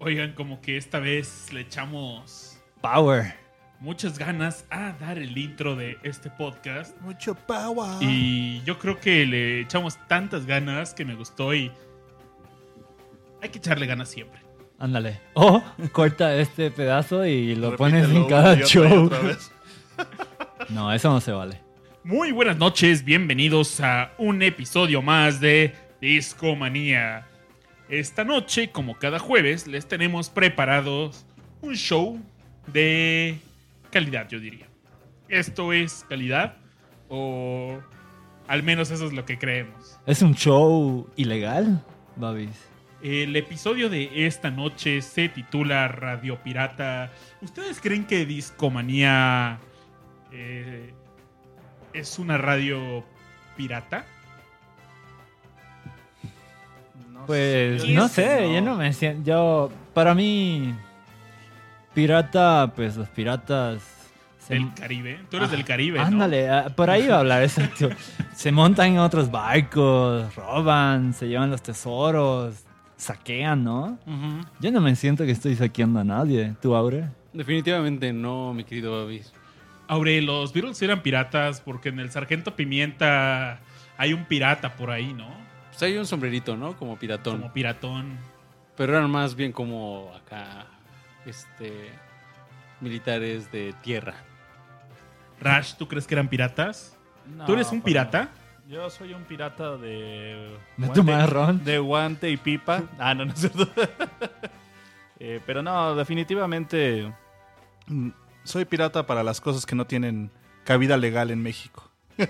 Oigan, como que esta vez le echamos Power. muchas ganas a dar el intro de este podcast. Mucho power. Y yo creo que le echamos tantas ganas que me gustó y hay que echarle ganas siempre. Ándale. O corta este pedazo y lo pones en cada otra show. otra vez. No, eso no se vale. Muy buenas noches, bienvenidos a un episodio más de Discomanía. Esta noche, como cada jueves, les tenemos preparados un show de calidad, yo diría. ¿Esto es calidad? O al menos eso es lo que creemos. ¿Es un show ilegal, Babis? El episodio de esta noche se titula Radio Pirata. ¿Ustedes creen que Discomanía eh, es una radio pirata? No Pues sé, no sé, yo no me siento. Yo, para mí, pirata, pues los piratas. Del Caribe. Tú eres Ah, del Caribe, ¿no? Ándale, ah, por ahí va a hablar, exacto. se montan en otros barcos, roban, se llevan los tesoros, saquean, ¿no? Yo no me siento que estoy saqueando a nadie. ¿Tú, Aure? Definitivamente no, mi querido Babis. Aure, los Beatles eran piratas porque en el Sargento Pimienta hay un pirata por ahí, ¿no? Pues hay un sombrerito, ¿no? Como piratón. Como piratón. Pero eran más bien como acá, este, militares de tierra. Rash, ¿tú crees que eran piratas? No, ¿Tú eres un pirata? Yo soy un pirata de. ¿De guante- tu marrón? De guante y pipa. Ah, no, no es cierto. Eh, pero no, definitivamente. mm, Soy pirata para las cosas que no tienen cabida legal en México.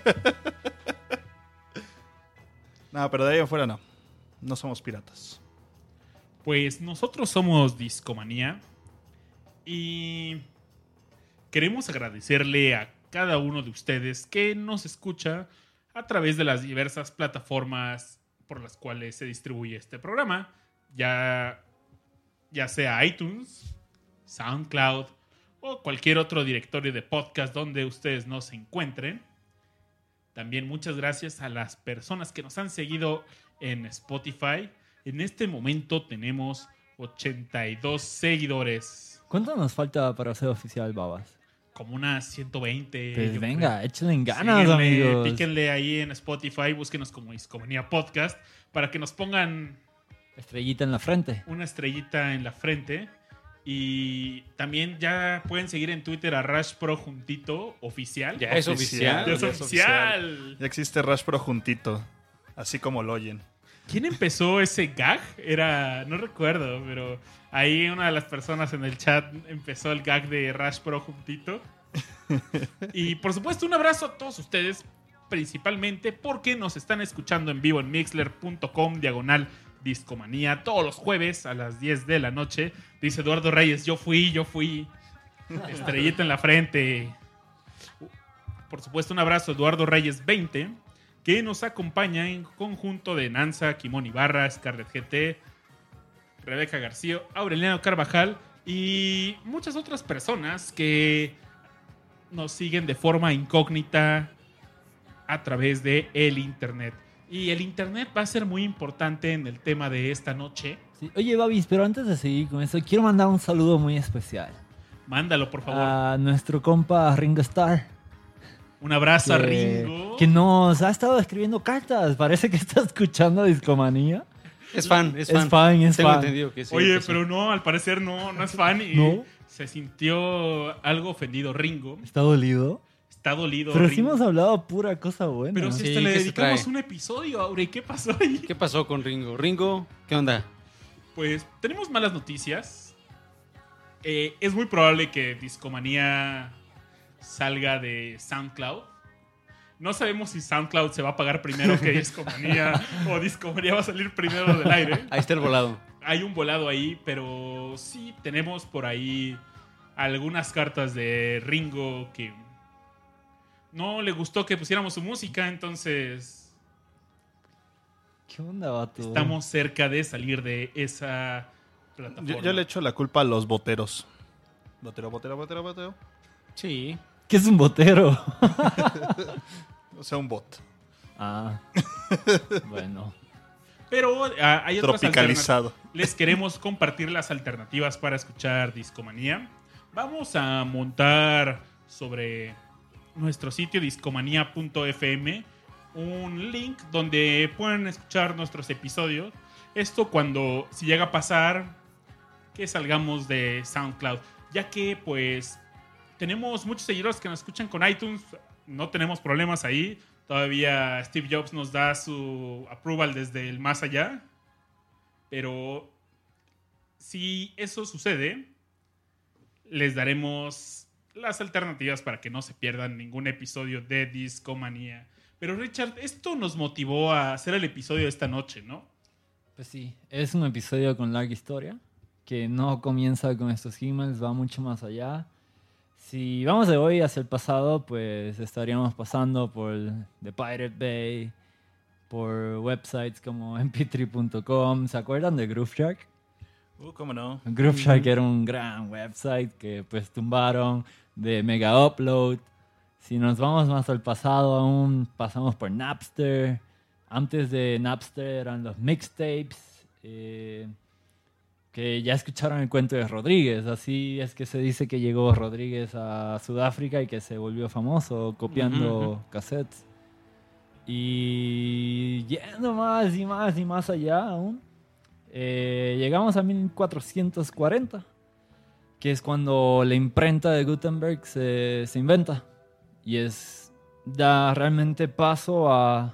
no, pero de ahí afuera no. No somos piratas. Pues nosotros somos Discomanía y queremos agradecerle a cada uno de ustedes que nos escucha a través de las diversas plataformas por las cuales se distribuye este programa, ya, ya sea iTunes, SoundCloud o cualquier otro directorio de podcast donde ustedes nos encuentren. También muchas gracias a las personas que nos han seguido en Spotify. En este momento tenemos 82 seguidores, ¿Cuánto nos falta para ser oficial, Babas? Como unas 120. Pues yo venga, creo. échenle ganas, Síguenle, amigos. Píquenle ahí en Spotify, búsquenos como Discomanía Podcast para que nos pongan Estrellita en la frente. una estrellita en la frente. Y también ya pueden seguir en Twitter a Rush Pro Juntito Oficial. Ya es oficial. Ya es ya es oficial. Ya existe Rush Pro juntito. Así como lo oyen. ¿Quién empezó ese gag? Era, no recuerdo, pero ahí una de las personas en el chat empezó el gag de Rush Pro juntito. Y por supuesto, un abrazo a todos ustedes, principalmente porque nos están escuchando en vivo en mixler.com diagonal discomanía todos los jueves a las 10 de la noche. Dice Eduardo Reyes, yo fui, yo fui. Estrellita en la frente. Por supuesto, un abrazo Eduardo Reyes 20 que nos acompaña en conjunto de Nanza, Kimón Ibarra, Scarlett GT, Rebeca García, Aureliano Carvajal y muchas otras personas que nos siguen de forma incógnita a través de el internet. Y el internet va a ser muy importante en el tema de esta noche. Sí. Oye, Babis, pero antes de seguir con eso, quiero mandar un saludo muy especial Mándalo, por favor. a nuestro compa Ringo Starr. Un abrazo a Ringo. Que nos ha estado escribiendo cartas. Parece que está escuchando Discomanía. Es fan, es Es fan. fan, es Tengo fan. entendido que sí. Oye, que sí. pero no, al parecer no, no es fan y ¿No? se sintió algo ofendido Ringo. Está dolido. Está dolido. Pero sí Ringo. hemos hablado pura cosa buena. Pero si Sí, hasta le ¿qué se dedicamos un episodio, Aure, ¿qué pasó ahí? ¿Qué pasó con Ringo? Ringo, ¿qué onda? Pues tenemos malas noticias. Eh, es muy probable que Discomanía salga de SoundCloud. No sabemos si SoundCloud se va a pagar primero que Discomanía o Discomanía va a salir primero del aire. Ahí está el volado. Hay un volado ahí, pero sí tenemos por ahí algunas cartas de Ringo que no le gustó que pusiéramos su música, entonces ¿Qué onda, vato? Estamos cerca de salir de esa plataforma. Yo, yo le echo la culpa a los boteros. Botero, botero, botero, botero. Sí. ¿Qué es un botero? O sea, un bot. ah. bueno. Pero ah, hay otras Tropicalizado. Les queremos compartir las alternativas para escuchar Discomanía. Vamos a montar sobre nuestro sitio discomanía.fm un link donde pueden escuchar nuestros episodios. Esto cuando, si llega a pasar, que salgamos de SoundCloud. Ya que, pues, tenemos muchos seguidores que nos escuchan con iTunes. No tenemos problemas ahí. Todavía Steve Jobs nos da su approval desde el más allá. Pero si eso sucede, les daremos las alternativas para que no se pierdan ningún episodio de Discomanía. Pero Richard, esto nos motivó a hacer el episodio de esta noche, ¿no? Pues sí, es un episodio con larga historia, que no comienza con estos emails, va mucho más allá. Si vamos de hoy hacia el pasado, pues estaríamos pasando por The Pirate Bay, por websites como mp3.com. ¿Se acuerdan de Groove Shark? Uh, ¿cómo no? Groove Shark era un gran website que pues tumbaron de Mega Upload. Si nos vamos más al pasado aún, pasamos por Napster. Antes de Napster eran los mixtapes. eh, que ya escucharon el cuento de Rodríguez. Así es que se dice que llegó Rodríguez a Sudáfrica y que se volvió famoso copiando ujú. cassettes. Y yendo más y más y más allá aún, eh, llegamos a 1440, que es cuando la imprenta de Gutenberg se, se inventa. Y es, da realmente paso a,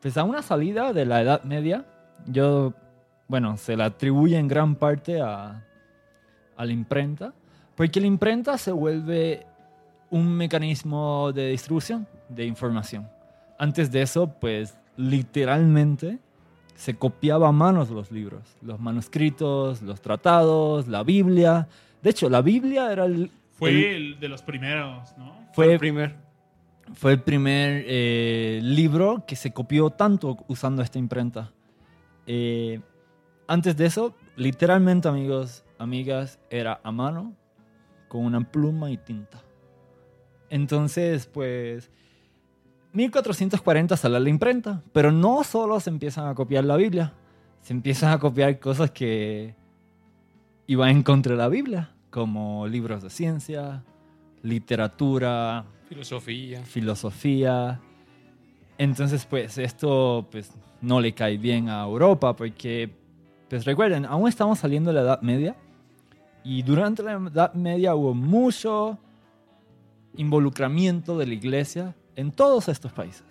pues a una salida de la Edad Media. Yo, bueno, se la atribuye en gran parte a, a la imprenta, porque la imprenta se vuelve un mecanismo de distribución de información. Antes de eso, pues literalmente se copiaba a manos los libros, los manuscritos, los tratados, la Biblia. De hecho, la Biblia era el, Fue el- el de los primeros, ¿no? fue, el primer. fue el primer eh, libro que se copió tanto usando esta imprenta. Eh, antes de eso, literalmente, amigos, amigas, era a mano con una pluma y tinta. Entonces, pues, 1440 sale la imprenta, pero no solo se empiezan a copiar la Biblia, se empiezan a copiar cosas que iban en contra de la Biblia, como libros de ciencia, literatura, Filosofía. filosofía. Entonces, pues esto pues, no le cae bien a Europa porque, pues recuerden, aún estamos saliendo de la Edad Media y durante la Edad Media hubo mucho involucramiento de la iglesia en todos estos países.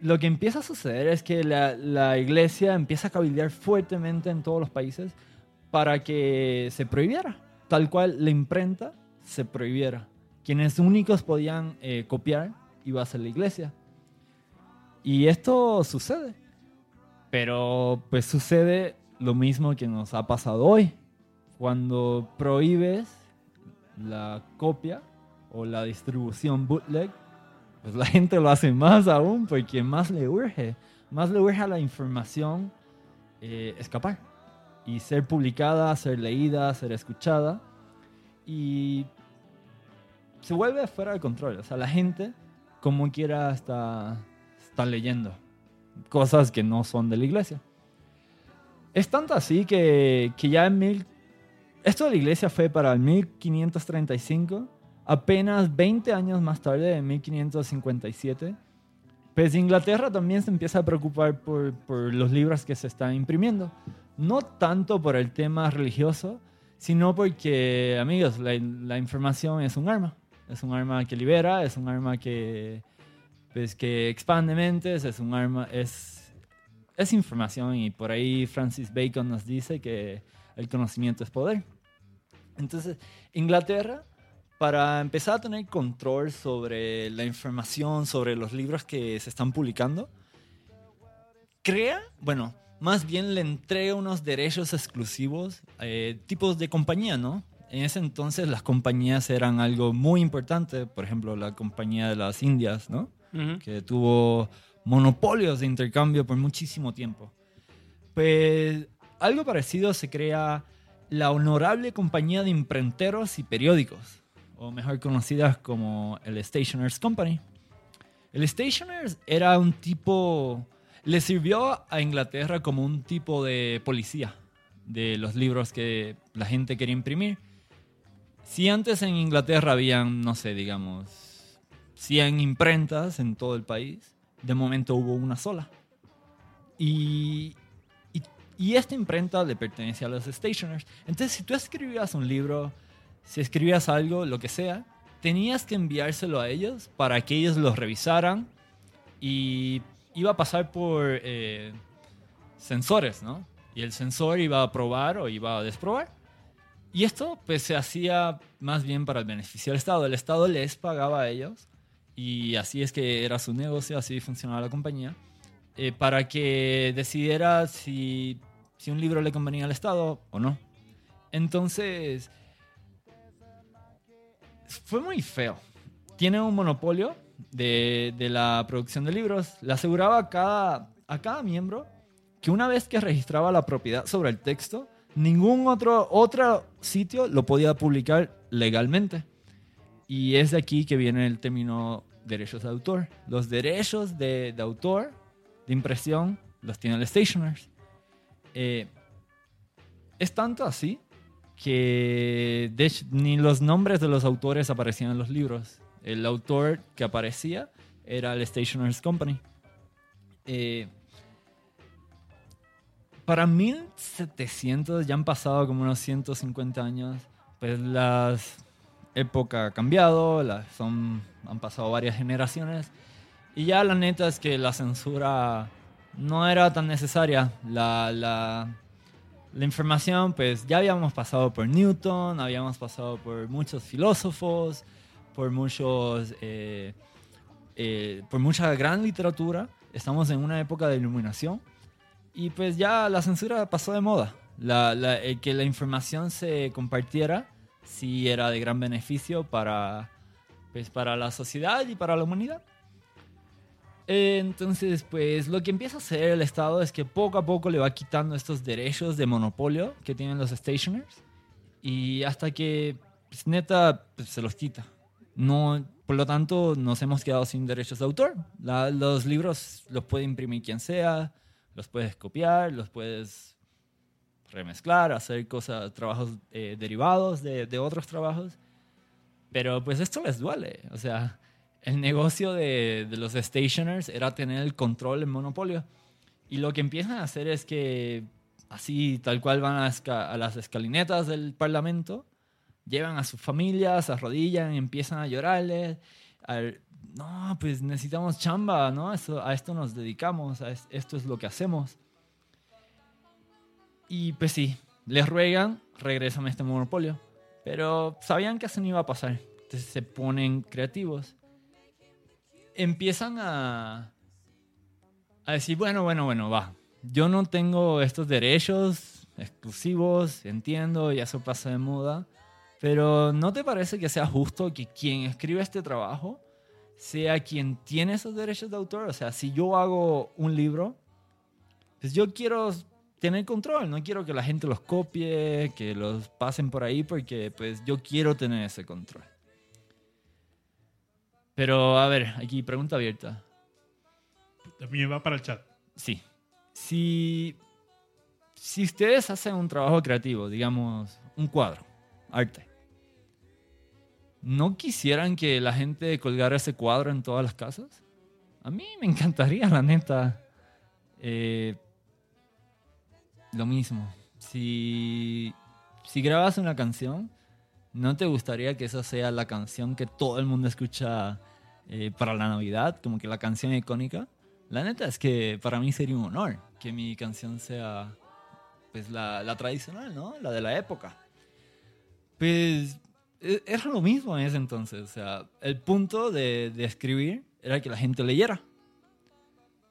Lo que empieza a suceder es que la, iglesia empieza a cabildear fuertemente en todos los países para que se prohibiera, tal cual la imprenta se prohibiera. Quienes únicos podían eh, copiar iba a ser la iglesia. Y esto sucede. Pero pues sucede lo mismo que nos ha pasado hoy. Cuando prohíbes la copia o la distribución bootleg, pues la gente lo hace más aún porque más le urge. Más le urge a la información eh, escapar y ser publicada, ser leída, ser escuchada. Y se vuelve fuera de control. O sea, la gente, como quiera, está, está leyendo cosas que no son de la iglesia. Es tanto así que, que ya en mil... Esto de la iglesia fue para el 1535, apenas 20 años más tarde, en 1557. Pues Inglaterra también se empieza a preocupar por, por los libros que se están imprimiendo. No tanto por el tema religioso, sino porque, amigos, la, la información es un arma. Es un arma que libera, es un arma que, pues, que expande mentes, es un arma, es, es información y por ahí Francis Bacon nos dice que el conocimiento es poder. Entonces, Inglaterra, para empezar a tener control sobre la información, sobre los libros que se están publicando, crea, bueno, más bien le entrega unos derechos exclusivos, eh, tipos de compañía, ¿no? En ese entonces las compañías eran algo muy importante, por ejemplo, la compañía de las Indias, ¿no? Que tuvo monopolios de intercambio por muchísimo tiempo. Pues algo parecido se crea la honorable compañía de imprenteros y periódicos, o mejor conocidas como el Stationers Company. El Stationers era un tipo, le sirvió a Inglaterra como un tipo de policía de los libros que la gente quería imprimir. Si antes en Inglaterra habían, no sé, digamos, 100 imprentas en todo el país, de momento hubo una sola. Y, esta imprenta le pertenecía a los stationers. Entonces, si tú escribías un libro, si escribías algo, lo que sea, tenías que enviárselo a ellos para que ellos lo revisaran y iba a pasar por eh, sensores, ¿no? Y el sensor iba a aprobar o iba a desprobar. Y esto pues se hacía más bien para el beneficio del Estado. El Estado les pagaba a ellos y así es que era su negocio, así funcionaba la compañía, eh, para que decidiera si, si un libro le convenía al Estado o no. Entonces, fue muy feo. Tiene un monopolio de, de la producción de libros. Le aseguraba a cada, a cada miembro que una vez que registraba la propiedad sobre el texto, ningún otro, otro sitio lo podía publicar legalmente. Y es de aquí que viene el término derechos de autor. Los derechos de, de autor, de impresión, los tiene el Stationers. Eh, es tanto así que de ni los nombres de los autores aparecían en los libros. El autor que aparecía era el Stationers Company. Eh, para 1700 ya han pasado como unos 150 años, pues la época ha cambiado, la- son, han pasado varias generaciones y ya la neta es que la censura no era tan necesaria. La, la, la información, pues ya habíamos pasado por Newton, habíamos pasado por muchos filósofos, por muchos, eh, eh, por mucha gran literatura. Estamos en una época de iluminación y pues ya la censura pasó de moda. La, el que la información se compartiera sí era de gran beneficio para, pues, para la sociedad y para la humanidad. Entonces, pues lo que empieza a hacer el Estado es que poco a poco le va quitando estos derechos de monopolio que tienen los stationers y hasta que, pues, neta, pues, se los quita. No, por lo tanto, nos hemos quedado sin derechos de autor. Los libros los puede imprimir quien sea, los puedes copiar, los puedes remezclar, hacer cosas, trabajos eh, derivados de, de otros trabajos. Pero pues esto les duele. O sea, el negocio de, de los stationers era tener el control, el monopolio. Y lo que empiezan a hacer es que así, tal cual van a, a las escalinetas del parlamento, llevan a sus familias, se arrodillan empiezan a llorarles. a- no, pues necesitamos chamba, ¿no? Eso, a esto nos dedicamos, a es- esto es lo que hacemos. Y pues sí, les ruegan, regresan a este monopolio. Pero sabían que eso no iba a pasar. Entonces se ponen creativos. Empiezan a, a decir, bueno, bueno, bueno, va. Yo no tengo estos derechos exclusivos, entiendo, ya eso pasa de moda. Pero ¿no te parece que sea justo que quien escribe este trabajo sea quien tiene esos derechos de autor? O sea, si yo hago un libro, pues yo quiero tener control, no quiero que la gente los copie, que los pasen por ahí, porque pues yo quiero tener ese control. Pero a ver, aquí pregunta abierta. También va para el chat. Sí. Si, si ustedes hacen un trabajo creativo, digamos, un cuadro, arte, ¿no quisieran que la gente colgara ese cuadro en todas las casas? A mí me encantaría, la neta. Eh, lo mismo. Si, si grabas una canción, ¿no te gustaría que esa sea la canción que todo el mundo escucha eh, para la Navidad? Como que la canción icónica. La neta es que para mí sería un honor que mi canción sea pues la, la tradicional, ¿no? La de la época. Pues e- era lo mismo en ese entonces. O sea, el punto de, de escribir era que la gente leyera.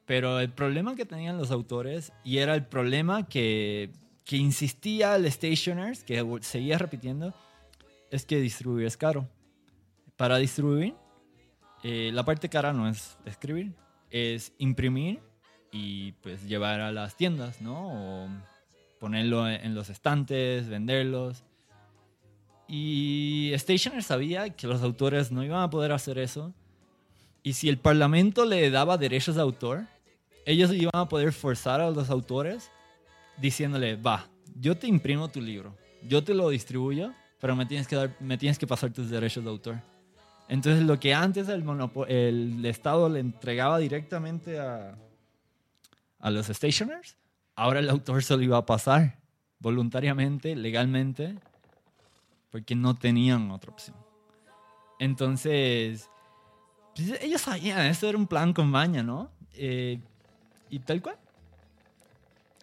Pero el problema que tenían los autores, y era el problema que, que insistía el Stationers, que seguía repitiendo, es que distribuir es caro. Para distribuir, eh, la parte cara no es escribir, es imprimir y pues llevar a las tiendas, ¿no? O ponerlo en los estantes, venderlos. Y Stationer sabía que los autores no iban a poder hacer eso. Y si el Parlamento le daba derechos de autor, ellos iban a poder forzar a los autores diciéndole, va, yo te imprimo tu libro, yo te lo distribuyo, pero me tienes que, dar, me tienes que pasar tus derechos de autor. Entonces lo que antes el, el Estado le entregaba directamente a, a los stationers, ahora el autor se lo iba a pasar voluntariamente, legalmente, porque no tenían otra opción. Entonces, pues, ellos sabían, esto era un plan con maña, ¿no? Eh, y tal cual.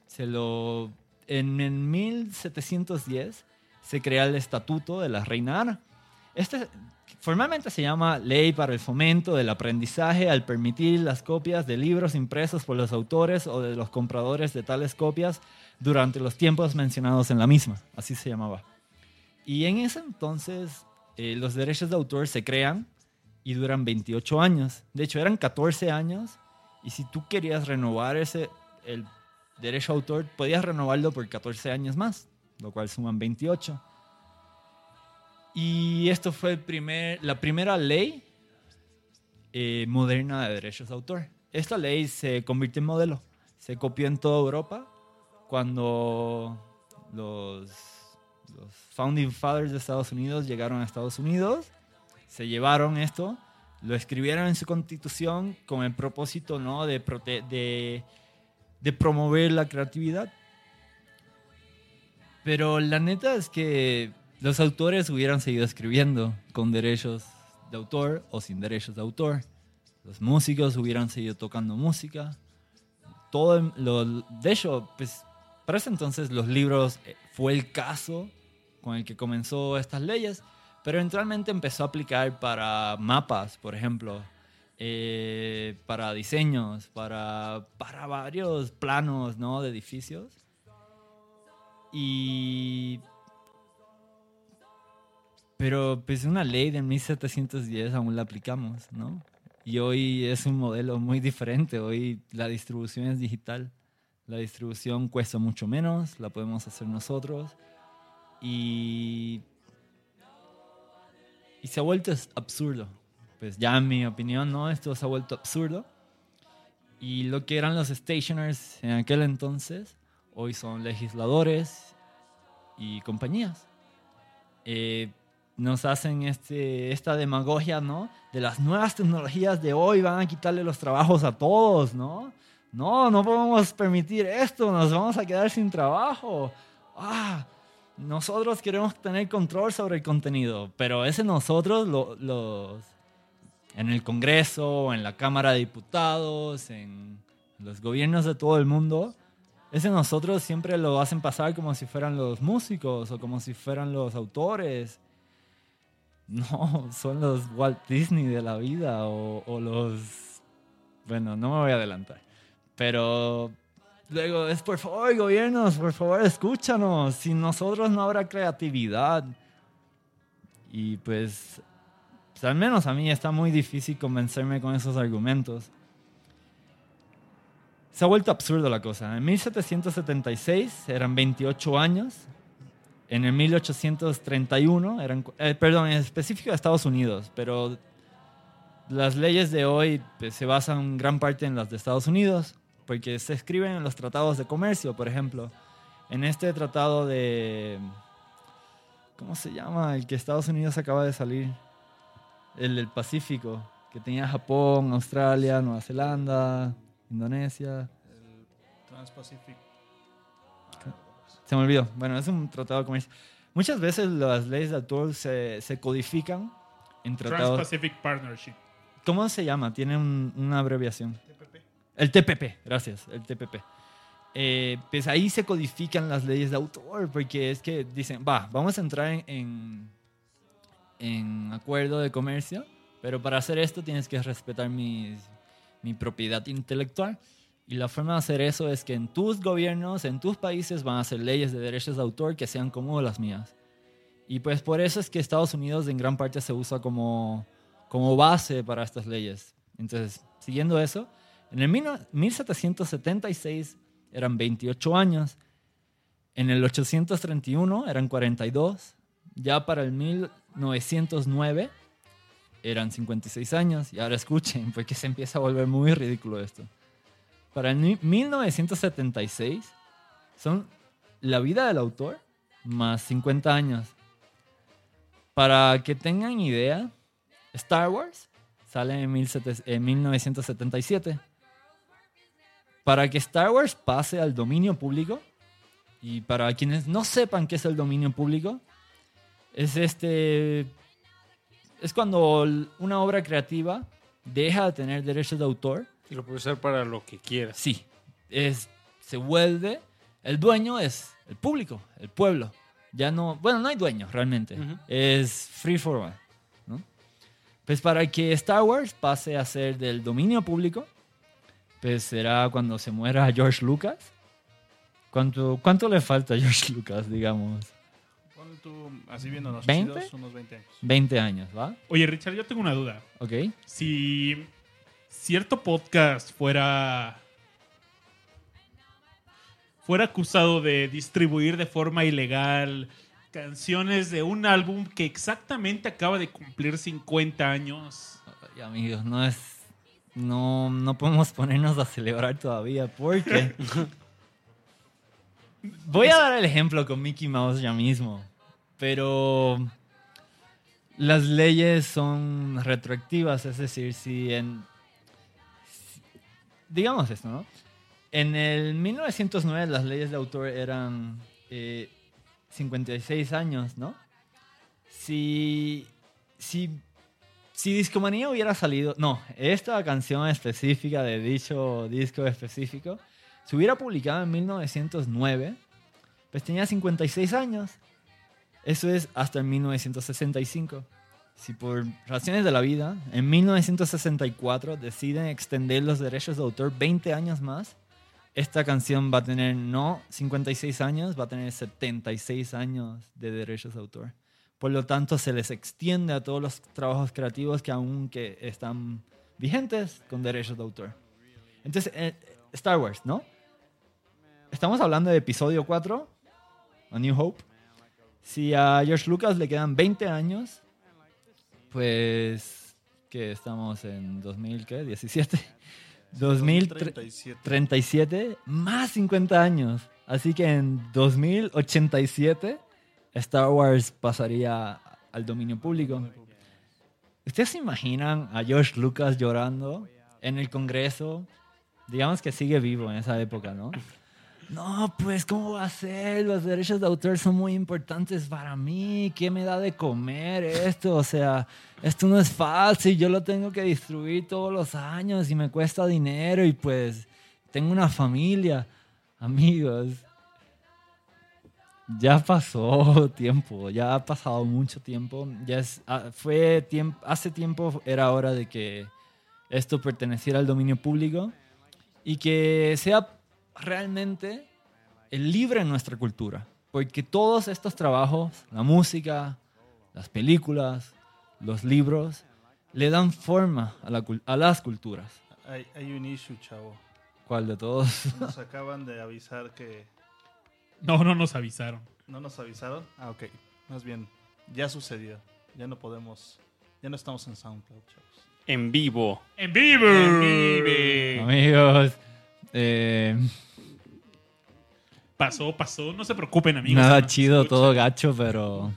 Se lo, en, en 1710 se crea el Estatuto de la Reina Ana. Este formalmente se llama Ley para el Fomento del Aprendizaje al permitir las copias de libros impresos por los autores o de los compradores de tales copias durante los tiempos mencionados en la misma. Así se llamaba. Y en ese entonces eh, los derechos de autor se crean y duran 28 años. De hecho, eran 14 años y si tú querías renovar ese, el derecho de autor, podías renovarlo por 14 años más, lo cual suman 28. Y esto fue el primer, la primera ley eh, moderna de derechos de autor. Esta ley se convirtió en modelo. Se copió en toda Europa cuando los, los founding fathers de Estados Unidos llegaron a Estados Unidos, se llevaron esto, lo escribieron en su constitución con el propósito ¿no? de, de, de promover la creatividad. Pero la neta es que los autores hubieran seguido escribiendo con derechos de autor o sin derechos de autor. Los músicos hubieran seguido tocando música. Todo lo, de hecho, pues para ese entonces los libros eh, fue el caso con el que comenzó estas leyes, pero eventualmente empezó a aplicar para mapas, por ejemplo, eh, para diseños, para, para varios planos ¿no? de edificios. Y pero pues una ley de 1710 aún la aplicamos, ¿no? Y hoy es un modelo muy diferente, hoy la distribución es digital, la distribución cuesta mucho menos, la podemos hacer nosotros y, y se ha vuelto absurdo. Pues ya en mi opinión, ¿no? Esto se ha vuelto absurdo. Y lo que eran los stationers en aquel entonces, hoy son legisladores y compañías. Eh, nos hacen este, esta demagogia, ¿no? De las nuevas tecnologías de hoy van a quitarle los trabajos a todos, ¿no? No, no podemos permitir esto, nos vamos a quedar sin trabajo. Ah, nosotros queremos tener control sobre el contenido, pero ese nosotros, los, en el Congreso, en la Cámara de Diputados, en los gobiernos de todo el mundo, ese nosotros siempre lo hacen pasar como si fueran los músicos o como si fueran los autores no, son los Walt Disney de la vida o, los... Bueno, no me voy a adelantar. Pero luego es, por favor, gobiernos, por favor, escúchanos. Sin nosotros no habrá creatividad. Y pues, pues, al menos a mí está muy difícil convencerme con esos argumentos. Se ha vuelto absurdo la cosa. En 1776 eran 28 años en el 1831, eran, eh, perdón, en específico de Estados Unidos, pero las leyes de hoy pues, se basan gran parte en las de Estados Unidos, porque se escriben en los tratados de comercio, por ejemplo. En este tratado de... ¿Cómo se llama? El que Estados Unidos acaba de salir. El del Pacífico, que tenía Japón, Australia, Nueva Zelanda, Indonesia. El Trans-Pacific se me olvidó. Bueno, es un tratado de comercio. Muchas veces las leyes de autor se, se codifican en tratados. Trans-Pacific Partnership. ¿Cómo se llama? Tiene una abreviación. El TPP, gracias, el TPP. Eh, pues ahí se codifican las leyes de autor, porque es que dicen, va, vamos a entrar en, en, acuerdo de comercio, pero para hacer esto tienes que respetar mi propiedad intelectual. Y la forma de hacer eso es que en tus gobiernos, en tus países van a hacer leyes de derechos de autor que sean como las mías. Y pues por eso es que Estados Unidos en gran parte se usa como, como base para estas leyes. Entonces, siguiendo eso, En el 1776 eran 28 años. En el 831 eran 42. Ya para el 1909 eran 56 años. Y ahora escuchen, porque se empieza a volver muy ridículo esto. Para el 1976 son la vida del autor más 50 años. Para que tengan idea, Star Wars sale en, 17 en 1977. Para que Star Wars pase al dominio público, y para quienes no sepan qué es el dominio público, es este. Es cuando una obra creativa deja de tener derechos de autor. Y lo puedes usar para lo que quieras. Sí. Es, se vuelve. El dueño es el público, el pueblo. Ya no. Bueno, no hay dueño realmente. Es free for all. ¿no? Pues para que Star Wars pase a ser del dominio público, pues será cuando se muera George Lucas. ¿Cuánto, cuánto le falta a George Lucas, digamos? Tú, así viéndonos unos 20 años. 20 años, ¿va? Oye, Richard, yo tengo una duda. Ok. Si cierto podcast fuera fuera acusado de distribuir de forma ilegal canciones de un álbum que exactamente acaba de cumplir 50 años. Ay, amigos, no es. No, no podemos ponernos a celebrar todavía porque. Voy a dar el ejemplo con Mickey Mouse ya mismo. Pero. Las leyes son retroactivas, es decir, si en. digamos esto, ¿no? En el 1909 las leyes de autor eran eh, 56 años, ¿no? Si, si, si Discomanía hubiera salido, no, esta canción específica de dicho disco específico, se hubiera publicado en 1909, pues tenía 56 años. Eso es hasta el 1965. Si por razones de la vida, en 1964 deciden extender los derechos de autor 20 años más, esta canción va a tener no 56 años, va a tener 76 años de derechos de autor. Por lo tanto, se les extiende a todos los trabajos creativos que aún que están vigentes con derechos de autor. Entonces, eh, Star Wars, ¿no? Estamos hablando de episodio 4, A New Hope. Si a George Lucas le quedan 20 años, pues que estamos en 2000, ¿qué? 17. 2037 37. más 50 años. Así que en 2087 Star Wars pasaría al dominio público. ¿Ustedes se imaginan a George Lucas llorando en el Congreso? Digamos que sigue vivo en esa época, ¿no? No, pues, ¿cómo va a ser? Los derechos de autor son muy importantes para mí. ¿Qué me da de comer esto? O sea, esto no es fácil. Yo lo tengo que distribuir todos los años y me cuesta dinero y pues tengo una familia. Amigos, ya pasó tiempo, ya ha pasado mucho tiempo. Ya es, ah, fue tiempo, hace tiempo era hora de que esto perteneciera al dominio público y que sea realmente el libre en nuestra cultura. Porque todos estos trabajos, la música, las películas, los libros, le dan forma a, la a las culturas. Hay, hay un issue, chavo. ¿Cuál de todos? Nos acaban de avisar que... No, no nos avisaron. ¿No nos avisaron? Ah, ok. Más bien, ya sucedió. Ya no podemos... Ya no estamos en SoundCloud, chavos. En vivo. ¡En vivo! Amigos, eh, Pasó, pasó. No se preocupen, amigos. nada No chido, todo gacho, pero...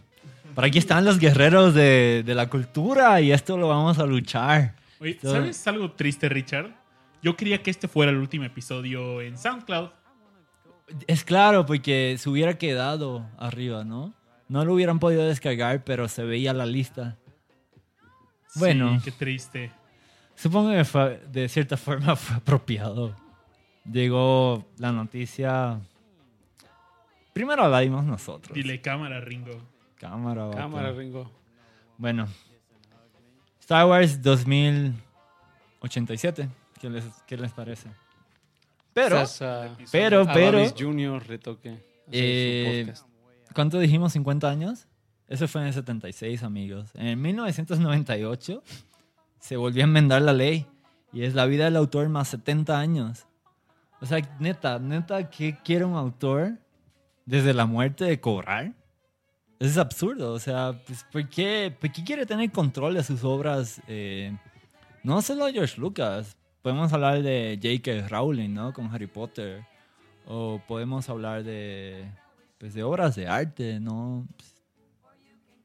Por aquí están los guerreros de, de la cultura y esto lo vamos a luchar. Oye, ¿sabes algo triste, Richard? Yo quería que este fuera el último episodio en SoundCloud. Es claro, porque se hubiera quedado arriba, ¿no? No lo hubieran podido descargar, pero se veía la lista. Bueno. Sí, qué triste. Supongo que fue- de cierta forma fue apropiado. Llegó la noticia. Primero la dimos nosotros. Dile cámara, Ringo. Cámara, vato. Cámara, Ringo. Bueno. Star Wars 2087. ¿Qué les, qué les parece? Pero, Quizás a- pero, pero. Jr. retoque. Eh. ¿Cuánto dijimos? ¿50 años? Eso fue en el 76, amigos. En 1998 se volvió a enmendar la ley Y es la vida del autor más 70 años. O sea, neta, neta, ¿qué quiere un autor desde la muerte de cobrar? Eso es absurdo. O sea, pues, ¿por, qué, por qué quiere tener control de sus obras? Eh, no solo George Lucas. Podemos hablar de J.K. Rowling, ¿no? Con Harry Potter. O podemos hablar de, pues, de obras de arte, ¿no? Pues,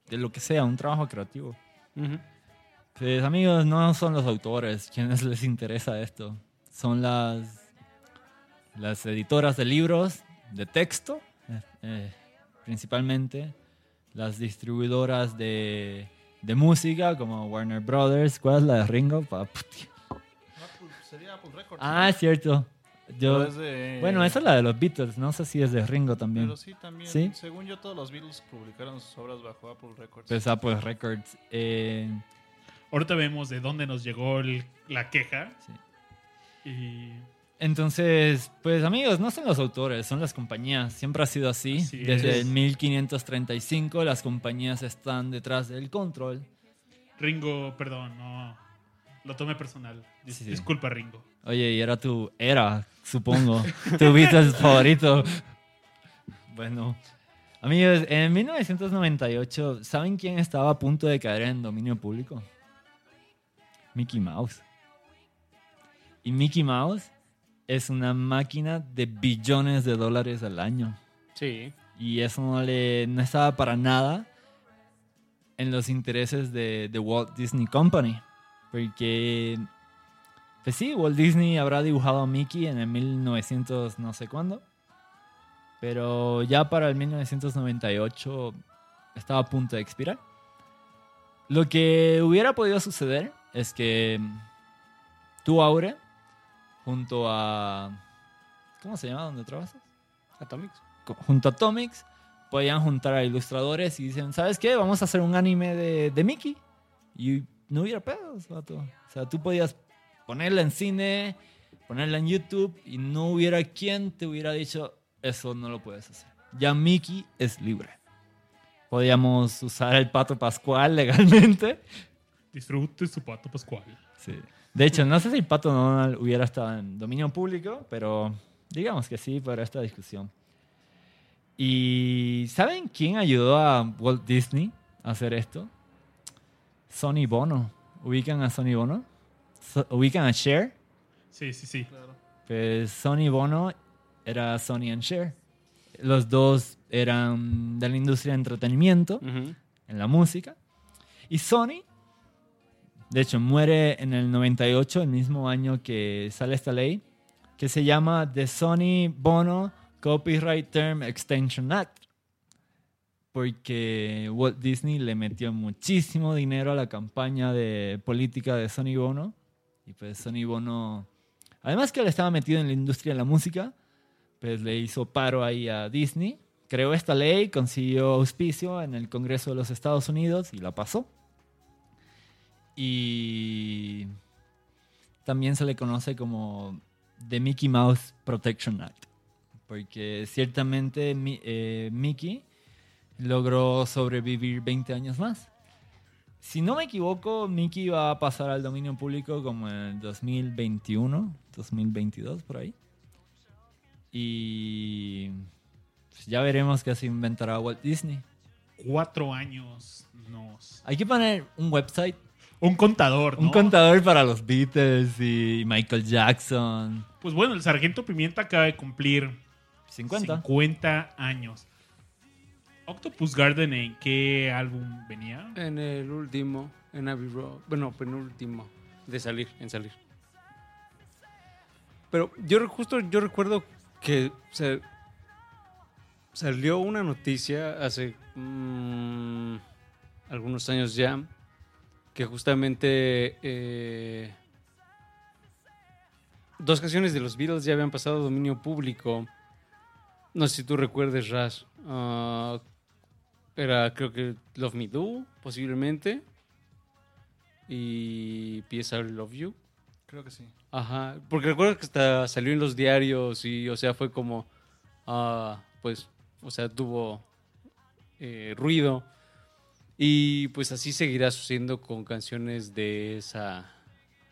de lo que sea, un trabajo creativo. Ujú. Pues amigos, no son los autores quienes les interesa esto. Son las, las editoras de libros de texto, eh, eh, principalmente. Las distribuidoras de, de música, como Warner Brothers. ¿Cuál es la de Ringo? Pa- puti. Sería Apple Records. Ah, es cierto. Yo, es de- bueno, esa es la de los Beatles. No sé si es de Ringo también. Pero sí, también. ¿Sí? Según yo, todos los Beatles publicaron sus obras bajo Apple Records. Pues Apple Records. eh, Ahorita vemos de dónde nos llegó el- la queja. Sí. Y Entonces, pues amigos, no son los autores, son las compañías. Siempre ha sido así. Así Desde es. el 1535 las compañías están detrás del control. Ringo, perdón, no. Lo tomé personal. Dis- Sí, sí. Disculpa, Ringo. Oye, y era tu era, supongo, tu Beatles favorito. Bueno, amigos, en 1998, ¿saben quién estaba a punto de caer en dominio público? Mickey Mouse. Y Mickey Mouse es una máquina de billones de dólares al año. Sí. Y eso no, le, no estaba para nada en los intereses de, de Walt Disney Company. Porque, pues sí, Walt Disney habrá dibujado a Mickey en el 1900 no sé cuándo. Pero ya para el 1998 estaba a punto de expirar. Lo que hubiera podido suceder es que tú, Aure, junto a... ¿Cómo se llama donde trabajas? Atomics. junto a Atomics, podían juntar a ilustradores y dicen, ¿sabes qué? Vamos a hacer un anime de, de Mickey. Y no hubiera pedos, vato. O sea, tú podías ponerla en cine, ponerla en YouTube y no hubiera quien te hubiera dicho, eso no lo puedes hacer. Ya Mickey es libre. Podíamos usar el pato pascual legalmente. Disfrute su pato pascual. Sí. De hecho, no sé si el pato Donald hubiera estado en dominio público, pero digamos que sí para esta discusión. ¿Y saben quién ayudó a Walt Disney a hacer esto? Sony Bono. ¿Ubican a Sony Bono? So- ¿Ubican a Cher? Sí, sí, sí. Pues Sony Bono era Sony and Cher. Los dos eran de la industria de entretenimiento Ujú. en la música. Y Sony, de hecho, muere en el 98, el mismo año que sale esta ley, que se llama The Sony Bono Copyright Term Extension Act. Porque Walt Disney le metió muchísimo dinero a la campaña de política de Sony Bono. Y pues Sony Bono, además que él estaba metido en la industria de la música, pues le hizo paro ahí a Disney. Creó esta ley, consiguió auspicio en el Congreso de los Estados Unidos y la pasó. Y también se le conoce como The Mickey Mouse Protection Act. Porque ciertamente eh, Mickey logró sobrevivir 20 años más. Si no me equivoco, Mickey va a pasar al dominio público como en el 2021, 2022, por ahí. Y pues, ya veremos qué se inventará Walt Disney. Cuatro años nos... Hay que poner un website, Un contador, ¿no? un contador para los Beatles y Michael Jackson. Pues bueno, el Sargento Pimienta acaba de cumplir 50. 50 años. Octopus Garden, ¿en qué álbum venía? En el último, en Abbey Road. Bueno, penúltimo. De salir, en salir. Pero yo justo yo recuerdo que salió una noticia hace mm, algunos años ya que justamente eh, dos canciones de los Beatles ya habían pasado dominio público. No sé si tú recuerdes, Raz. Ah, era, creo que Love Me Do, posiblemente. Y. I Love You. Creo que sí. Ajá, porque recuerdo que hasta salió en los diarios y, o sea, fue como, ah, pues, o sea, tuvo eh, ruido. Y pues así seguirá sucediendo con canciones de esa,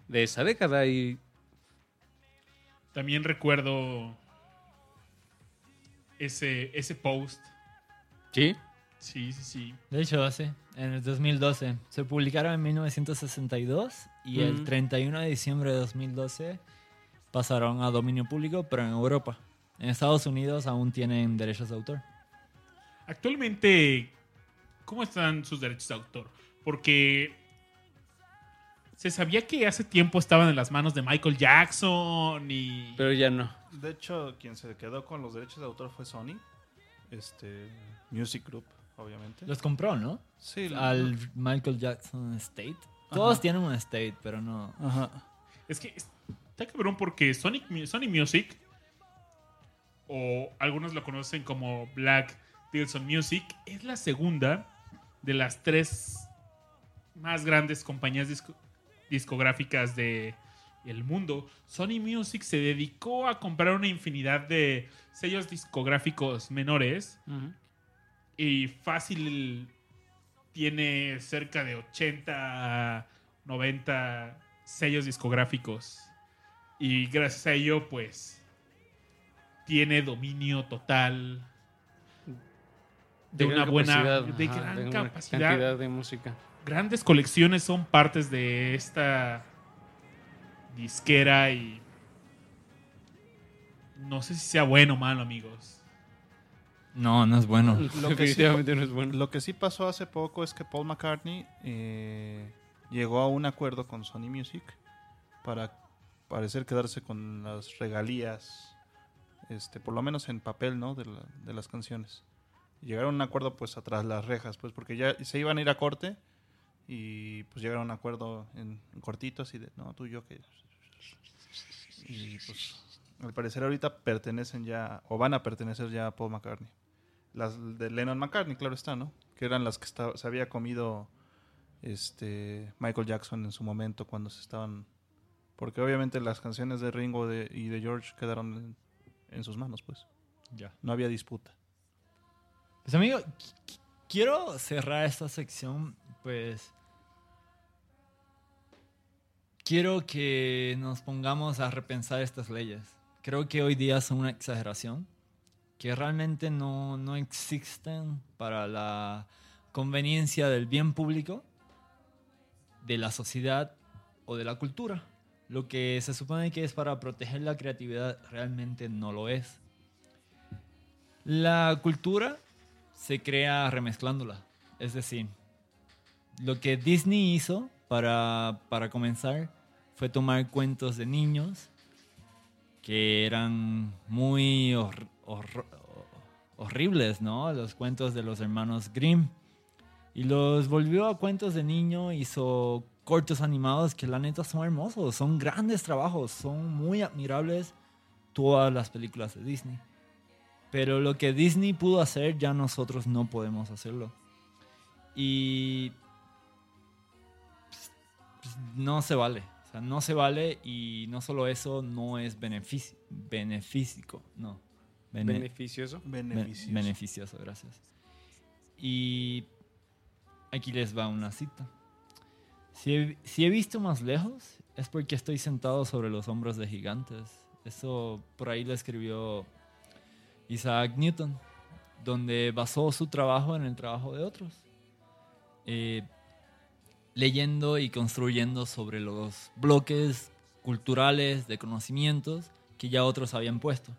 de esa década y También recuerdo ese, ese post. sí, Sí, sí, sí. De hecho, sí, en el 2012. Se publicaron en 1962 y el Mm. 31 de diciembre de 2012 pasaron a dominio público, pero en Europa. En Estados Unidos aún tienen derechos de autor. Actualmente, ¿cómo están sus derechos de autor? Porque se sabía que hace tiempo estaban en las manos de Michael Jackson y... pero ya no. De hecho, quien se quedó con los derechos de autor fue Sony. Este. Music Group, obviamente. Los compró, ¿no? Sí, Al Michael Jackson Estate. Todos Ajá. tienen un estate, pero no. Ajá. Es que está cabrón porque Sonic, Sony Music, o algunos lo conocen como Black Tilson Music, es la segunda de las tres más grandes compañías disco- discográficas de el mundo. Sony Music se dedicó a comprar una infinidad de sellos discográficos menores y fácil tiene cerca de 80, 90 sellos discográficos. Y gracias a ello, pues, tiene dominio total de, una buena, de ajá, gran capacidad. cantidad de música. Grandes colecciones son partes de esta disquera y no sé si sea bueno o malo, amigos. No, no es bueno. Lo que, sí, no es bueno. lo que sí pasó hace poco es que Paul McCartney eh, llegó a un acuerdo con Sony Music para parecer quedarse con las regalías, este, por lo menos en papel, ¿no? De, la- de las canciones. Llegaron a un acuerdo pues atrás las rejas, pues porque ya se iban a ir a corte y pues llegaron a un acuerdo en, en cortito así de, no, tú y yo que... Y pues al parecer ahorita pertenecen ya, o van a pertenecer ya a Paul McCartney. Las de Lennon McCartney, claro está, ¿no? Que eran las que esta- se había comido este Michael Jackson en su momento cuando se estaban... Porque obviamente las canciones de Ringo de- y de George quedaron en, en sus manos, pues. Ya. No había disputa. Pues amigo, qu- qu- quiero cerrar esta sección, pues... Quiero que nos pongamos a repensar estas leyes. Creo que hoy día son una exageración, que realmente no, no existen para la conveniencia del bien público, de la sociedad o de la cultura. Lo que se supone que es para proteger la creatividad realmente no lo es. La cultura se crea remezclándola. Es decir, lo que Disney hizo para, para comenzar fue tomar cuentos de niños que eran muy hor- horribles, ¿no? Los cuentos de los hermanos Grimm. Y los volvió a cuentos de niño, hizo cortos animados que la neta son hermosos, son grandes trabajos, son muy admirables todas las películas de Disney. Pero lo que Disney pudo hacer, ya nosotros no podemos hacerlo. Y pues, pues, no se vale. O sea, no se vale y no solo eso, no es benefici beneficio. No. Bene- Beneficioso. Be- Beneficios. beneficioso, gracias. Y aquí les va una cita. Si he, si he visto más lejos, es porque estoy sentado sobre los hombros de gigantes. Eso por ahí lo escribió Isaac Newton, donde basó su trabajo en el trabajo de otros. Eh, leyendo y construyendo sobre los bloques culturales de conocimientos que ya otros habían puesto.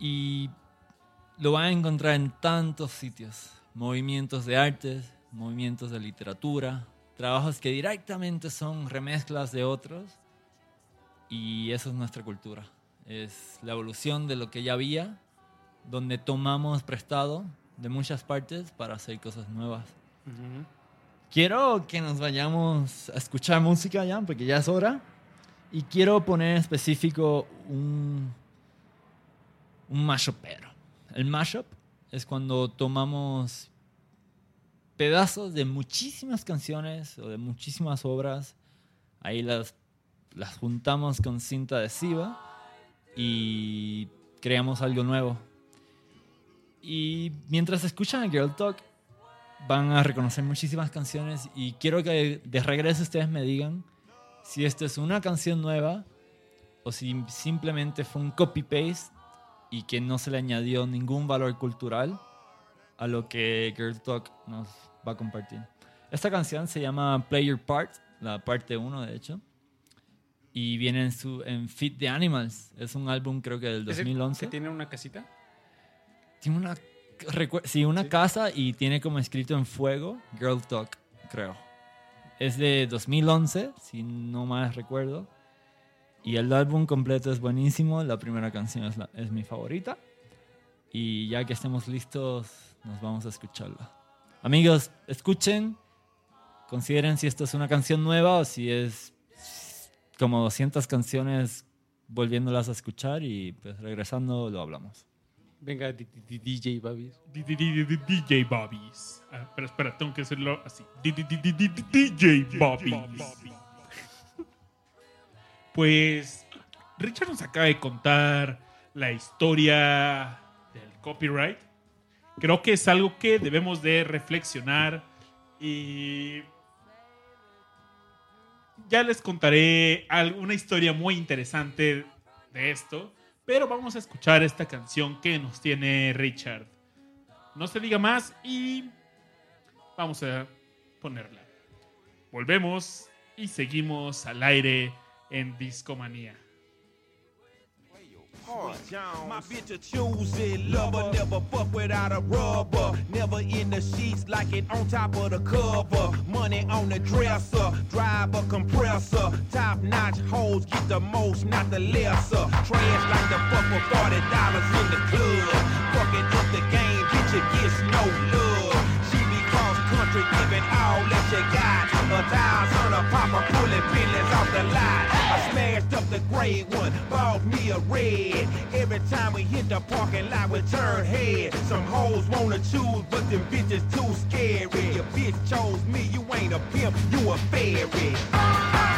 Y lo van a encontrar en tantos sitios. Movimientos de artes, movimientos de literatura, trabajos que directamente son remezclas de otros. Y eso es nuestra cultura. Es la evolución de lo que ya había, donde tomamos prestado de muchas partes para hacer cosas nuevas. Ujú. Quiero que nos vayamos a escuchar música ya, porque ya es hora. Y quiero poner específico un, un mashupero. El mashup es cuando tomamos pedazos de muchísimas canciones o de muchísimas obras, ahí las, las juntamos con cinta adhesiva y creamos algo nuevo. Y mientras escuchan Girl Talk, van a reconocer muchísimas canciones y quiero que de regreso ustedes me digan si esto es una canción nueva o si simplemente fue un copy-paste y que no se le añadió ningún valor cultural a lo que Girl Talk nos va a compartir. Esta canción se llama Play Your Part, la parte 1 de hecho, y viene en, su, en Fit the Animals. Es un álbum creo que del ¿Es el 2011. que tiene una casita? Tiene una, sí, una Sí. casa y tiene como escrito en fuego Girl Talk, creo. Es de 2011, si no más recuerdo. Y el álbum completo es buenísimo. La primera canción es, la- es mi favorita. Y ya que estemos listos, nos vamos a escucharla. Amigos, escuchen. Consideren si esto es una canción nueva o si es como 200 canciones volviéndolas a escuchar. Y pues regresando lo hablamos. Venga, DJ Babis. DJ Bobbies. Ah, pero espera, tengo que hacerlo así. DJ Bobbies. Pues Richard nos acaba de contar la historia del copyright. Creo que es algo que debemos de reflexionar y ya les contaré una historia muy interesante de esto, pero vamos a escuchar esta canción que nos tiene Richard. No se diga más y vamos a ponerla. Volvemos y seguimos al aire en Discomanía. My bitch a lover, never fuck without a rubber. Never in the sheets like it on top of the cover. Money on the dresser, drive a compressor. Top notch hoes get the most, not the lesser. Trash like the fuck for forty dollars in the club. Fucking up the game, bitch, it gets no love. She be cross country, giving all that got. A thousand a pulling Bentleys off the. Smashed up the gray one, bought me a red. Every time we hit the parking lot, we turn head. Some hoes wanna choose, but them bitches too scary. Your bitch chose me, you ain't a pimp, you a fairy.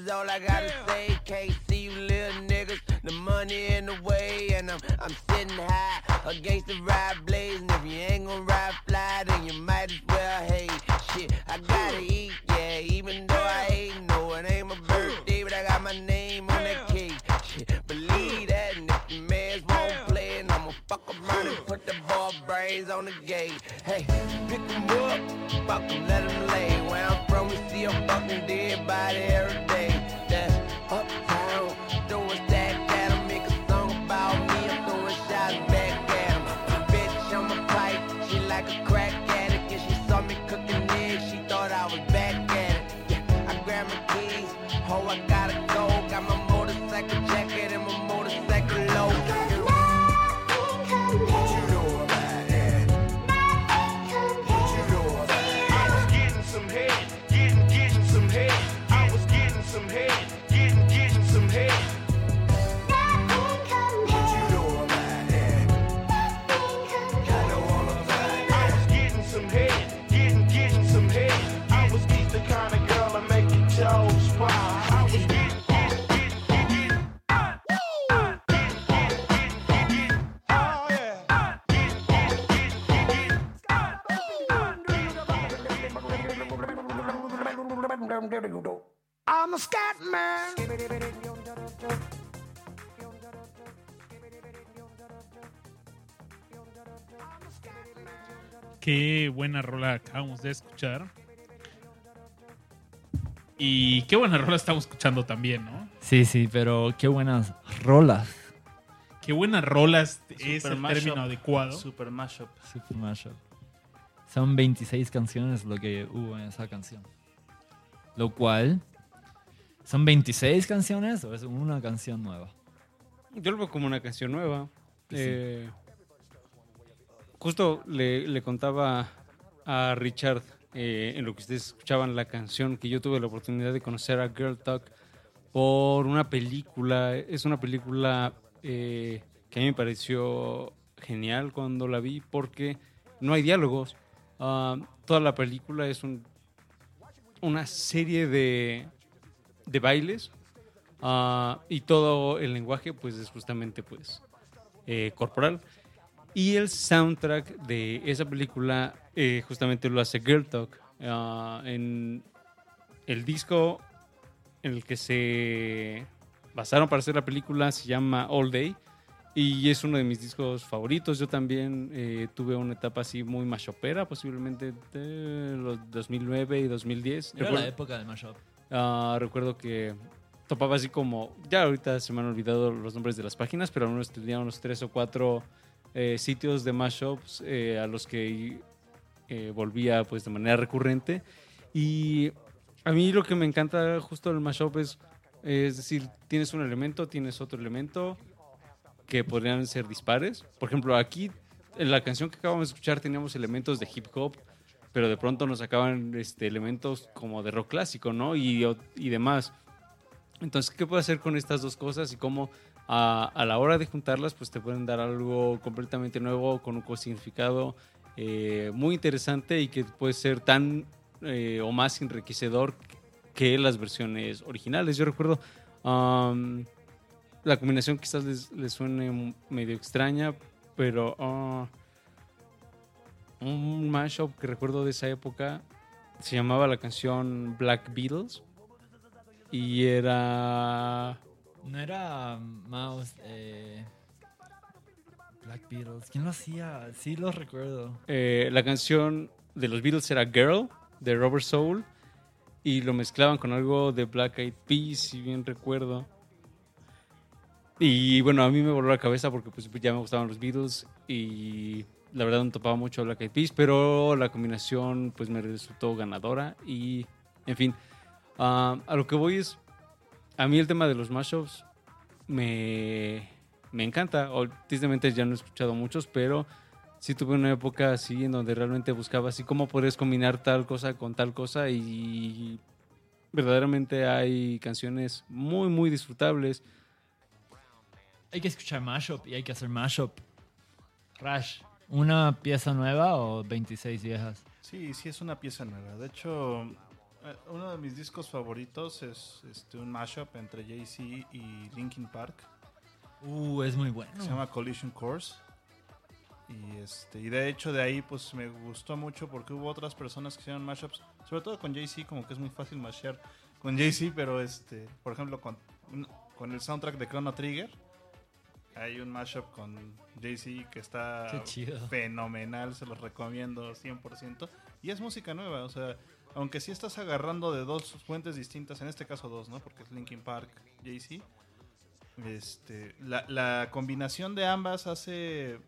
That's all I gotta say. Can't see you little niggas, the money in the way, and I'm. I'm sitting high against the ride head, Qué buena rola acabamos de escuchar. Y qué buena rola estamos escuchando también, ¿no? Sí, sí, pero qué buenas rolas. Qué buenas rolas es Super el mashup. término adecuado. Super mashup. Super Mashup. Son 26 canciones lo que hubo en esa canción. Lo cual, ¿son 26 canciones o es una canción nueva? Yo lo veo como una canción nueva. Sí. Eh, justo le, le contaba a Richard eh, en lo que ustedes escuchaban la canción que yo tuve la oportunidad de conocer a Girl Talk por una película. Es una película eh, que a mí me pareció genial cuando la vi porque no hay diálogos. Ah, toda la película es un- una serie de, de bailes Ah, y todo el lenguaje pues es justamente pues eh, corporal y el soundtrack de esa película eh, justamente lo hace Girl Talk Ah, en el disco en el que se basaron para hacer la película se llama All Day y es uno de mis discos favoritos. Yo también eh, tuve una etapa así muy mashopera, posiblemente de los 2009 y 2010. Recuerdo- época del mashup. Ah, recuerdo que topaba así como, ya ahorita se me han olvidado los nombres de las páginas, pero al menos tenía unos tres o cuatro eh, sitios de mashups eh, a los que eh, volvía pues de manera recurrente. Y a mí lo que me encanta justo del mashup es, es decir, tienes un elemento, tienes otro elemento que podrían ser dispares. Por ejemplo, aquí en la canción que acabamos de escuchar teníamos elementos de hip hop, pero de pronto nos sacaban este, elementos como de rock clásico, ¿no? Y, y demás. Entonces, ¿qué puedo hacer con estas dos cosas y cómo a, la hora de juntarlas, pues te pueden dar algo completamente nuevo, con un significado eh, muy interesante y que puede ser tan eh, o más enriquecedor que las versiones originales. Yo recuerdo la combinación quizás les, les suene medio extraña, pero ah, un mashup que recuerdo de esa época se llamaba la canción Black Beatles y era No era Mouse. Eh, Black Beatles. ¿Quién lo hacía? Sí, lo recuerdo. eh, la canción de los Beatles era Girl de Robert Soul y lo mezclaban con algo de Black Eyed Peas, si bien recuerdo. Y bueno, a mí me voló la cabeza porque pues ya me gustaban los Beatles y la verdad no topaba mucho Black Eyed Peas, pero la combinación pues me resultó ganadora y en fin, ah, a lo que voy es, a mí el tema de los mashups me, me encanta. O, tristemente ya no he escuchado muchos, pero sí tuve una época así en donde realmente buscaba así cómo puedes combinar tal cosa con tal cosa y verdaderamente hay canciones muy, muy disfrutables. Hay que escuchar mashup y hay que hacer mashup. Rash, ¿una pieza nueva o 26 viejas? Sí, sí es una pieza nueva. De hecho, uno de mis discos favoritos es este, un mashup entre Jay-Z y Linkin Park. Uh, es muy bueno. Se llama Collision Course. Y, este, y de hecho de ahí pues me gustó mucho porque hubo otras personas que hicieron mashups, sobre todo con Jay-Z, como que es muy fácil mashear con Jay-Z, pero este, por ejemplo con, con el soundtrack de Chrono Trigger, hay un mashup con Jay-Z que está fenomenal, se los recomiendo 100%. Y es música nueva, o sea, aunque sí estás agarrando de dos fuentes distintas, en este caso dos, ¿no? Porque es Linkin Park, Jay-Z. Este, la, la combinación de ambas hace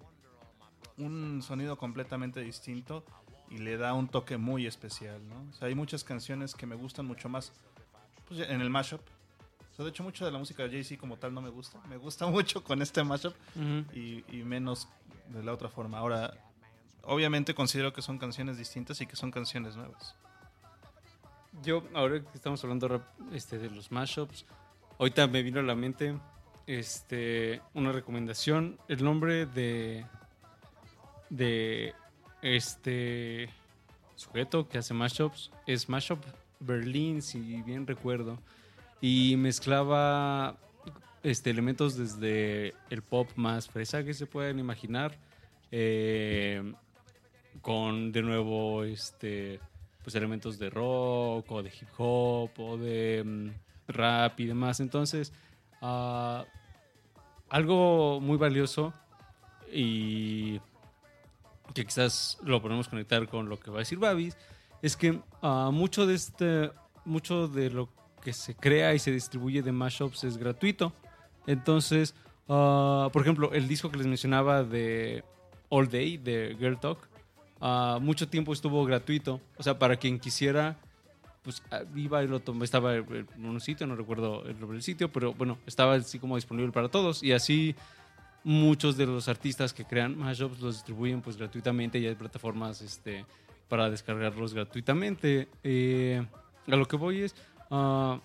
un sonido completamente distinto y le da un toque muy especial, ¿no? O sea, hay muchas canciones que me gustan mucho más pues, en el mashup. O sea, de hecho, mucho de la música de Jay-Z como tal no me gusta. Me gusta mucho con este mashup y, y menos de la otra forma. Ahora, obviamente considero que son canciones distintas y que son canciones nuevas. Yo, ahora que estamos hablando este, de los mashups, ahorita me vino a la mente este, una recomendación. El nombre de, de este sujeto que hace mashups es Mashup Berlin, si bien recuerdo. Y mezclaba este, elementos desde el pop más fresa que se pueden imaginar. eh, con de nuevo este pues elementos de rock o de hip hop o de mm, rap y demás. Entonces ah, algo muy valioso y que quizás lo podemos conectar con lo que va a decir Babis es que ah, mucho de este mucho de lo que se crea y se distribuye de mashups es gratuito. Entonces ah, por ejemplo el disco que les mencionaba de All Day de Girl Talk ah, mucho tiempo estuvo gratuito. O sea, para quien quisiera, pues ah, iba y lo tomaba. Estaba en un sitio, no recuerdo el nombre del sitio, pero bueno, estaba así como disponible para todos. Y así muchos de los artistas que crean mashups los distribuyen pues gratuitamente y hay plataformas este, para descargarlos gratuitamente. Eh, a lo que voy es, ah,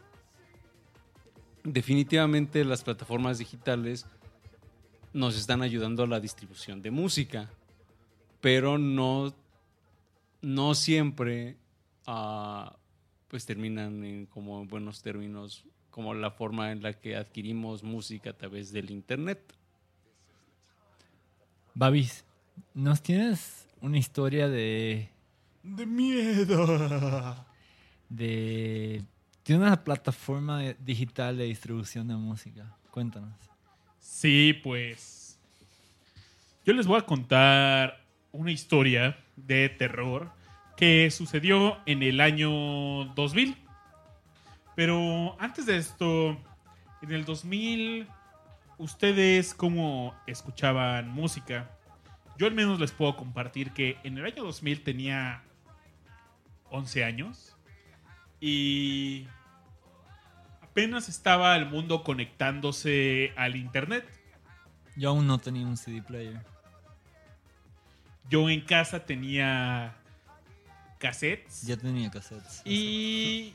definitivamente las plataformas digitales nos están ayudando a la distribución de música, pero no, no siempre ah, pues terminan en como en buenos términos como la forma en la que adquirimos música a través del internet. Babis, ¿nos tienes una historia de. De miedo. de. Tiene una plataforma digital de distribución de música? Cuéntanos. Sí, pues. Yo les voy a contar una historia de terror que sucedió en el año 2000. Pero antes de esto, en el 2000, ¿ustedes cómo escuchaban música? Yo al menos les puedo compartir que en el año 2000 tenía 11 años y apenas estaba el mundo conectándose al internet. Yo aún no tenía un CD player. Yo en casa tenía cassettes Ya tenía cassettes. y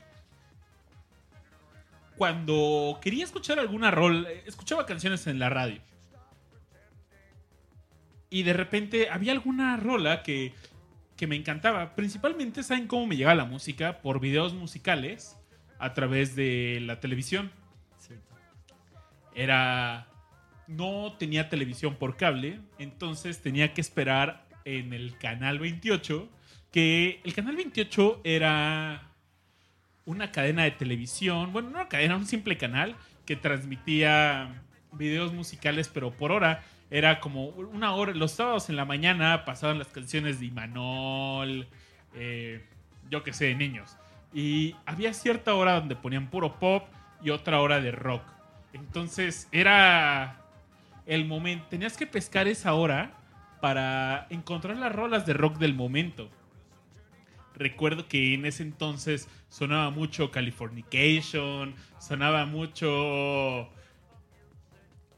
cuando quería escuchar alguna rol, escuchaba canciones en la radio. Y de repente había alguna rola que, que me encantaba. Principalmente, ¿saben cómo me llegaba la música? Por videos musicales a través de la televisión. Era no tenía televisión por cable, entonces tenía que esperar en el canal 28, que el canal 28 era una cadena de televisión, bueno, no una cadena, un simple canal que transmitía videos musicales, pero por hora era como una hora, los sábados en la mañana pasaban las canciones de Imanol, eh, yo que sé, niños. Y había cierta hora donde ponían puro pop y otra hora de rock. Entonces era el momento, tenías que pescar esa hora para encontrar las rolas de rock del momento. Recuerdo que en ese entonces sonaba mucho Californication, sonaba mucho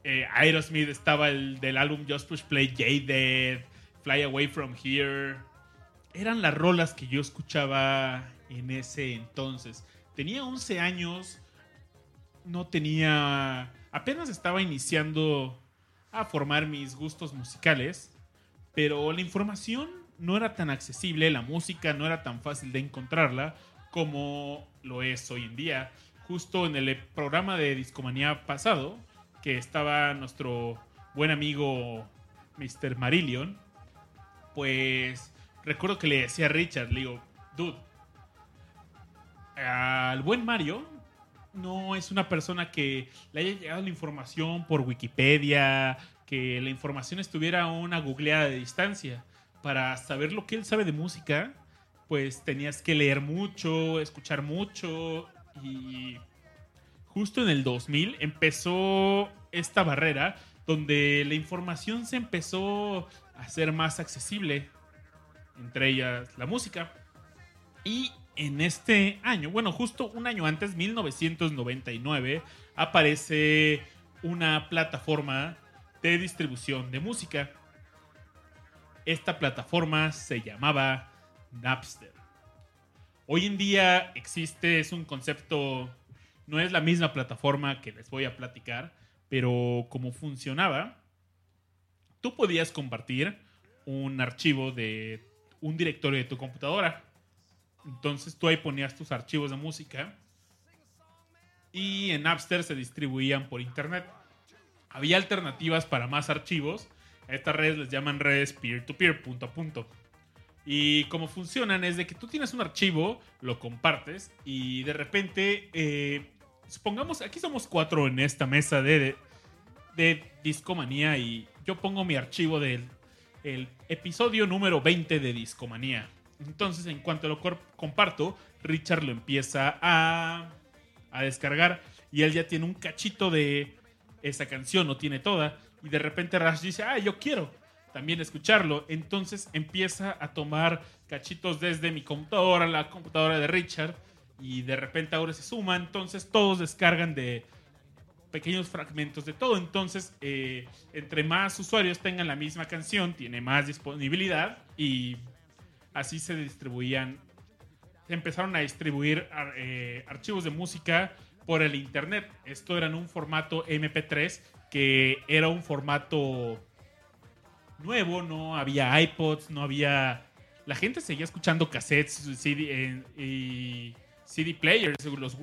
eh, Aerosmith, estaba el del álbum Just Push Play, Jaded, Fly Away From Here. Eran las rolas que yo escuchaba en ese entonces. Tenía 11 años, no tenía. apenas estaba iniciando a formar mis gustos musicales, pero la información no era tan accesible, la música no era tan fácil de encontrarla como lo es hoy en día. Justo en el programa de Discomanía pasado, que estaba nuestro buen amigo Mr. Marillion, pues recuerdo que le decía a Richard, le digo, dude, al buen Mario no es una persona que le haya llegado la información por Wikipedia, que la información estuviera a una googleada de distancia. Para saber lo que él sabe de música, pues tenías que leer mucho, escuchar mucho y justo en el 2000 empezó esta barrera donde la información se empezó a ser más accesible, entre ellas la música. Y en este año, bueno, justo un año antes, 1999, aparece una plataforma de distribución de música. Esta plataforma se llamaba Napster. Hoy en día existe, es un concepto, no es la misma plataforma que les voy a platicar, pero como funcionaba, tú podías compartir un archivo de un directorio de tu computadora. Entonces tú ahí ponías tus archivos de música y en Napster se distribuían por internet. Había alternativas para más archivos. A estas redes les llaman redes peer-to-peer, punto a punto. Y cómo funcionan es de que tú tienes un archivo, lo compartes y de repente, eh, supongamos, aquí somos cuatro en esta mesa de, de Discomanía y yo pongo mi archivo del el episodio número 20 de Discomanía. Entonces, en cuanto lo comparto, Richard lo empieza a, a descargar y él ya tiene un cachito de esa canción, no tiene toda. Y de repente Rash dice, ah, yo quiero también escucharlo. Entonces empieza a tomar cachitos desde mi computadora, la computadora de Richard. Y de repente ahora se suma. Entonces todos descargan de pequeños fragmentos de todo. Entonces, eh, entre más usuarios tengan la misma canción, tiene más disponibilidad. Y así se distribuían. Se empezaron a distribuir eh, archivos de música por el internet. Esto era en un formato MP3 que era un formato nuevo, no había iPods, no había... La gente seguía escuchando cassettes CD, en- y CD players. Los,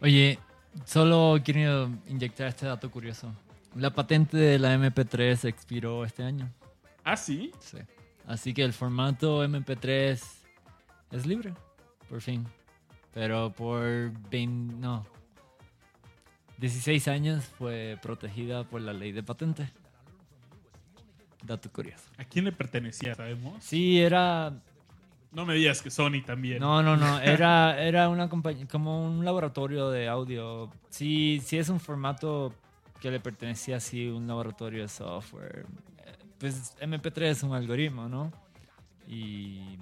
Oye, solo quiero inyectar este dato curioso. La patente de la MP3 expiró este año. ah, sí. Sí. Así que el formato MP3 es libre, por fin. Pero por 20, no, 16 años fue protegida por la ley de patente. Dato curioso. ¿A quién le pertenecía, sabemos? Sí, era No me digas que Sony también. No, no, no. Era, era una compañía, como un laboratorio de audio. Sí, sí es un formato que le pertenecía así un laboratorio de software. Eh, Pues MP3 es un algoritmo, ¿no? Y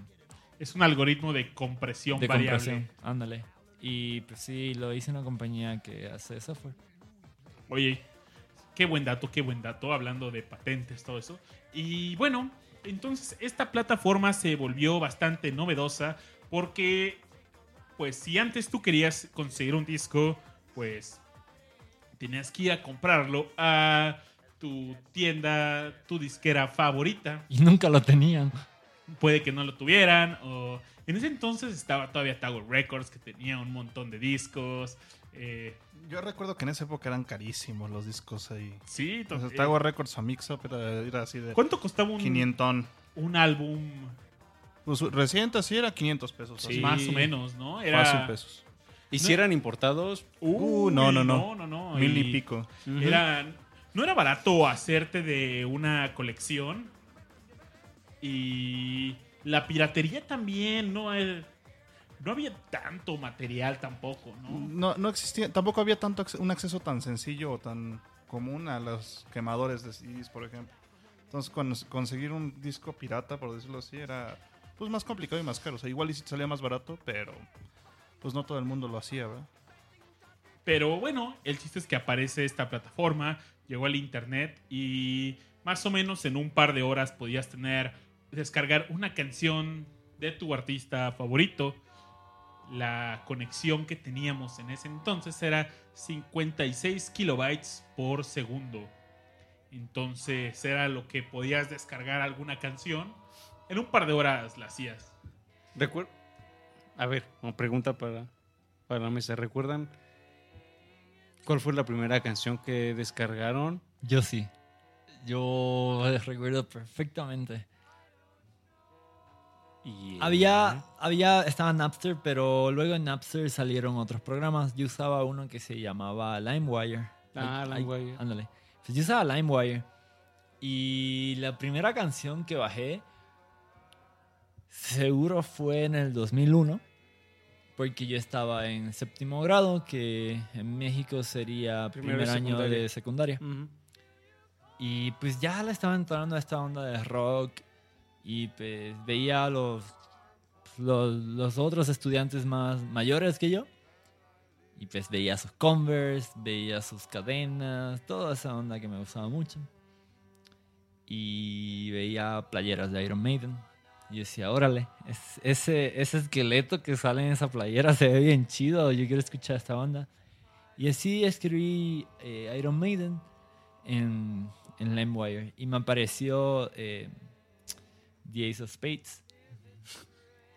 Es un algoritmo de compresión de variable. compresión. Ándale. Y pues sí, lo hizo una compañía que hace software. Oye, qué buen dato, qué buen dato, hablando de patentes, todo eso. Y bueno, entonces esta plataforma se volvió bastante novedosa porque, pues si antes tú querías conseguir un disco, pues tenías que ir a comprarlo a tu tienda, tu disquera favorita. Y nunca lo tenían. Puede que no lo tuvieran o... En ese entonces estaba todavía Tower Records que tenía un montón de discos. eh, Yo recuerdo que en esa época eran carísimos los discos ahí. sí, to- Tower Records o Mix Up era, era así de ¿Cuánto costaba un, 500. un álbum? Pues reciente así era 500 pesos. Sí. así. Más o menos, ¿no? Era Fácil pesos. ¿Y si eran importados? Uy, no, no, no, no. no, no. Mil y pico. Era, no era barato hacerte de una colección. Y la piratería también, no, El- no había tanto material tampoco, ¿no? No, no existía, tampoco había tanto un acceso tan sencillo o tan común a los quemadores de CDs, por ejemplo. Entonces, con- conseguir un disco pirata, por decirlo así, era pues más complicado y más caro. O sea, igual y salía más barato, pero pues no todo el mundo lo hacía, ¿verdad? Pero bueno, el chiste es que aparece esta plataforma, llegó al internet y más o menos en un par de horas podías tener, descargar una canción de tu artista favorito. La conexión que teníamos en ese entonces era 56 kilobytes por segundo. Entonces era lo que podías descargar alguna canción. En un par de horas la hacías. Recuer- A ver, una pregunta para, para la mesa. ¿Recuerdan ¿Cuál fue la primera canción que descargaron? Yo sí. Yo recuerdo perfectamente. Y, Había, había, estaba Napster, pero luego en Napster salieron otros programas. Yo usaba uno que se llamaba LimeWire. Ah, Ay, ay, LimeWire. Ándale. Pues yo usaba LimeWire. Y la primera canción que bajé seguro fue en el 2001. Porque yo estaba en séptimo grado, que en México sería Primero primer año secundaria. de secundaria. Ujú. Y pues ya le estaba entrando a esta onda de rock y pues veía a los, los, otros estudiantes más mayores que yo. Y pues veía sus Converse, veía sus cadenas, toda esa onda que me gustaba mucho. Y veía playeras de Iron Maiden. Y decía, órale, es- ese, ese esqueleto que sale en esa playera se ve bien chido, yo quiero escuchar esta banda. Y así escribí eh, Iron Maiden en, en LimeWire y me apareció eh, The Ace of Spades.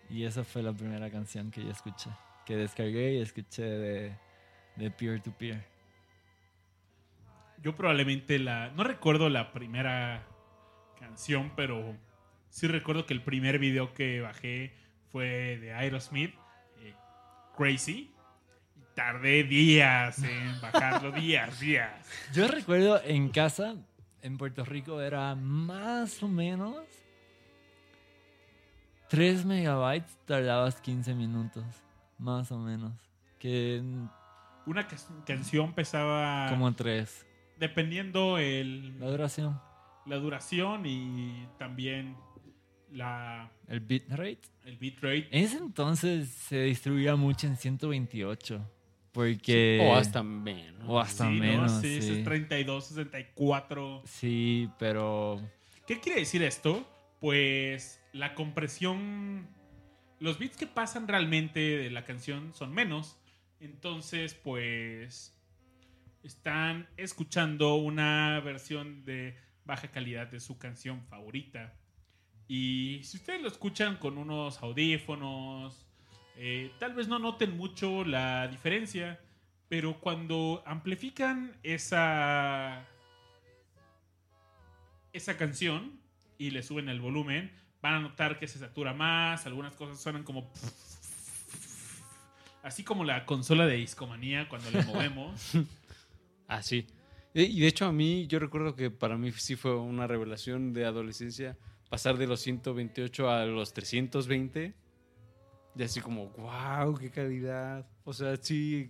Y esa fue la primera canción que yo escuché, que descargué y escuché de, de peer to peer. Yo probablemente la. No recuerdo la primera canción, pero sí recuerdo que el primer video que bajé fue de Aerosmith, eh, Crazy. Y tardé días en bajarlo, días, días. Yo recuerdo en casa, en Puerto Rico, era más o menos 3 megabytes, tardabas 15 minutos, más o menos. Que Una ca- canción pesaba. como 3. Dependiendo el, La duración, la duración y también la, el bitrate. el bitrate. En ese entonces se distribuía mucho en 128. Porque. O hasta menos. O hasta Sí, ¿no? menos. Sí, ese sí. es 32, 64. Sí, pero. ¿Qué quiere decir esto? Pues la compresión. Los bits que pasan realmente de la canción son menos. Entonces, pues. Están escuchando una versión de baja calidad de su canción favorita. Y si ustedes lo escuchan con unos audífonos, eh, tal vez no noten mucho la diferencia. Pero cuando amplifican esa esa canción y le suben el volumen, van a notar que se satura más, algunas cosas suenan como... Así como la consola de discomanía cuando la movemos. Sí. Y y de hecho a mí, yo recuerdo que para mí sí fue una revelación de adolescencia pasar de los 128 a los 320. Y así como, wow, qué calidad. O sea, sí,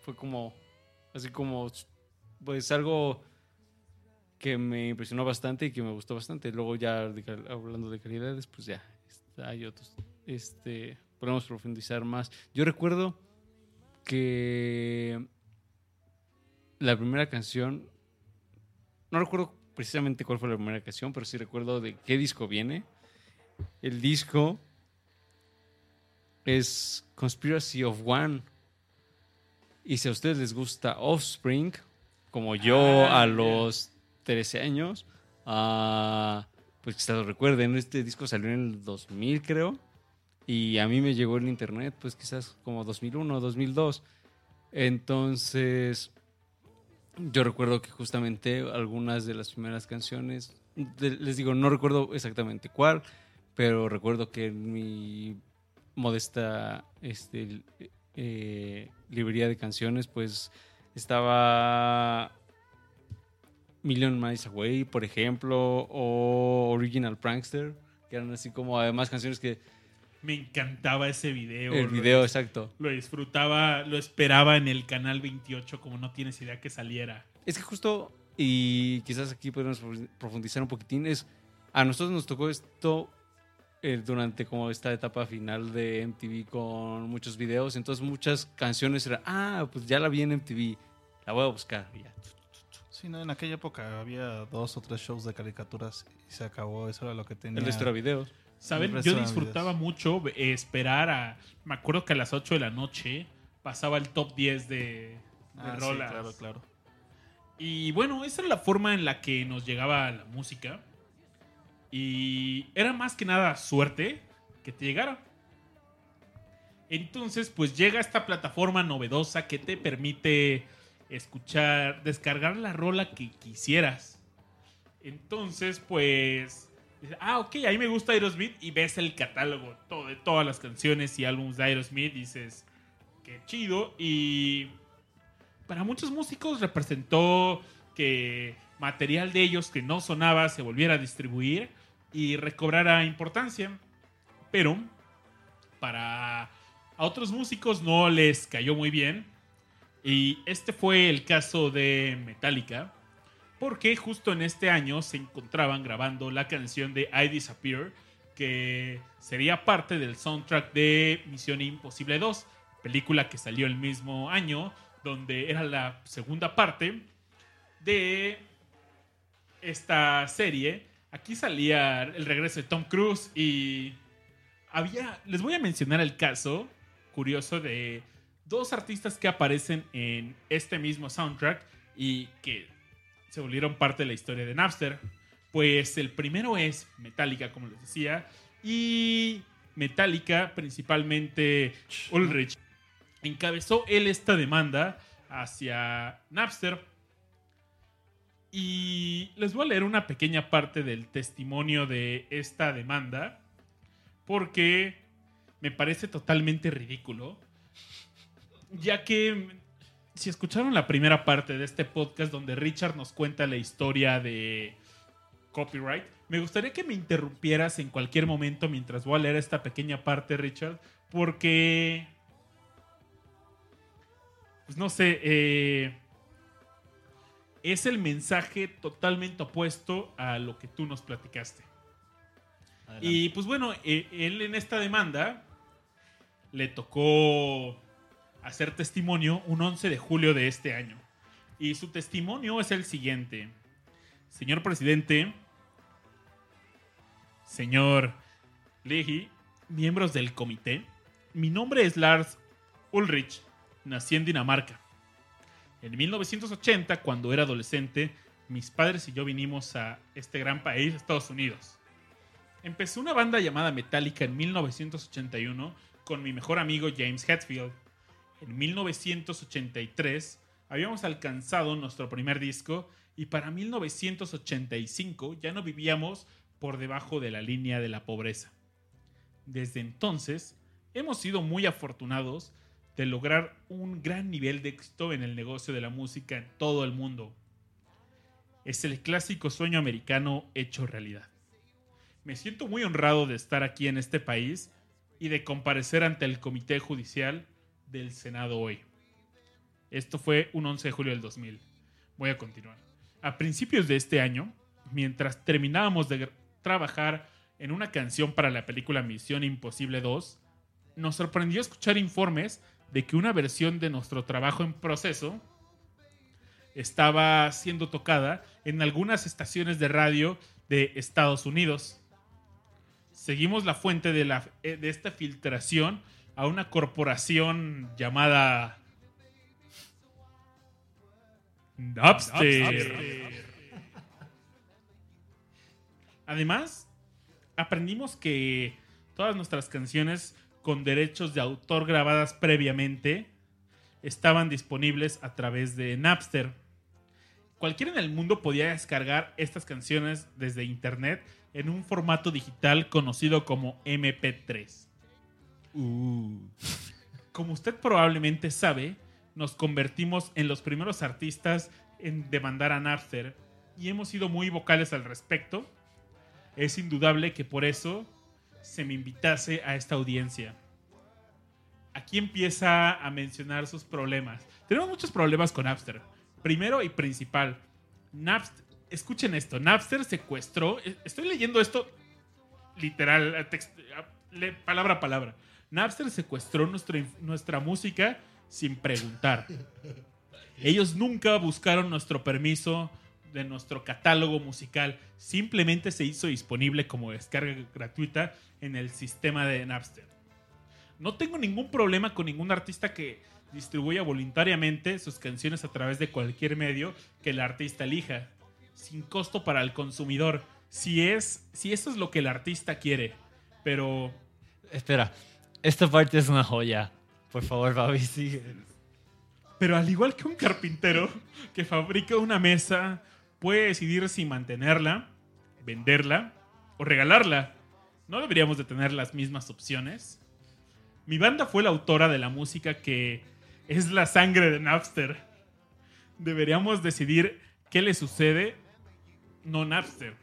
fue como, así como, pues algo que me impresionó bastante y que me gustó bastante. Luego ya de hablando de calidades, pues ya, hay otros. Este, podemos profundizar más. Yo recuerdo que la primera canción, no recuerdo precisamente cuál fue la primera canción, pero sí recuerdo de qué disco viene. El disco es Conspiracy of One. Y si a ustedes les gusta Offspring, como yo Ah, a ya. los 13 años, ah, pues quizás lo recuerden, este disco salió en el 2000 creo. Y a mí me llegó el internet, pues quizás como 2001, 2002. Entonces, yo recuerdo que justamente algunas de las primeras canciones, les digo, no recuerdo exactamente cuál, pero recuerdo que en mi modesta este, eh, librería de canciones, pues estaba Million Miles Away, por ejemplo, o Original Prankster, que eran así como además canciones que... Me encantaba ese video. El video, exacto. Lo disfrutaba, lo esperaba en el canal 28 como no tienes idea que saliera. Es que justo, y quizás aquí podemos profundizar un poquitín, es a nosotros nos tocó esto eh, durante como esta etapa final de MTV con muchos videos, entonces muchas canciones eran, ah, pues ya la vi en MTV, la voy a buscar. y ya. Sí, no, en aquella época había dos o tres shows de caricaturas y se acabó. Eso era lo que tenía. El resto era videos. Yo disfrutaba videos. mucho eh, esperar a... Me acuerdo que a las 8 de la noche pasaba el top 10 de, de Ah, sí, claro, claro. Y bueno, esa era la forma en la que nos llegaba la música. Y era más que nada suerte que te llegara. Entonces, pues llega esta plataforma novedosa que te permite escuchar, descargar la rola que quisieras. Entonces, pues, ah, ok, ahí me gusta Aerosmith y ves el catálogo todo, de todas las canciones y álbumes de Aerosmith, dices, qué chido. Y para muchos músicos representó que material de ellos que no sonaba se volviera a distribuir y recobrara importancia. Pero para a otros músicos no les cayó muy bien. Y este fue el caso de Metallica. Porque justo en este año se encontraban grabando la canción de I Disappear, que sería parte del soundtrack de Misión Imposible 2, película que salió el mismo año, donde era la segunda parte de esta serie. Aquí salía el regreso de Tom Cruise y había, les voy a mencionar el caso curioso de dos artistas que aparecen en este mismo soundtrack y que se volvieron parte de la historia de Napster. Pues el primero es Metallica, como les decía, y Metallica, principalmente Ulrich, encabezó él esta demanda hacia Napster. Y les voy a leer una pequeña parte del testimonio de esta demanda, porque me parece totalmente ridículo, ya que si escucharon la primera parte de este podcast donde Richard nos cuenta la historia de copyright, me gustaría que me interrumpieras en cualquier momento mientras voy a leer esta pequeña parte, Richard, porque... Pues no sé, eh, es el mensaje totalmente opuesto a lo que tú nos platicaste. Y pues bueno, eh, él en esta demanda le tocó hacer testimonio un 11 de julio de este año. Y su testimonio es el siguiente. Señor presidente, señor Leahy, miembros del comité, mi nombre es Lars Ulrich, nací en Dinamarca. En 1980, cuando era adolescente, mis padres y yo vinimos a este gran país, Estados Unidos. Empecé una banda llamada Metallica en 1981 con mi mejor amigo James Hetfield. En 1983 habíamos alcanzado nuestro primer disco y para 1985 ya no vivíamos por debajo de la línea de la pobreza. Desde entonces hemos sido muy afortunados de lograr un gran nivel de éxito en el negocio de la música en todo el mundo. Es el clásico sueño americano hecho realidad. Me siento muy honrado de estar aquí en este país y de comparecer ante el Comité Judicial del Senado hoy. Esto fue un 11 de julio del 2000. Voy a continuar. A principios de este año, mientras terminábamos de trabajar en una canción para la película Misión Imposible 2, nos sorprendió escuchar informes de que una versión de nuestro trabajo en proceso estaba siendo tocada en algunas estaciones de radio de Estados Unidos. Seguimos la fuente de, la, eh, de esta filtración a una corporación llamada Napster. Además, aprendimos que todas nuestras canciones con derechos de autor grabadas previamente estaban disponibles a través de Napster. Cualquiera en el mundo podía descargar estas canciones desde internet en un formato digital conocido como MP3. Como usted probablemente sabe, nos convertimos en los primeros artistas en demandar a Napster y hemos sido muy vocales al respecto. Es indudable que por eso se me invitase a esta audiencia. Aquí empieza a mencionar sus problemas. Tenemos muchos problemas con Napster. Primero y principal, Napster, escuchen esto, Napster secuestró, eh, estoy leyendo esto literal, palabra a palabra. Napster secuestró nuestra, nuestra música sin preguntar. Ellos nunca buscaron nuestro permiso de nuestro catálogo musical. Simplemente se hizo disponible como descarga gratuita en el sistema de Napster. No tengo ningún problema con ningún artista que distribuya voluntariamente sus canciones a través de cualquier medio que el artista elija, sin costo para el consumidor, si es si eso es lo que el artista quiere. Pero Espera, esta parte es una joya. Por favor, Babi, sigue. Pero al igual que un carpintero que fabrica una mesa, puede decidir si mantenerla, venderla o regalarla. ¿No deberíamos de tener las mismas opciones? Mi banda fue la autora de la música que es la sangre de Napster. Deberíamos decidir qué le sucede, no Napster,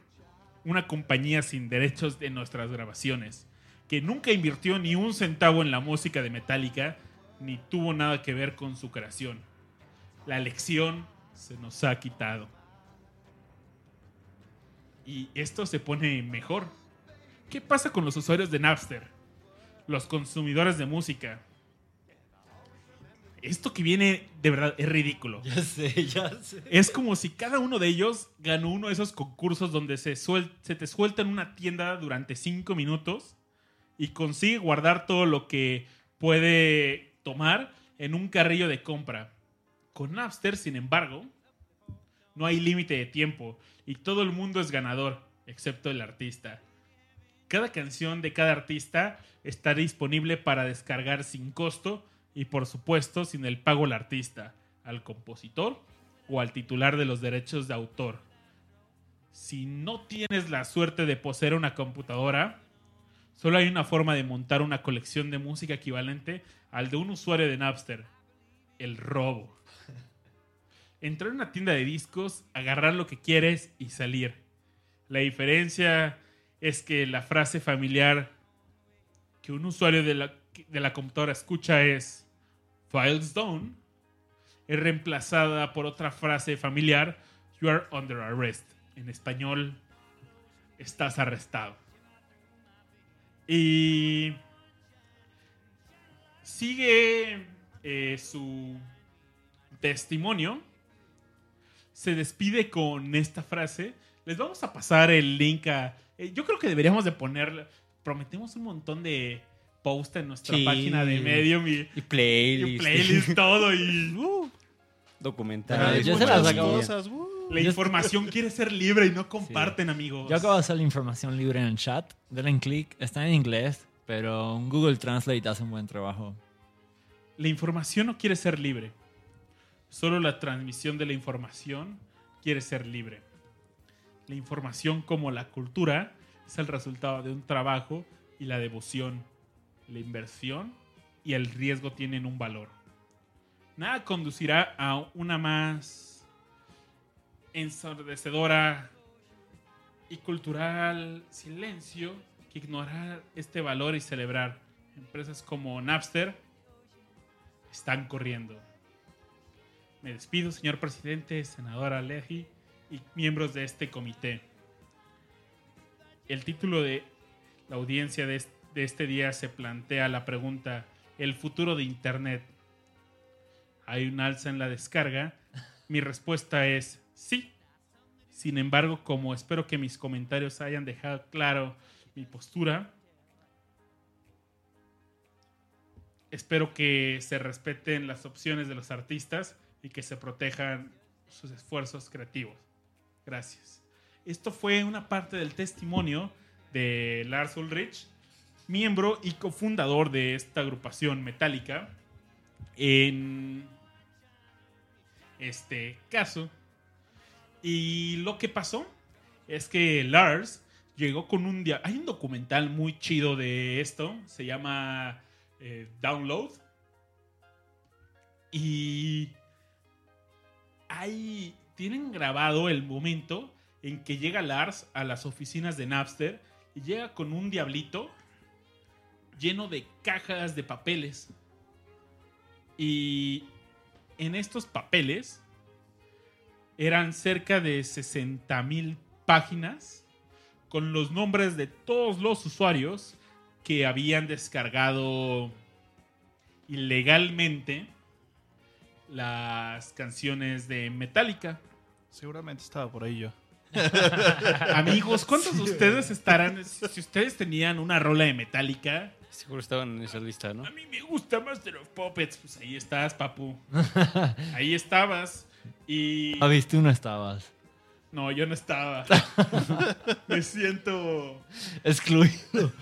una compañía sin derechos de nuestras grabaciones, que nunca invirtió ni un centavo en la música de Metallica, ni tuvo nada que ver con su creación. La lección se nos ha quitado. Y esto se pone mejor. ¿Qué pasa con los usuarios de Napster? Los consumidores de música. Esto que viene de verdad es ridículo. Ya sé, ya sé. Es como si cada uno de ellos ganó uno de esos concursos donde se, se te suelta en una tienda durante cinco minutos y consigue guardar todo lo que puede tomar en un carrillo de compra. Con Napster, sin embargo, no hay límite de tiempo y todo el mundo es ganador, excepto el artista. Cada canción de cada artista está disponible para descargar sin costo y por supuesto sin el pago al artista, al compositor o al titular de los derechos de autor. Si no tienes la suerte de poseer una computadora, solo hay una forma de montar una colección de música equivalente al de un usuario de Napster, el robo. Entrar a una tienda de discos, agarrar lo que quieres y salir. La diferencia es que la frase familiar que un usuario de la, de la computadora escucha es Files down es reemplazada por otra frase familiar You are under arrest. En español, estás arrestado. Y sigue eh, su testimonio. Se despide con esta frase. Les vamos a pasar el link a... eh, yo creo que deberíamos de poner... Prometemos un montón de post en nuestra Sí. página de Medium y, Y y playlist. playlist, todo y... uh, Documentales. Yo se las cosas, uh. La información quiere ser libre y no comparten, amigos. Yo acabo de hacer la información libre en el chat. Denle en clic. Está en inglés, pero un Google Translate hace un buen trabajo. La información no quiere ser libre. Solo la transmisión de la información quiere ser libre. La información como la cultura es el resultado de un trabajo y la devoción. La inversión y el riesgo tienen un valor. Nada conducirá a una más ensordecedora y cultural silencio que ignorar este valor y celebrar. Empresas como Napster están corriendo. Me despido, señor presidente, senadora Leji y miembros de este comité. El título de la audiencia de es- de este día se plantea la pregunta, ¿el futuro de Internet? ¿Hay un alza en la descarga? Mi respuesta es sí. Sin embargo, como espero que mis comentarios hayan dejado claro mi postura, espero que se respeten las opciones de los artistas y que se protejan sus esfuerzos creativos. Gracias. Esto fue una parte del testimonio de Lars Ulrich, miembro y cofundador de esta agrupación metálica. En este caso. Y lo que pasó es que Lars llegó con un día. Hay un documental muy chido de esto. Se llama eh, Download. Y ahí tienen grabado el momento en que llega Lars a las oficinas de Napster y llega con un diablito lleno de cajas de papeles. Y en estos papeles eran cerca de 60 mil páginas con los nombres de todos los usuarios que habían descargado ilegalmente las canciones de Metallica. Seguramente estaba por ahí yo. Amigos, ¿cuántos de ustedes estarán? Si ustedes tenían una rola de Metallica, Seguro estaban en esa lista, ¿no? a mí me gusta Master of Puppets. Pues ahí estás, papu. Ahí estabas. Y. Ah, viste, no estabas. No, yo no estaba. Me siento. Excluido.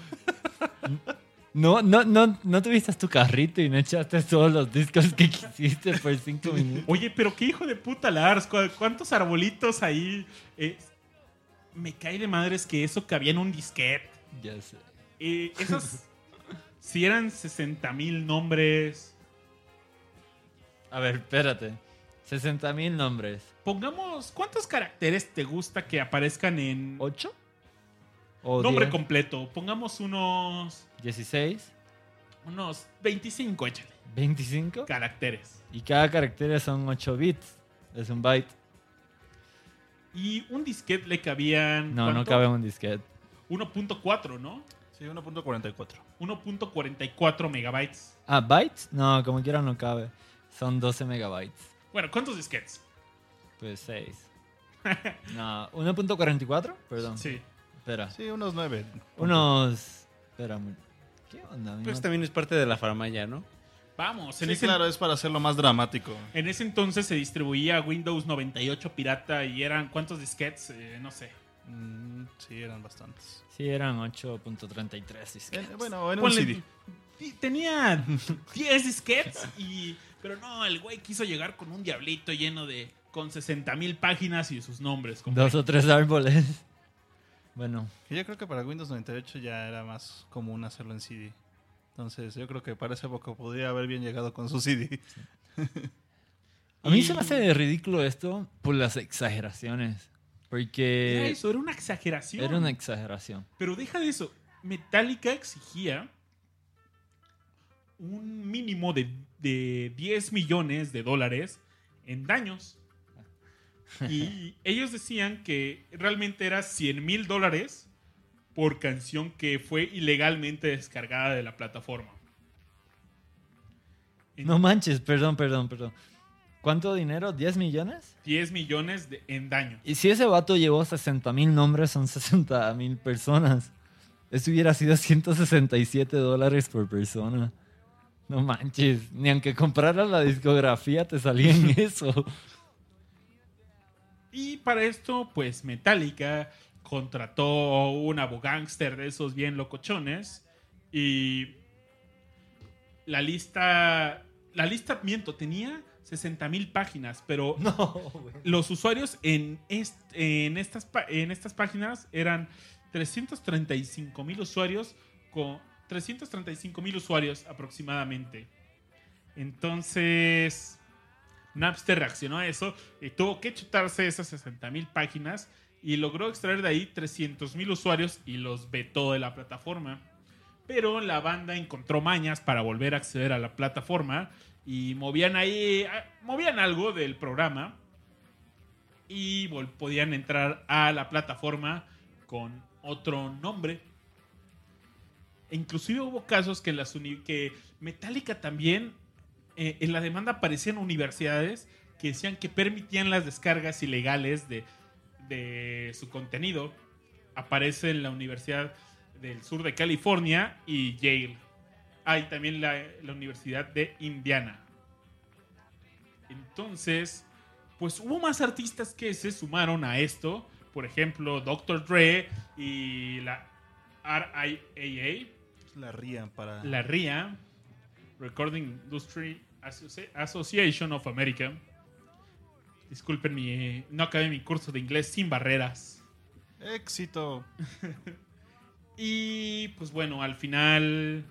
No, no, no, no tuviste tu carrito y no echaste todos los discos que quisiste por cinco minutos. Oye, pero qué hijo de puta Lars. ¿cu- ¿Cuántos arbolitos ahí? Eh, me cae de madres que eso cabía en un disquete. Ya sé. Eh, esos, si eran 60 mil nombres. A ver, espérate. 60 mil nombres. Pongamos, ¿cuántos caracteres te gusta que aparezcan en ¿Ocho? ¿O nombre diez? completo? Pongamos unos, 16, unos 25, échale. 25. Caracteres. Y cada carácter son 8 bits. Es un byte. Y un disquete le cabían. No, no ¿cuánto? cabe en un disquete. 1.4, ¿no? Sí, 1.44. 1.44 megabytes. Ah, bytes? No, como quiera no cabe. Son 12 megabytes. Bueno, ¿cuántos disquetes? Pues 6. No, 1.44, perdón. Sí. Espera. Sí, unos 9. Unos. Espera, ¿qué onda? Mi Pues también es parte de la faramaya, ¿no? Vamos, en, Sí, ese, claro, es para hacerlo más dramático. en ese entonces se distribuía Windows 98 pirata y eran ¿cuántos disquetes? Eh, no sé. Mm, sí, eran bastantes. Sí, eran 8.33 disquetes. En- bueno, en un Ponle- CD. y Tenía 10 disquetes y... Pero no, el güey quiso llegar con un diablito lleno de... Con 60 mil páginas y sus nombres. compa. Dos o tres árboles. Bueno, Yo creo que para Windows 98 ya era más común hacerlo en CD. Entonces, yo creo que para esa época podría haber bien llegado con su CD. a mí Y- se me hace ridículo esto por las exageraciones. Era Porque eso, era una exageración. era una exageración. Pero deja de eso. Metallica exigía un mínimo de, de 10 millones de dólares en daños. Y ellos decían que realmente era 100 mil dólares por canción que fue ilegalmente descargada de la plataforma. En No manches, perdón, perdón, perdón. ¿Cuánto dinero? ¿10 millones? 10 millones de- en daños. Y si ese vato llevó 60 mil nombres, son 60 mil personas. Eso hubiera sido 167 dólares por persona. No manches, ni aunque compraras la discografía te salía en eso. Y para esto, pues Metallica contrató un abogánster de esos bien locochones. Y la lista, la lista, miento, tenía 60 mil páginas, pero los usuarios en, est- en, estas, en estas páginas eran 335 mil usuarios con 335 mil usuarios aproximadamente. Entonces, Napster reaccionó a eso y tuvo que chutarse esas 60 mil páginas y logró extraer de ahí 300 mil usuarios y los vetó de la plataforma. Pero la banda encontró mañas para volver a acceder a la plataforma y movían ahí, ah, movían algo del programa y podían entrar a la plataforma con otro nombre. Inclusive hubo casos que, las que Metallica también eh, en la demanda aparecían universidades que decían que permitían las descargas ilegales de, de su contenido. Aparece en la Universidad del Sur de California y Yale. Hay también la, la Universidad de Indiana. Entonces, pues hubo más artistas que se sumaron a esto. Por ejemplo, Dr. Dre y la RIAA, La rían para... la RIA, Recording Industry Associ- Association of America. Disculpen mi, no acabé mi curso de inglés sin barreras. Éxito. Y pues bueno, al final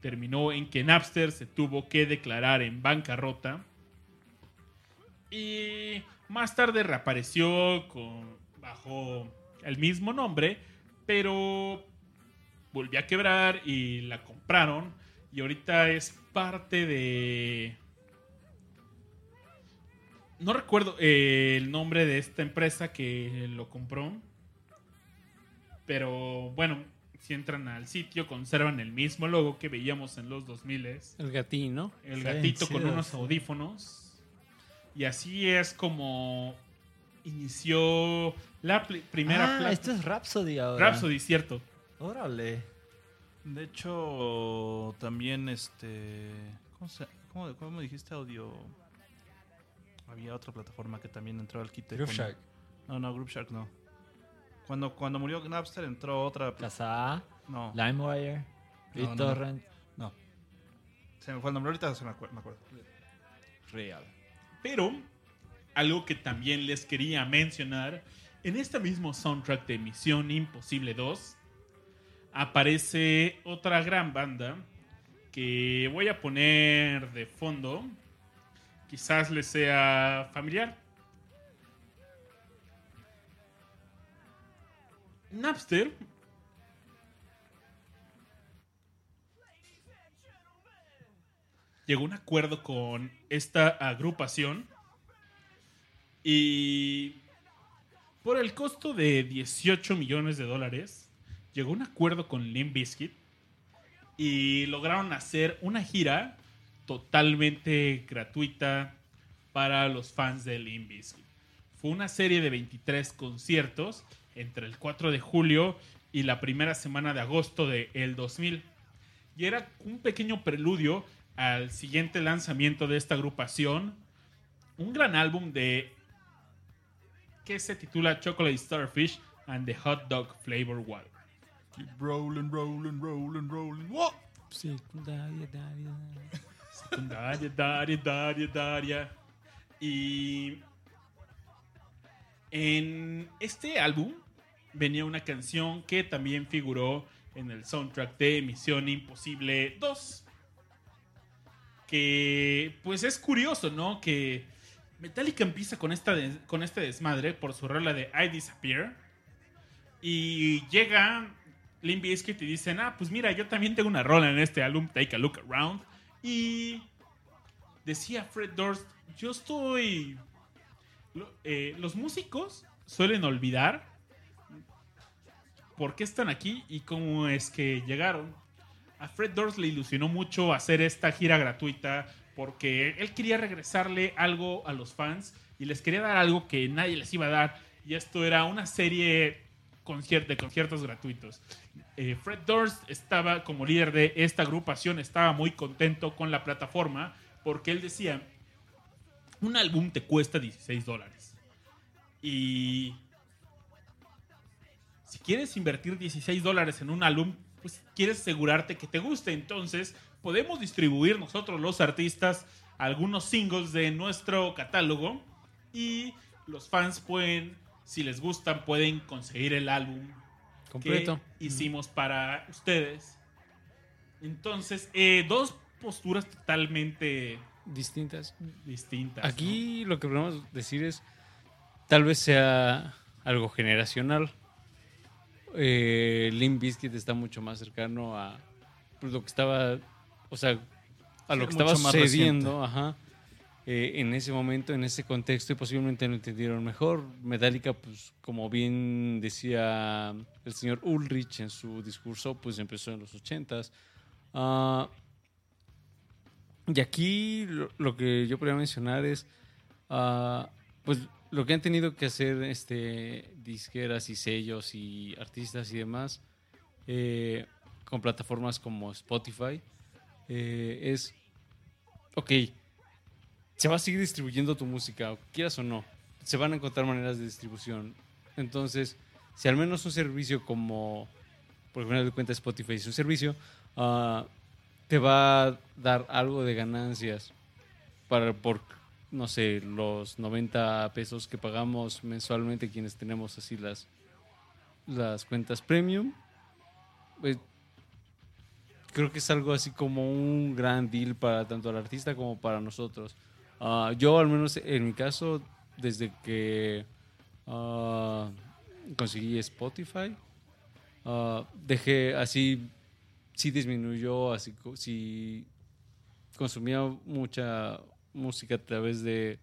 terminó en que Napster se tuvo que declarar en bancarrota. Y más tarde reapareció con, bajo el mismo nombre, pero volvió a quebrar y la compraron. Y ahorita es parte de... No recuerdo eh, el nombre de esta empresa que lo compró. Pero bueno, si entran al sitio, conservan el mismo logo que veíamos en los 2000 El gatín, ¿no? El Sí, gatito con unos audífonos. Y así es como inició la primera ah, esto es Rhapsody ahora. Rhapsody, cierto. Órale. De hecho, también este... ¿Cómo, se, cómo, cómo me dijiste audio? Había otra plataforma que también entró al kit. Groove cuando- Shark. No, no, Group Shark no. Cuando, cuando murió Napster entró otra... Kazaa. No, LimeWire. No, no, no. BitTorrent. No. Se me fue el nombre ahorita, se me, acuer- me acuerdo. Real. Pero algo que también les quería mencionar, en este mismo soundtrack de Misión Imposible 2 aparece otra gran banda que voy a poner de fondo. Quizás les sea familiar. Napster llegó a un acuerdo con esta agrupación y por el costo de 18 millones de dólares llegó a un acuerdo con Limp Bizkit y lograron hacer una gira totalmente gratuita para los fans de Limp Bizkit. Fue una serie de 23 conciertos entre el 4 de julio y la primera semana de agosto del el 2000 y era un pequeño preludio al siguiente lanzamiento de esta agrupación, un gran álbum de que se titula Chocolate Starfish and the Hot Dog Flavor Wild. Keep rolling, rolling, rolling, rolling. ¡Wow! Secundaria, daria, daria, daria. Y en este álbum venía una canción que también figuró en el soundtrack de Misión Imposible 2. Que pues es curioso, ¿no? Que Metallica empieza con, esta con este desmadre por su rola de I Disappear. Y llega Limp Bizkit y dicen, ah, pues mira, yo también tengo una rola en este álbum, Take a Look Around. Y decía Fred Durst, yo estoy... eh, los músicos suelen olvidar por qué están aquí y cómo es que llegaron. A Fred Durst le ilusionó mucho hacer esta gira gratuita porque él quería regresarle algo a los fans y les quería dar algo que nadie les iba a dar. Y esto era una serie concier- de conciertos gratuitos. Eh, Fred Durst estaba como líder de esta agrupación, estaba muy contento con la plataforma porque él decía, un álbum te cuesta 16 dólares. Y si quieres invertir 16 dólares en un álbum, pues quieres asegurarte que te guste. Entonces, podemos distribuir nosotros los artistas algunos singles de nuestro catálogo y los fans pueden, si les gustan, pueden conseguir el álbum Completo. que hicimos para ustedes. Entonces, eh, dos posturas totalmente Distintas. distintas. ¿no? Aquí lo que podemos decir es, tal vez sea algo generacional. Eh, Limp Bizkit está mucho más cercano a pues, lo que estaba, o sea, a lo Sí, que estaba sucediendo, ajá, eh, en ese momento, en ese contexto y posiblemente lo entendieron mejor. Metallica, pues, como bien decía el señor Ulrich en su discurso, pues empezó en los ochentas. Ah, y aquí lo, lo que yo podría mencionar es, ah, pues lo que han tenido que hacer este, disqueras y sellos y artistas y demás eh, con plataformas como Spotify eh, es, ok, se va a seguir distribuyendo tu música, quieras o no, se van a encontrar maneras de distribución. Entonces, si al menos un servicio como, por final de cuentas Spotify es un servicio, ah, te va a dar algo de ganancias para por no sé los 90 pesos que pagamos mensualmente quienes tenemos así las las cuentas premium pues, creo que es algo así como un gran deal para tanto el artista como para nosotros Ah, yo al menos en mi caso desde que ah, conseguí Spotify ah, dejé así sí disminuyó, así sí consumía mucha música a través de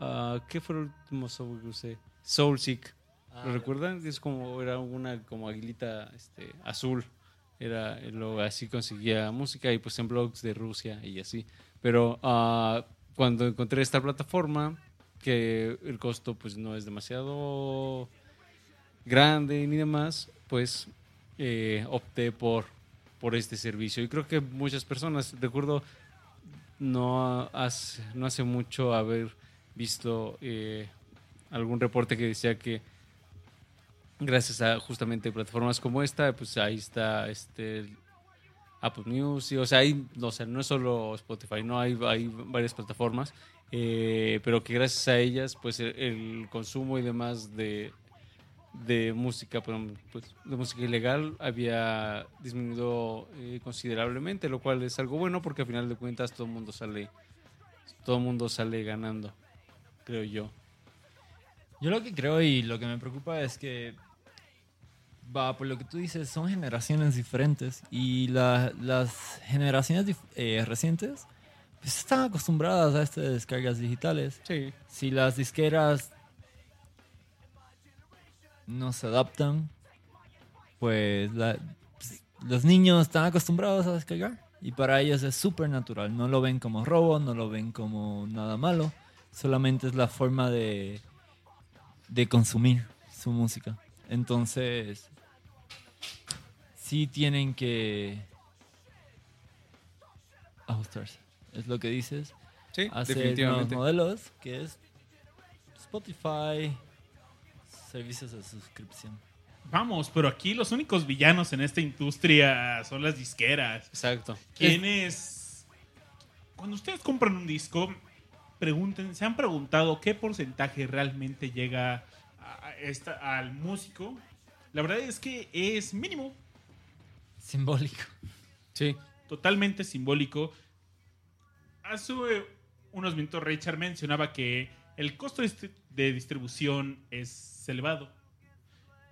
ah, ¿qué fue el último software que usé? Soulseek. ¿Lo recuerdan? Es como era una como aguilita este, azul. Era lo así conseguía música y pues en blogs de Rusia y así. Pero ah, cuando encontré esta plataforma que el costo pues no es demasiado grande ni demás, pues eh, opté por, por este servicio. Y creo que muchas personas, recuerdo no hace, no hace mucho haber visto eh, algún reporte que decía que gracias a justamente plataformas como esta, pues ahí está este Apple Music, o sea, hay, no, sea, no es solo Spotify, no hay, hay varias plataformas, eh, pero que gracias a ellas, pues el, consumo y demás de, de música, pues, pues, de música ilegal había disminuido eh, considerablemente, lo cual es algo bueno porque al final de cuentas todo el mundo sale, todo el mundo sale ganando, creo yo. Yo lo que creo y lo que me preocupa es que, va, por lo que tú dices, son generaciones diferentes y la- las generaciones eh, recientes pues, están acostumbradas a estas descargas digitales. Sí. Si las disqueras no se adaptan, pues, la- pues, los niños están acostumbrados a descargar y para ellos es súper natural. No lo ven como robo, no lo ven como nada malo, solamente es la forma de de consumir su música. Entonces, sí tienen que ajustarse. Es lo que dices. Sí, Hacer nuevos definitivamente. modelos, que es Spotify, servicios de suscripción. Vamos, pero aquí los únicos villanos en esta industria son las disqueras. Exacto. ¿Quiénes? Cuando ustedes compran un disco, pregunten, ¿se han preguntado qué porcentaje realmente llega a esta- al músico? La verdad es que es mínimo, Simbólico. Sí. totalmente simbólico. Hace unos minutos Richard mencionaba que el costo de distribución es elevado.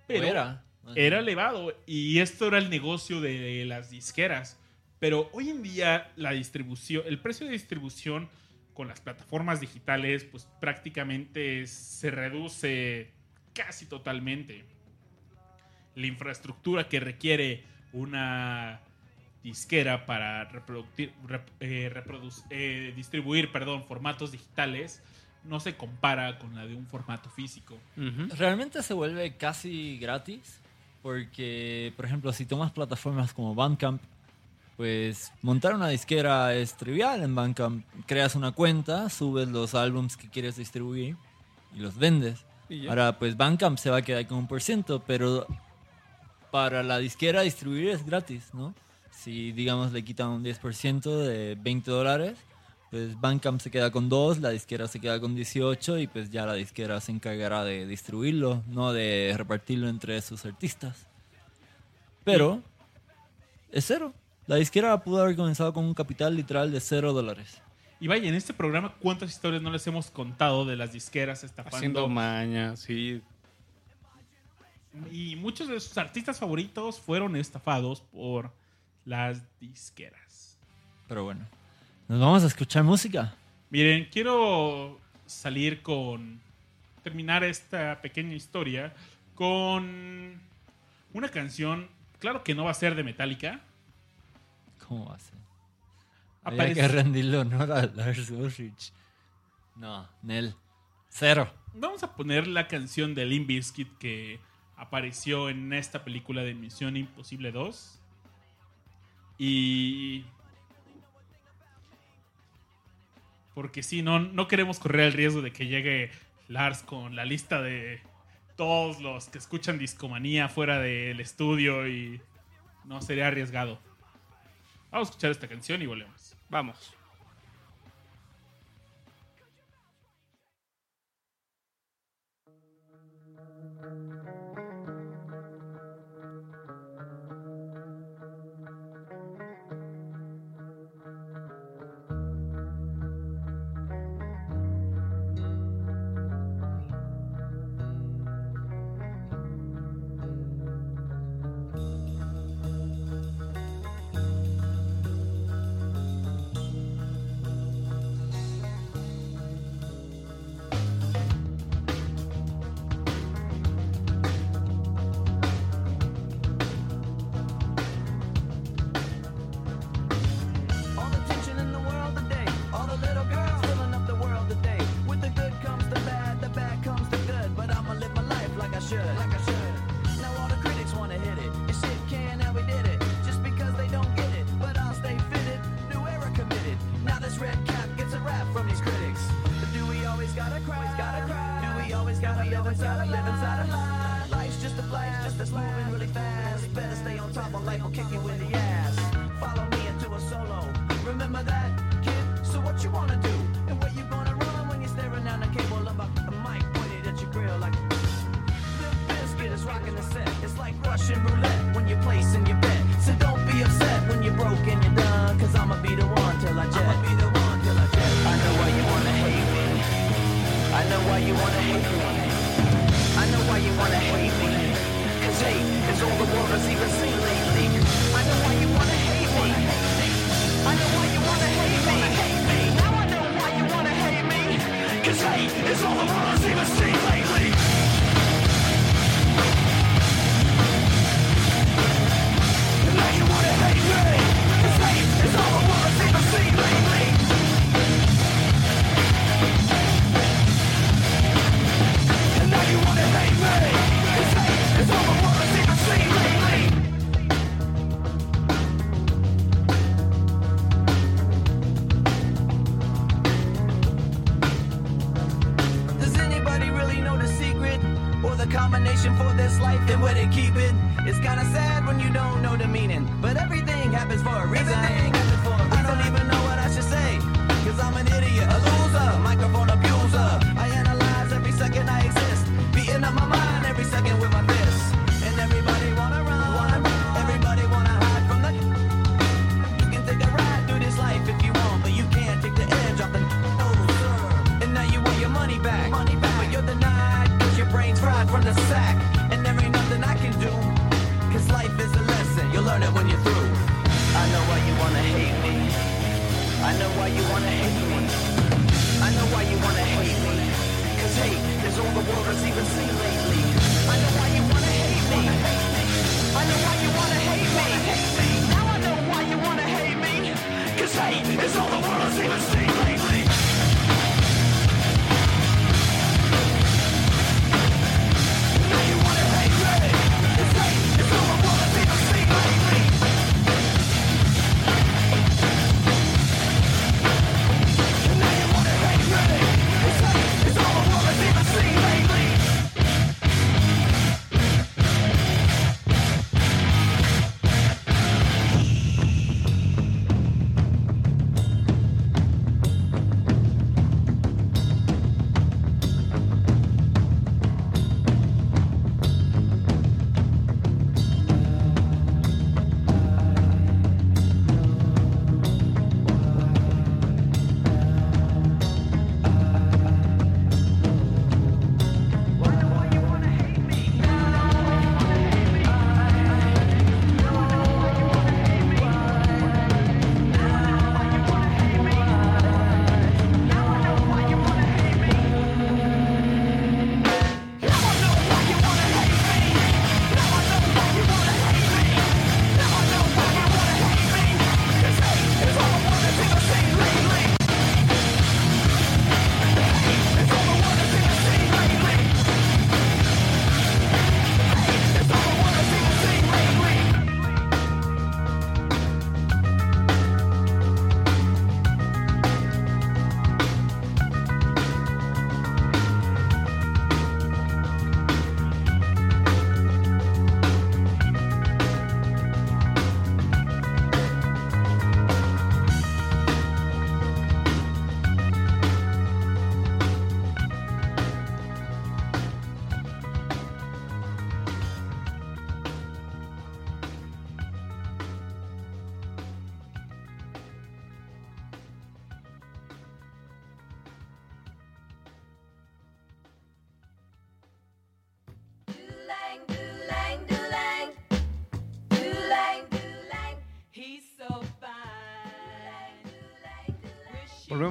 Pero era. era elevado y esto era el negocio de las disqueras. Pero hoy en día la distribución, el precio de distribución con las plataformas digitales, pues prácticamente se reduce casi totalmente. La infraestructura que requiere una disquera para reproducir- rep- eh, eh, distribuir perdón, formatos digitales no se compara con la de un formato físico. Ujú. Realmente se vuelve casi gratis porque, por ejemplo, si tomas plataformas como Bandcamp, pues montar una disquera es trivial en Bandcamp. Creas una cuenta, subes los álbums que quieres distribuir y los vendes. Y. Ahora, pues Bandcamp se va a quedar con un por ciento, pero para la disquera distribuir es gratis, ¿no? Si, digamos, le quitan un 10% de 20 dólares, pues Bandcamp se queda con 2, la disquera se queda con 18 y pues ya la disquera se encargará de distribuirlo, no de repartirlo entre sus artistas. Pero es cero. La disquera pudo haber comenzado con un capital literal de 0 dólares. Y vaya, en este programa, ¿cuántas historias no les hemos contado de las disqueras estafando? Haciendo maña, sí. Y muchos de sus artistas favoritos fueron estafados por las disqueras. Pero bueno, nos vamos a escuchar música. Miren, quiero salir con. terminar esta pequeña historia con una canción. Claro que no va a ser de Metallica. ¿Cómo va a ser? Aparece- que rendirle honor a Lars Ulrich. No, Nel. Cero. Vamos a poner la canción de Limp Bizkit que apareció en esta película de Misión Imposible 2. Y. Porque sí, no, no queremos correr el riesgo de que llegue Lars con la lista de todos los que escuchan discomanía fuera del estudio y no sería arriesgado. Vamos a escuchar esta canción y volvemos. Vamos.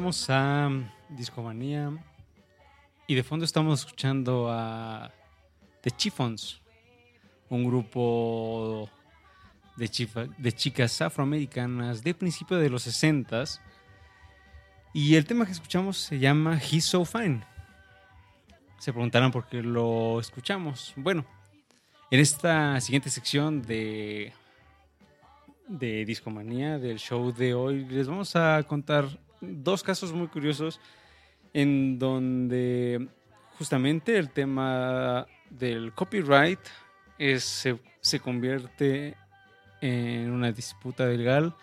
regresamos a Discomanía. Y de fondo estamos escuchando a The Chiffons, un grupo de, de chicas afroamericanas de principio de los 60 Y el tema que escuchamos se llama He's So Fine. Se preguntarán por qué lo escuchamos. Bueno, en esta siguiente sección de de Discomanía, del show de hoy, les vamos a contar dos casos muy curiosos en donde justamente el tema del copyright se, se, convierte en una disputa legal.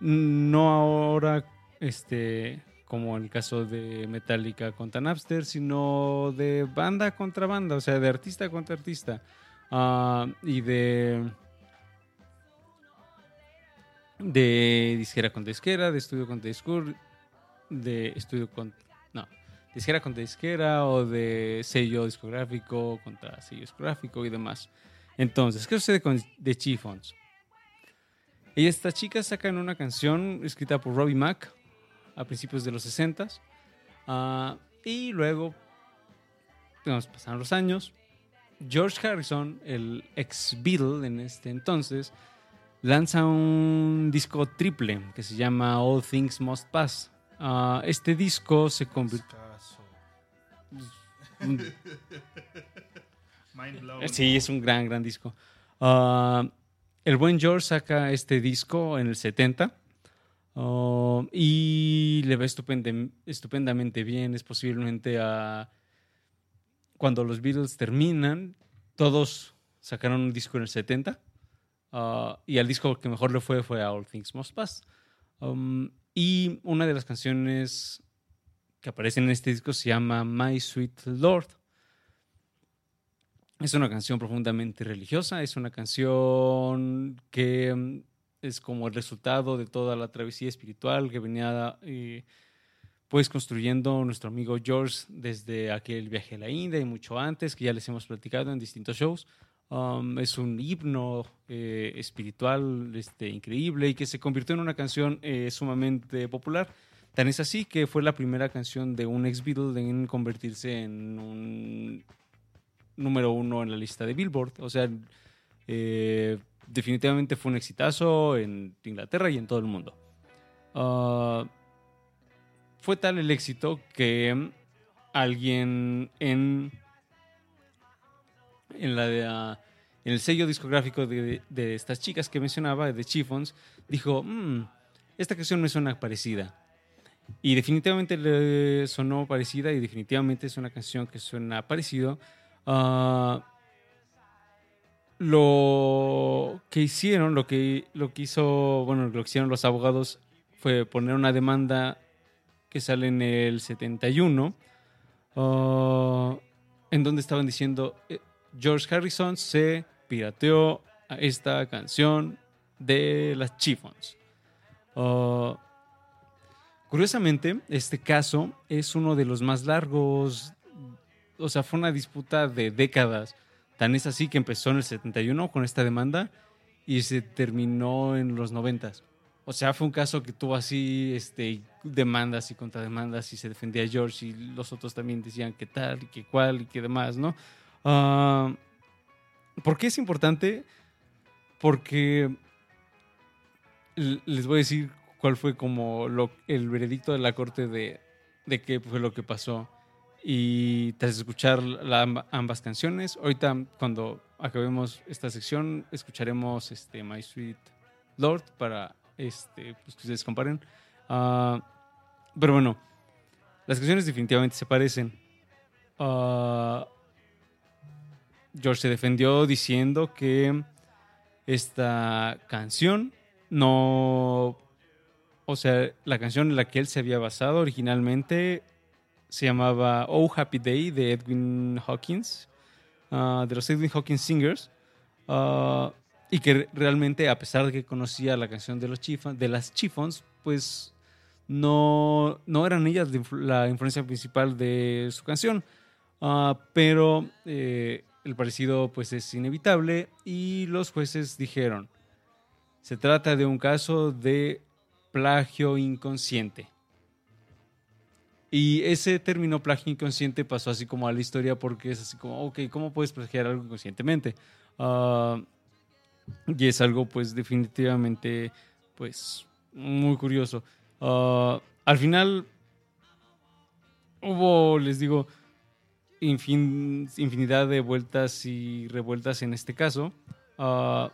No ahora este, como el caso de Metallica contra Napster, sino de banda contra banda, o sea, de artista contra artista. Ah, y de de disquera con disquera, de estudio con discur, de estudio con no, disquera contra disquera o de sello discográfico contra sello discográfico y demás. Entonces, ¿qué sucede con The Chiffons? Y estas chicas sacan una canción escrita por Robbie Mack a principios de los 60 y luego digamos, pasaron los años. George Harrison, el ex Beatle en este entonces, lanza un disco triple que se llama All Things Must Pass. Ah, este disco se convirtió. Sí, es un gran, gran disco. Ah, el buen George saca este disco en el 70 ah, y le va estupende- estupendamente bien. Es posiblemente a. Cuando los Beatles terminan, todos sacaron un disco en el 70 ah, y al disco que mejor le fue fue All Things Must Pass. Um, y una de las canciones que aparecen en este disco se llama My Sweet Lord. Es una canción profundamente religiosa, es una canción que mm, es como el resultado de toda la travesía espiritual que venía eh, pues construyendo nuestro amigo George desde aquel viaje a la India y mucho antes, que ya les hemos platicado en distintos shows. Um, es un himno eh, espiritual este, increíble y que se convirtió en una canción eh, sumamente popular. Tan es así que fue la primera canción de un ex Beatle en convertirse en un número uno en la lista de Billboard. O sea, eh, definitivamente fue un exitazo en Inglaterra y en todo el mundo. Ah, fue tal el éxito que alguien en, en, la de, ah, en el sello discográfico de, de estas chicas que mencionaba, de Chiffons, dijo, "Mm, esta canción me suena parecida. Y definitivamente le sonó parecida y definitivamente es una canción que suena parecido. Ah, lo que hicieron, lo que, lo que hizo, bueno, lo que hicieron los abogados fue poner una demanda que sale en el 71, ah, en donde estaban diciendo eh, George Harrison se pirateó a esta canción de las Chiffons. Ah, curiosamente, este caso es uno de los más largos o sea, fue una disputa de décadas. Tan es así que empezó en el 71 con esta demanda y se terminó en los 90. O sea, fue un caso que tuvo así este, demandas y contrademandas y se defendía George y los otros también decían que tal y que cual y que demás, ¿no? Ah, ¿Por qué es importante? Porque les voy a decir cuál fue como el veredicto de la corte de, de qué fue lo que pasó. Y tras escuchar la- ambas canciones, ahorita cuando acabemos esta sección, escucharemos este, My Sweet Lord para este, pues, que ustedes comparen. Ah, pero bueno, las canciones definitivamente se parecen. Ah, George se defendió diciendo que esta canción no... O sea, la canción en la que él se había basado originalmente se llamaba Oh Happy Day de Edwin Hawkins, ah, de los Edwin Hawkins Singers, ah, y que realmente, a pesar de que conocía la canción de, los Chiffon- de las Chiffons, pues no, no eran ellas la influencia principal de su canción. Ah, pero eh, el parecido pues es inevitable y los jueces dijeron, se trata de un caso de plagio inconsciente. Y ese término plagio inconsciente pasó así como a la historia porque es así como, ok, ¿cómo puedes plagiar algo inconscientemente? Ah, y es algo pues definitivamente pues muy curioso. Ah, al final hubo, les digo, infin- infinidad de vueltas y revueltas en este caso. Ah,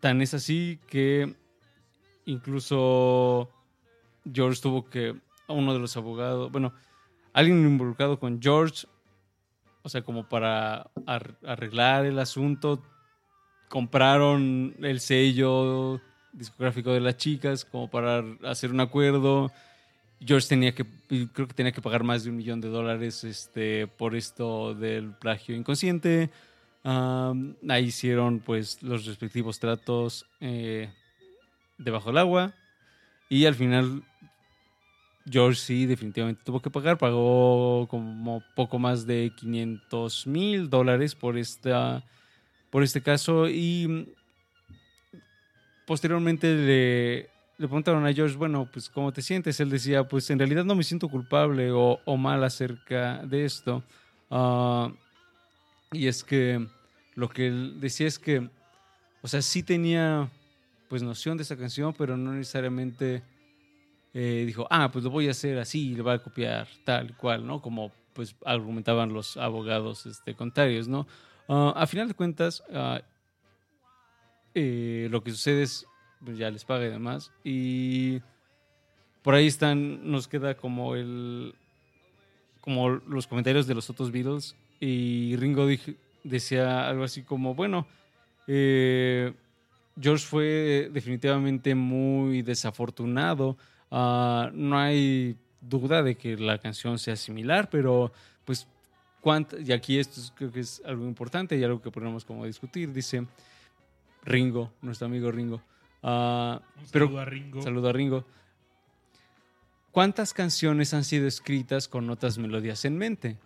tan es así que incluso George tuvo que, uno de los abogados, bueno, alguien involucrado con George, o sea, como para ar- arreglar el asunto, compraron el sello discográfico de las chicas como para hacer un acuerdo. George tenía que, creo que tenía que pagar más de un millón de dólares este, por esto del plagio inconsciente. Ahí hicieron pues los respectivos tratos eh, debajo del agua. Y al final George sí definitivamente tuvo que pagar. Pagó como poco más de 500 mil dólares por, esta, por este caso. Y posteriormente le, le preguntaron a George, bueno, pues ¿cómo te sientes? Él decía, pues en realidad no me siento culpable o, o mal acerca de esto. Ah, y es que lo que él decía es que, o sea, sí tenía pues noción de esa canción, pero no necesariamente eh, dijo, ah, pues lo voy a hacer así, le voy a copiar tal y cual, ¿no? Como pues argumentaban los abogados este, contrarios, ¿no? Ah, a final de cuentas, ah, eh, lo que sucede es, pues ya les paga y demás, y por ahí están, nos queda como el, como los comentarios de los otros Beatles, y Ringo decía algo así como, bueno, eh, George fue definitivamente muy desafortunado. Ah, no hay duda de que la canción sea similar, pero pues, cuánta- y aquí esto es- creo que es algo importante y algo que podemos como discutir. Dice Ringo, nuestro amigo Ringo. Ah, Un pero, saludo a Ringo. Saludo a Ringo. ¿Cuántas canciones han sido escritas con otras melodías en mente?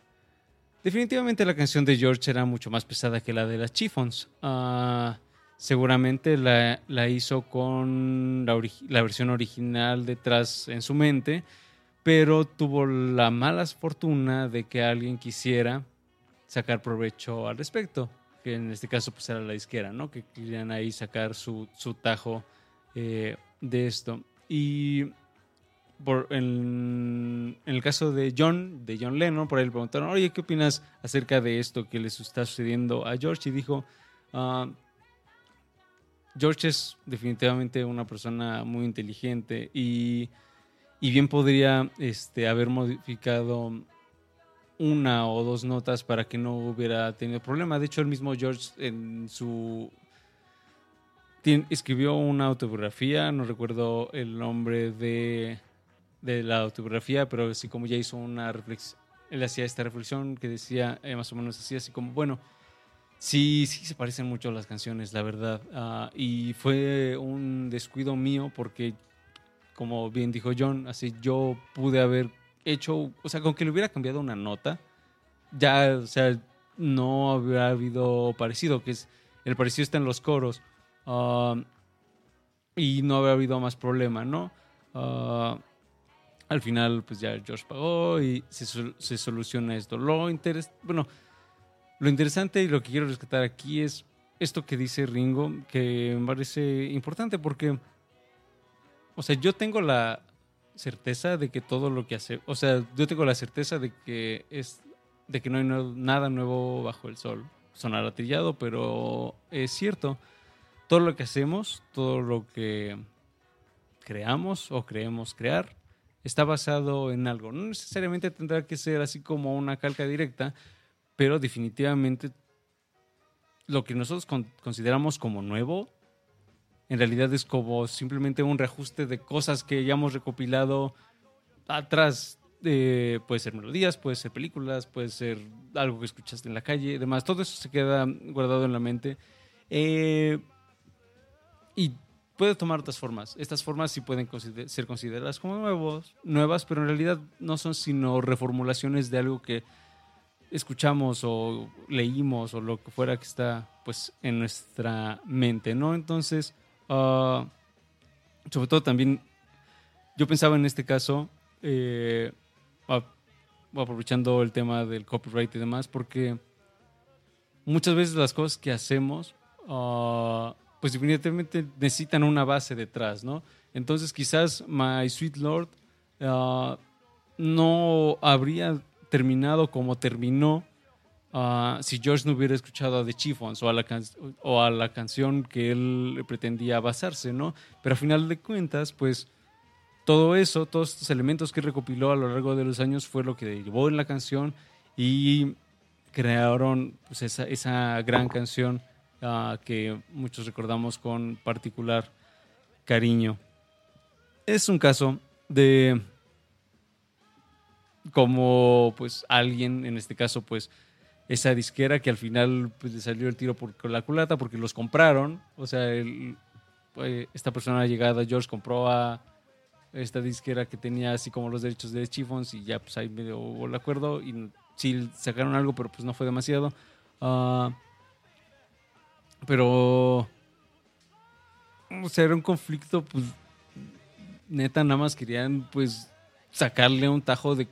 Definitivamente la canción de George era mucho más pesada que la de las Chiffons. Ah, seguramente la, la hizo con la versión original detrás en su mente, pero tuvo la mala fortuna de que alguien quisiera sacar provecho al respecto, que en este caso pues era la disquera, ¿no? Que querían ahí sacar su, su tajo eh, de esto. Y por, en, en el caso de John, de John Lennon, por ahí le preguntaron, oye, ¿qué opinas acerca de esto que les está sucediendo a George? Y dijo, "Ah, George es definitivamente una persona muy inteligente y, y bien podría este, haber modificado una o dos notas para que no hubiera tenido problema. De hecho, el mismo George en su escribió una autobiografía, no recuerdo el nombre de, de la autobiografía, pero así como ya hizo una reflexión, él hacía esta reflexión que decía eh, más o menos así, así como, bueno, sí, sí se parecen mucho las canciones, la verdad. Ah, y fue un descuido mío porque, como bien dijo John, así yo pude haber hecho, o sea, con que le hubiera cambiado una nota, ya, o sea, no habría habido parecido, que es, el parecido está en los coros. Ah, y no habría habido más problema, ¿no? Ah, al final, pues ya George pagó y se, se soluciona esto. Lo interes bueno, lo interesante y lo que quiero rescatar aquí es esto que dice Ringo, que me parece importante porque, o sea, yo tengo la certeza de que todo lo que hace, o sea, yo tengo la certeza de que es, de que no hay nada nuevo bajo el sol. Sonará trillado, pero es cierto. Todo lo que hacemos, todo lo que creamos o creemos crear, está basado en algo. No necesariamente tendrá que ser así como una calca directa, pero definitivamente lo que nosotros con- consideramos como nuevo, en realidad es como simplemente un reajuste de cosas que ya hemos recopilado atrás. Eh, puede ser melodías, puede ser películas, puede ser algo que escuchaste en la calle, demás. Todo eso se queda guardado en la mente. Eh, y puede tomar otras formas. Estas formas sí pueden ser consideradas como nuevos, nuevas, pero en realidad no son sino reformulaciones de algo que escuchamos o leímos o lo que fuera que está pues en nuestra mente, ¿no? Entonces, ah, sobre todo también, yo pensaba en este caso, eh, aprovechando el tema del copyright y demás, porque muchas veces las cosas que hacemos, ah, pues definitivamente necesitan una base detrás, ¿no? Entonces quizás My Sweet Lord ah, no habría terminado como terminó ah, si George no hubiera escuchado a The Chiffons o a, la can- o a la canción que él pretendía basarse, ¿no? Pero a final de cuentas, pues todo eso, todos estos elementos que recopiló a lo largo de los años fue lo que llevó en la canción y crearon pues, esa, esa gran canción ah, que muchos recordamos con particular cariño. Es un caso de como pues alguien, en este caso pues esa disquera que al final pues, le salió el tiro por la culata porque los compraron. O sea, esta persona llegada, George, compró a esta disquera que tenía así como los derechos de Chiffons y ya pues ahí medio hubo el acuerdo y sí sacaron algo, pero pues no fue demasiado. Ah, pero... O sea, era un conflicto, pues neta, nada más querían pues sacarle un tajo de,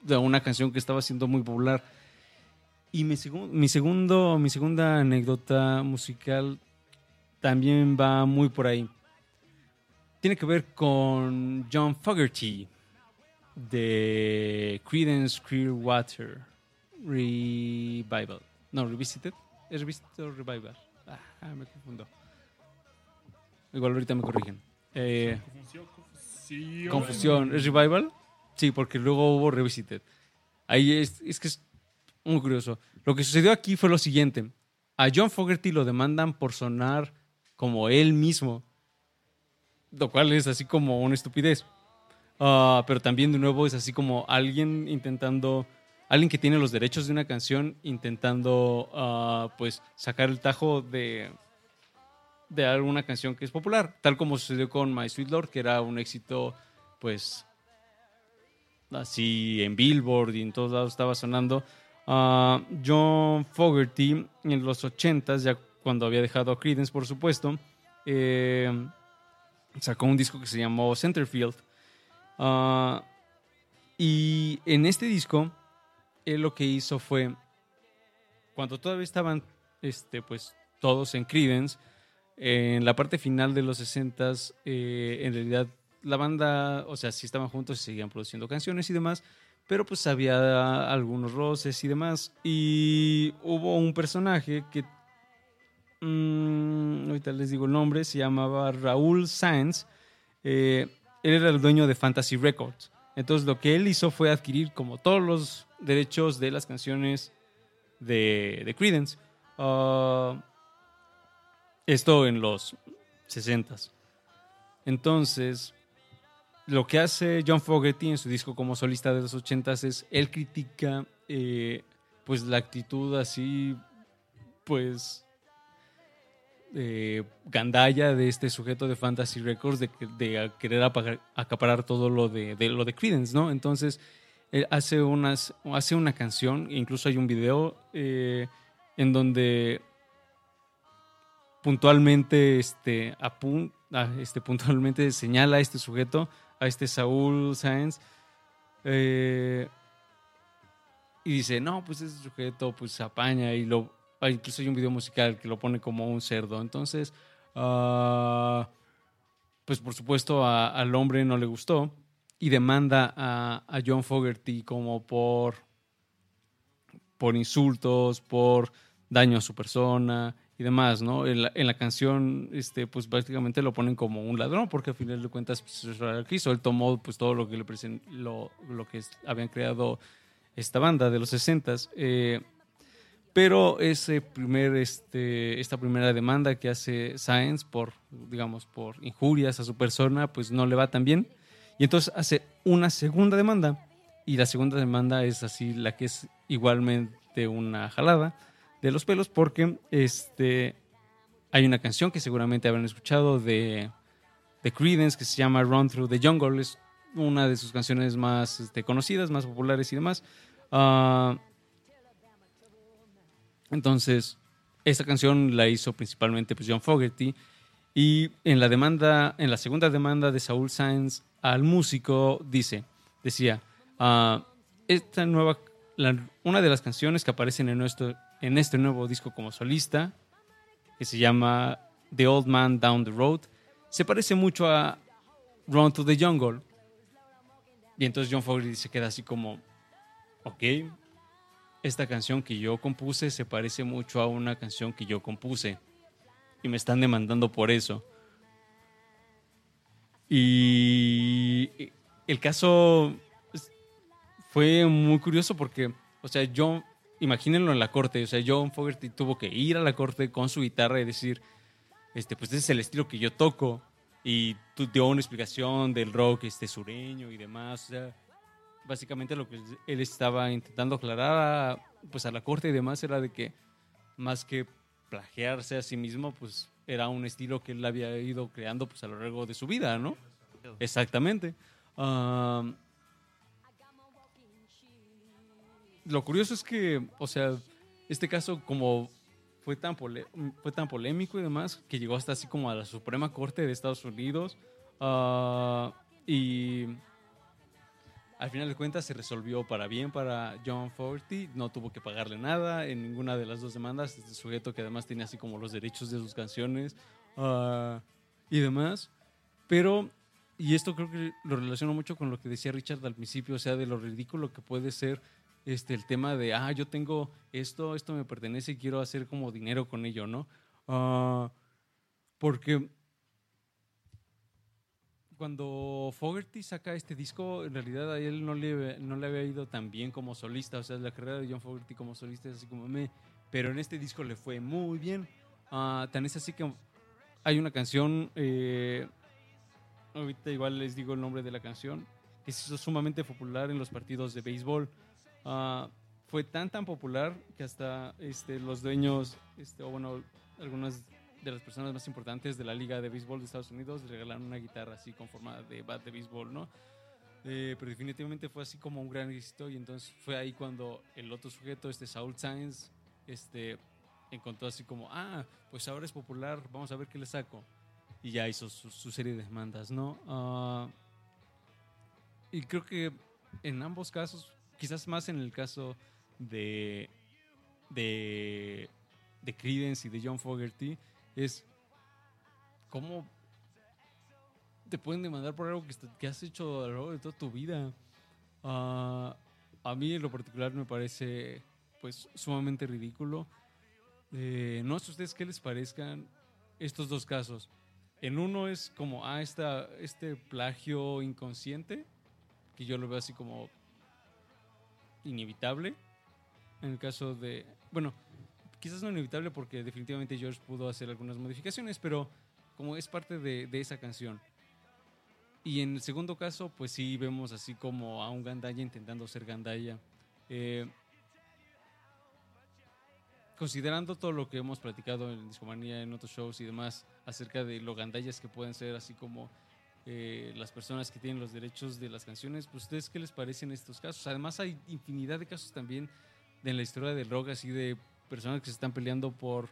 de una canción que estaba siendo muy popular. Y mi, segun- mi, segundo, mi segunda anécdota musical también va muy por ahí. Tiene que ver con John Fogerty de Creedence Clearwater Revival. No, Revisited. ¿Es Revisited o Revival? Ah, me confundo. Igual ahorita me corrigen. Eh, Confusión, confusión. Confusión. ¿Es Revival? Sí, porque luego hubo Revisited. Ahí es, es que es muy curioso. Lo que sucedió aquí fue lo siguiente. A John Fogerty lo demandan por sonar como él mismo. Lo cual es así como una estupidez. Ah, pero también de nuevo es así como alguien intentando... Alguien que tiene los derechos de una canción intentando ah, pues sacar el tajo de, de alguna canción que es popular, tal como sucedió con My Sweet Lord, que era un éxito, pues, así en Billboard y en todos lados estaba sonando. Ah, John Fogerty en los 80s, ya cuando había dejado a Creedence, por supuesto, eh, sacó un disco que se llamó Centerfield. Ah, y en este disco, él lo que hizo fue, cuando todavía estaban, este, pues, todos en Creedence, en la parte final de los 60s, eh, en realidad la banda, o sea, sí estaban juntos y seguían produciendo canciones y demás, pero pues había algunos roces y demás. Y hubo un personaje que, mm, ahorita les digo el nombre, se llamaba Raúl Sáenz. Eh, él era el dueño de Fantasy Records. Entonces lo que él hizo fue adquirir como todos los derechos de las canciones de, de Creedence. Ah, esto en los 60s. Entonces, lo que hace John Fogerty en su disco como solista de los 80s es, él critica eh, pues la actitud así, pues, eh, gandalla de este sujeto de Fantasy Records de, de querer acaparar todo lo de, lo de Creedence, ¿no? Entonces, él hace, unas, hace una canción, incluso hay un video eh, en donde puntualmente este, ah, este, puntualmente señala a este sujeto, a este Saúl Sáenz, eh, y dice, no, pues ese sujeto pues apaña y lo... ah, incluso hay un video musical que lo pone como un cerdo. Entonces, ah, pues por supuesto al hombre no le gustó y demanda a, a John Fogerty como por, por insultos, por daño a su persona y demás, ¿no? En la, en la canción, este, pues prácticamente lo ponen como un ladrón, porque al final de cuentas, pues, lo que hizo. Él tomó pues todo lo que le presen- lo, lo que habían creado esta banda de los 60s. eh, pero ese primer, este, esta primera demanda que hace Science por, digamos, por injurias a su persona, pues no le va tan bien. Y entonces hace una segunda demanda. Y la segunda demanda es así, la que es igualmente una jalada de los pelos, porque este, hay una canción que seguramente habrán escuchado de, de Creedence que se llama Run Through the Jungle. Es una de sus canciones más este, conocidas, más populares y demás. Ah, entonces, esta canción la hizo principalmente pues, John Fogerty. Y en la demanda, en la segunda demanda de Saúl Sáenz al músico, dice, decía, ah, esta nueva, una de las canciones que aparecen en, nuestro, en este nuevo disco como solista, que se llama The Old Man Down the Road, se parece mucho a Run to the Jungle. Y entonces John Fogerty se queda así como, ok, esta canción que yo compuse se parece mucho a una canción que yo compuse. Y me están demandando por eso. Y el caso fue muy curioso porque, o sea, John imagínenlo en la corte. O sea, John Fogerty tuvo que ir a la corte con su guitarra y decir, este, pues ese es el estilo que yo toco. Y dio una explicación del rock este, sureño y demás. O sea, básicamente lo que él estaba intentando aclarar a, pues, a la corte y demás era de que más que plagiarse a sí mismo, pues era un estilo que él había ido creando pues, a lo largo de su vida, ¿no? Exactamente. Am, lo curioso es que, o sea, este caso como fue tan, fue tan polémico y demás, que llegó hasta así como a la Suprema Corte de Estados Unidos. ah, y al final de cuentas se resolvió para bien para John Fogerty. No tuvo que pagarle nada en ninguna de las dos demandas. Este sujeto que además tenía así como los derechos de sus canciones ah, y demás. Pero, y esto creo que lo relaciono mucho con lo que decía Richard al principio, o sea, de lo ridículo que puede ser este, el tema de, ah, yo tengo esto, esto me pertenece y quiero hacer como dinero con ello, ¿no? Ah, porque cuando Fogerty saca este disco, en realidad a él no le, no le había ido tan bien como solista. O sea, la carrera de John Fogerty como solista es así como me. Pero en este disco le fue muy bien. Ah, tan es así que hay una canción. eh, ahorita igual les digo el nombre de la canción. Que se hizo sumamente popular en los partidos de béisbol. Ah, fue tan tan popular que hasta este, los dueños, este, o bueno, algunas de las personas más importantes de la Liga de Béisbol de Estados Unidos le regalaron una guitarra así con forma de bat de béisbol, ¿no? Eh, pero definitivamente fue así como un gran éxito y entonces fue ahí cuando el otro sujeto, este Saul Sainz, este, encontró así como, ah, pues ahora es popular, vamos a ver qué le saco. Y ya hizo su, su serie de demandas, ¿no? Ah, y creo que en ambos casos, quizás más en el caso de, de, de Creedence y de John Fogerty, es cómo te pueden demandar por algo que, que has hecho a lo largo de toda tu vida. Ah, a mí en lo particular me parece pues sumamente ridículo. Eh, no sé ustedes qué les parezcan estos dos casos. En uno es como, ah, esta, este plagio inconsciente, que yo lo veo así como inevitable. En el caso de, bueno, quizás no inevitable porque definitivamente George pudo hacer algunas modificaciones, pero como es parte de, de esa canción. Y en el segundo caso, pues sí vemos así como a un Gandaya intentando ser Gandaya. Eh, considerando todo lo que hemos platicado en Discomanía, en otros shows y demás, acerca de lo gandallas que pueden ser, así como eh, las personas que tienen los derechos de las canciones, pues ustedes qué les parecen estos casos? Además hay infinidad de casos también de la historia del rock, así de personas que se están peleando por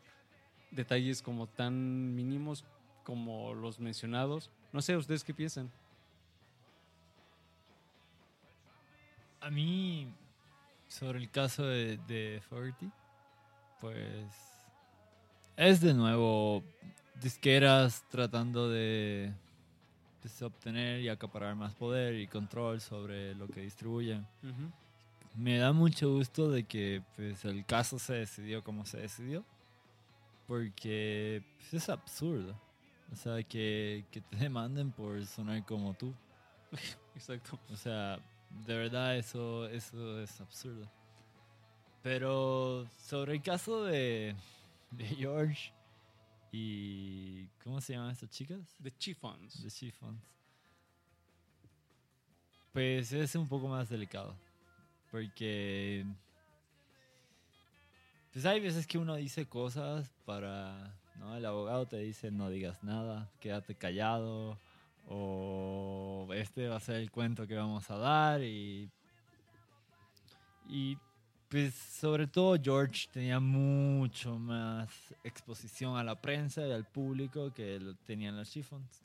detalles como tan mínimos como los mencionados. No sé, ¿ustedes qué piensan? A mí, sobre el caso de, de Fogerty, pues es de nuevo disqueras tratando de pues, obtener y acaparar más poder y control sobre lo que distribuyen. Me da mucho gusto de que pues, el caso se decidió como se decidió, porque pues, es absurdo. O sea, que, que te demanden por sonar como tú. Exacto. O sea, de verdad eso, eso es absurdo. Pero sobre el caso de, de George y... ¿Cómo se llaman estas chicas? The Chiffons. The Chiffons. Pues es un poco más delicado. Porque... Pues hay veces que uno dice cosas para... ¿no? El abogado te dice no digas nada, quédate callado. O este va a ser el cuento que vamos a dar. Y... Y pues sobre todo George tenía mucho más exposición a la prensa y al público que tenían los Chiffons.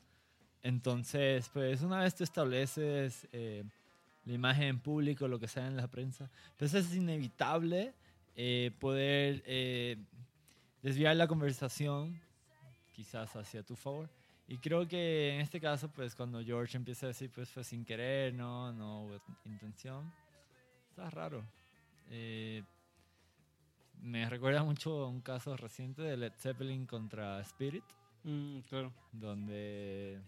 Entonces, pues una vez tú estableces eh, la imagen en público, lo que sea en la prensa, pues es inevitable eh, poder eh, desviar la conversación quizás hacia tu favor. Y creo que en este caso, pues cuando George empieza a decir, pues fue sin querer, no, no hubo intención, está raro. Eh, me recuerda mucho a un caso reciente de Led Zeppelin contra Spirit, Mm, claro. donde,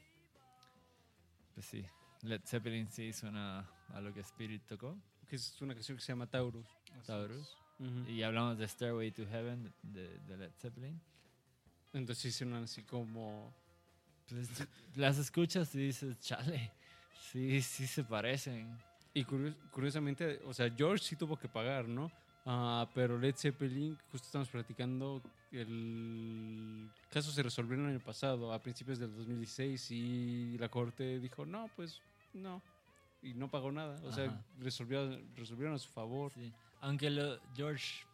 pues sí, Led Zeppelin sí suena a lo que Spirit tocó, Que es una canción que se llama Taurus. Taurus. Ujú. y hablamos de Stairway to Heaven de, de Led Zeppelin. Entonces sí suenan así como... Pues, las escuchas y dices, chale, sí, sí se parecen. Y curios- curiosamente, o sea, George sí tuvo que pagar, ¿no? Ah, pero Led Zeppelin, justo estamos platicando, el caso se resolvió el año pasado, a principios del 2016, y la corte dijo, no, pues no. Y no pagó nada. O sea, Ajá. resolvió, resolvieron a su favor. Sí. Aunque lo- George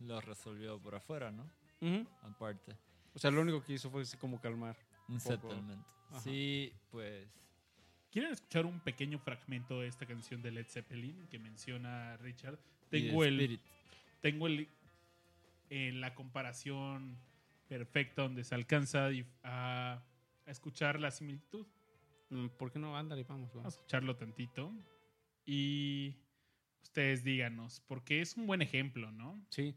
lo resolvió por afuera, ¿no? Ujú. Aparte. O sea, lo único que hizo fue así como calmar. Un poco. settlement. Sí, pues. ¿Quieren escuchar un pequeño fragmento de esta canción de Led Zeppelin que menciona Richard? Tengo el, Spirit. tengo el, en la comparación perfecta donde se alcanza a, escuchar la similitud. Mm, ¿Por qué no? Ándale, vamos. Vamos a escucharlo tantito. Y ustedes díganos, porque es un buen ejemplo, ¿no? Sí.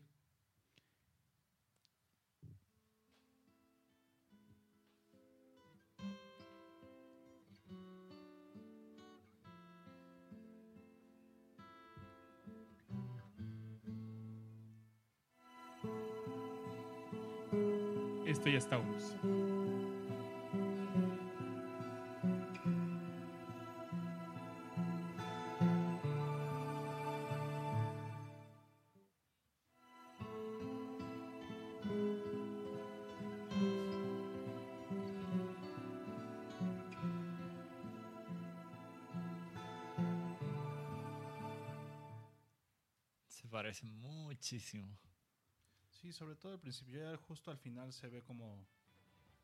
Esto ya estamos. Se parecen muchísimo. Sí, sobre todo al principio, ya justo al final se ve como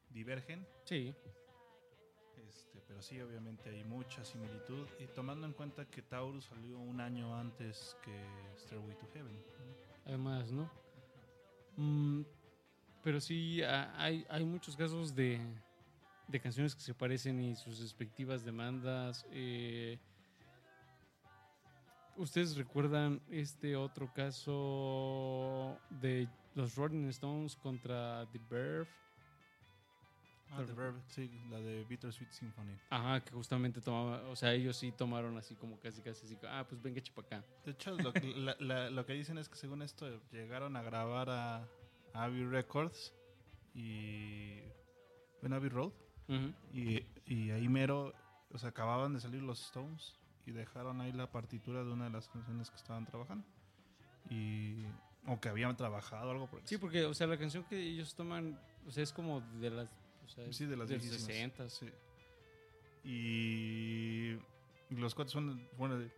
divergen. Sí. Este, pero sí, obviamente hay mucha similitud. Y tomando en cuenta que Taurus salió un año antes que Stairway to Heaven. ¿no? Además, ¿no? Mm, pero sí, ha- hay, hay muchos casos de, de canciones que se parecen y sus respectivas demandas. eh, ¿Ustedes recuerdan este otro caso de los Rolling Stones contra The Verve? Ah, The Verve, sí, la de Bittersweet Symphony. Ajá, que justamente tomaba, o sea, ellos sí tomaron así como casi casi así, ah, pues venga chipa acá. De hecho, lo, que- la- la- lo que dicen es que según esto llegaron a grabar a, a Abbey Records y. En Abbey Road. Y, y ahí mero, o sea, acababan de salir los Stones y dejaron ahí la partitura de una de las canciones que estaban trabajando. Y. O que habían trabajado, algo por Sí, porque, o sea, la canción que ellos toman, o sea, es como de las, o sea, Sí, de las los viejísimas. 60. Sí. Y, los cuates fueron, fueron de,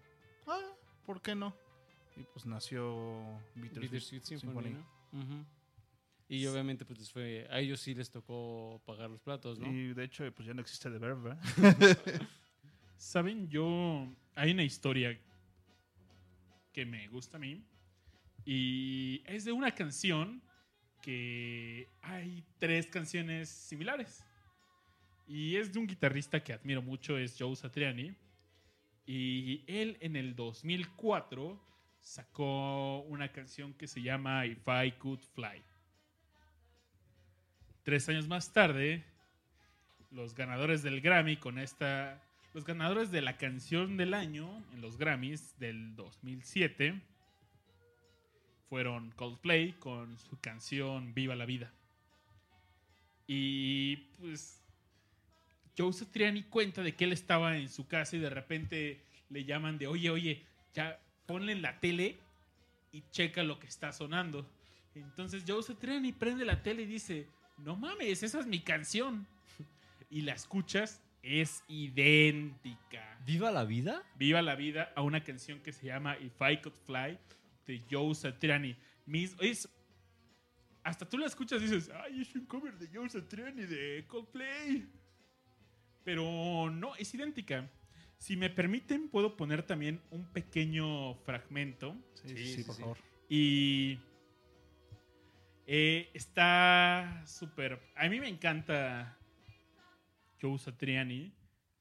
ah, ¿por qué no? Y pues nació Bittersweet, Symphony. Y obviamente, pues les fue, a ellos sí les tocó pagar los platos, ¿no? Y de hecho, pues ya no existe The Verve, ¿verdad? Saben, yo. Hay una historia que me gusta a mí. Y es de una canción que hay tres canciones similares. Y es de un guitarrista que admiro mucho, es Joe Satriani. Y él en el 2004 sacó una canción que se llama If I Could Fly. Tres años más tarde, los ganadores del Grammy con esta... Los ganadores de la canción del año en los Grammys del 2007 fueron Coldplay con su canción Viva la Vida. Y pues Joe Satriani cuenta de que él estaba en su casa y de repente le llaman de, oye, oye, ya ponle en la tele y checa lo que está sonando. Entonces Joe Satriani prende la tele y dice, no mames, esa es mi canción. Y la escuchas, es idéntica. ¿Viva la vida? Viva la vida a una canción que se llama If I Could Fly de Joe Satriani. Mis, es, hasta tú la escuchas y dices, ay, es un cover de Joe Satriani de Coldplay. Pero no, es idéntica. Si me permiten, puedo poner también un pequeño fragmento. Sí, sí, sí, por favor. Y eh, está súper... A mí me encanta Joe Satriani,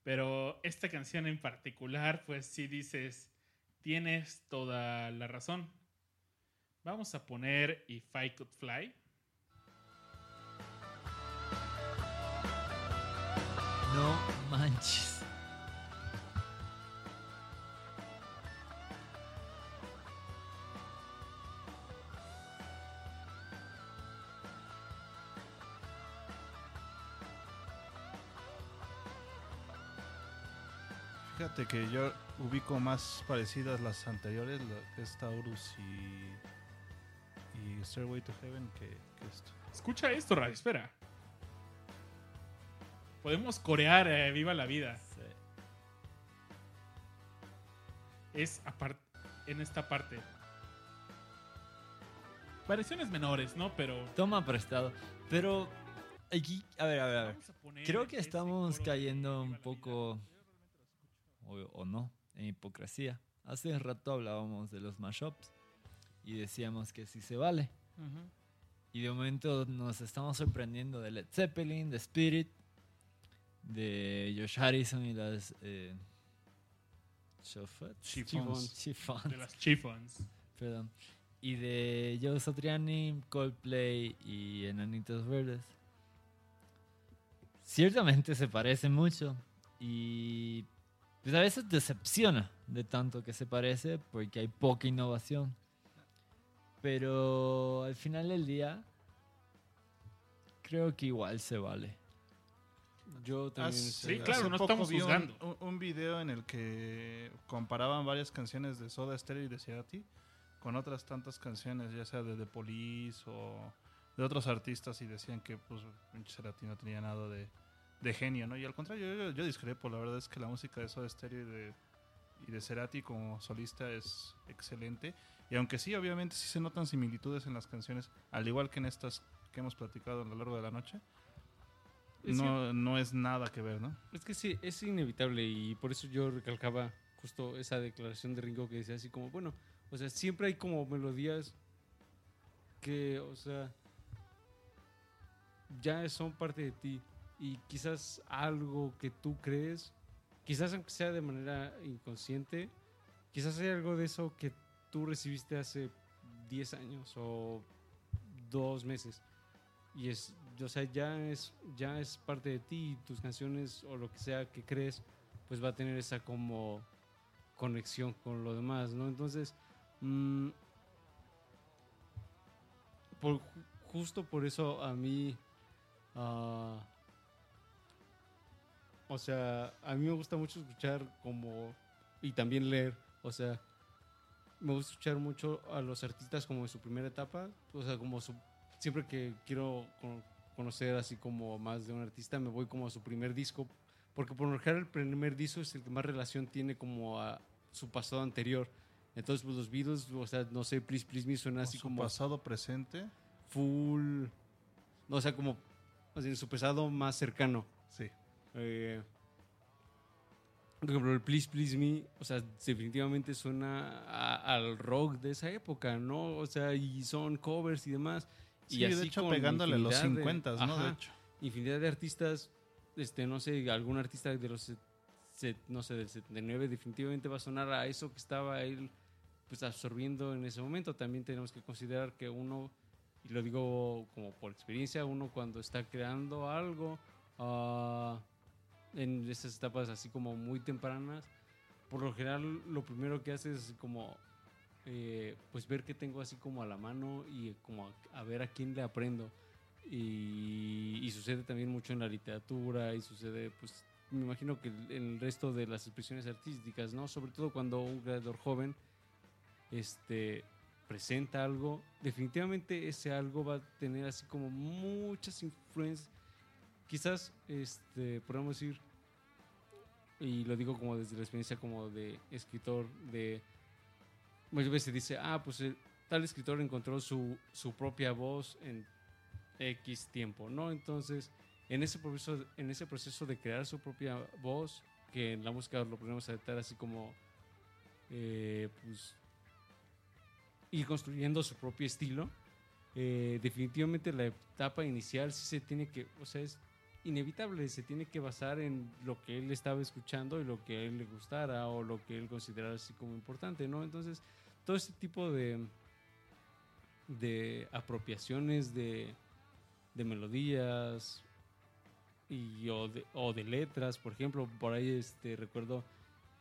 pero esta canción en particular, pues sí dices, tienes toda la razón. Vamos a poner If I Could Fly. No manches. Fíjate que yo ubico más parecidas las anteriores, esta Urus y y Stairway to Heaven, que, que esto. Escucha esto, Radio Espera. Podemos corear eh, Viva la Vida. Es apart- en esta parte. Variaciones menores, ¿no? Pero. Toma prestado. Pero aquí, a ver, a ver, a ver. A Creo que estamos cayendo un poco, o, o no, en hipocresía. Hace un rato hablábamos de los mashups y decíamos que sí se vale. Y de momento nos estamos sorprendiendo de Led Zeppelin, de Spirit, de Josh Harrison y las... Eh. Chiffons. Chiffons, De las Chiffons. perdón. Y de Joe Satriani, Coldplay y Enanitos Verdes. Ciertamente se parecen mucho y pues a veces decepciona de tanto que se parece porque hay poca innovación. Pero al final del día creo que igual se vale. Yo también. Hace- Sí, claro, hace no estamos vi un- juzgando. Un, un video en el que comparaban varias canciones de Soda Stereo y de Cerati con otras tantas canciones, ya sea de The Police o de otros artistas, y decían que pues Cerati no tenía nada de, de genio, ¿no? Y al contrario, yo, yo discrepo, la verdad es que la música de Soda Stereo y de, y de Cerati como solista es excelente. Y aunque sí, obviamente sí se notan similitudes en las canciones, al igual que en estas que hemos platicado a lo largo de la noche, Es no, no es nada que ver, ¿no? Es que sí, es inevitable y por eso yo recalcaba justo esa declaración de Ringo que decía así como, bueno, o sea, siempre hay como melodías que, o sea, ya son parte de ti y quizás algo que tú crees, quizás aunque sea de manera inconsciente, quizás hay algo de eso que tú recibiste hace 10 años o dos meses. Y es o sea ya es ya es parte de ti y tus canciones o lo que sea que crees pues va a tener esa como conexión con lo demás no entonces mm, por ju- justo por eso a mí ah, o sea a mí me gusta mucho escuchar como y también leer o sea me gusta escuchar mucho a los artistas como en su primera etapa o sea como su siempre que quiero con- conocer así como más de un artista, me voy como a su primer disco, porque por lo general el primer disco es el que más relación tiene como a su pasado anterior. Entonces, pues los Beatles, o sea, no sé, Please Please Me suena así su como pasado presente. full, no, o sea, como así, su pasado más cercano. Sí. Eh, por ejemplo, el Please Please Me, o sea, definitivamente suena a- al rock de esa época, ¿no? O sea, y son covers y demás. Sí, de hecho, con pegándole los infinidad de- 50, ¿no? De Ajá, hecho. Infinidad de artistas, este, no sé, algún artista de los, no sé, del 79 definitivamente va a sonar a eso que estaba él, pues, absorbiendo en ese momento. También tenemos que considerar que uno, y lo digo como por experiencia, uno cuando está creando algo, ah, en esas etapas así como muy tempranas, por lo general lo primero que hace es como eh, pues ver qué tengo así como a la mano y como a, a ver a quién le aprendo. Y, y sucede también mucho en la literatura y sucede pues me imagino que en el resto de las expresiones artísticas, ¿no? Sobre todo cuando un creador joven este presenta algo, definitivamente ese algo va a tener así como muchas influencias. Quizás este podemos decir y lo digo como desde la experiencia como de escritor de muchas veces dice, ah, pues el, tal escritor encontró su, su propia voz en X tiempo, ¿no? Entonces, en ese, proceso, en ese proceso de crear su propia voz, que en la música lo podemos adaptar así como, eh, pues, ir construyendo su propio estilo, eh, definitivamente la etapa inicial sí se tiene que, o sea, es inevitable, se tiene que basar en lo que él estaba escuchando y lo que a él le gustara o lo que él considerara así como importante, ¿no? Entonces, todo este tipo de, de apropiaciones de, de melodías y, o, de, letras, por ejemplo, por ahí este, recuerdo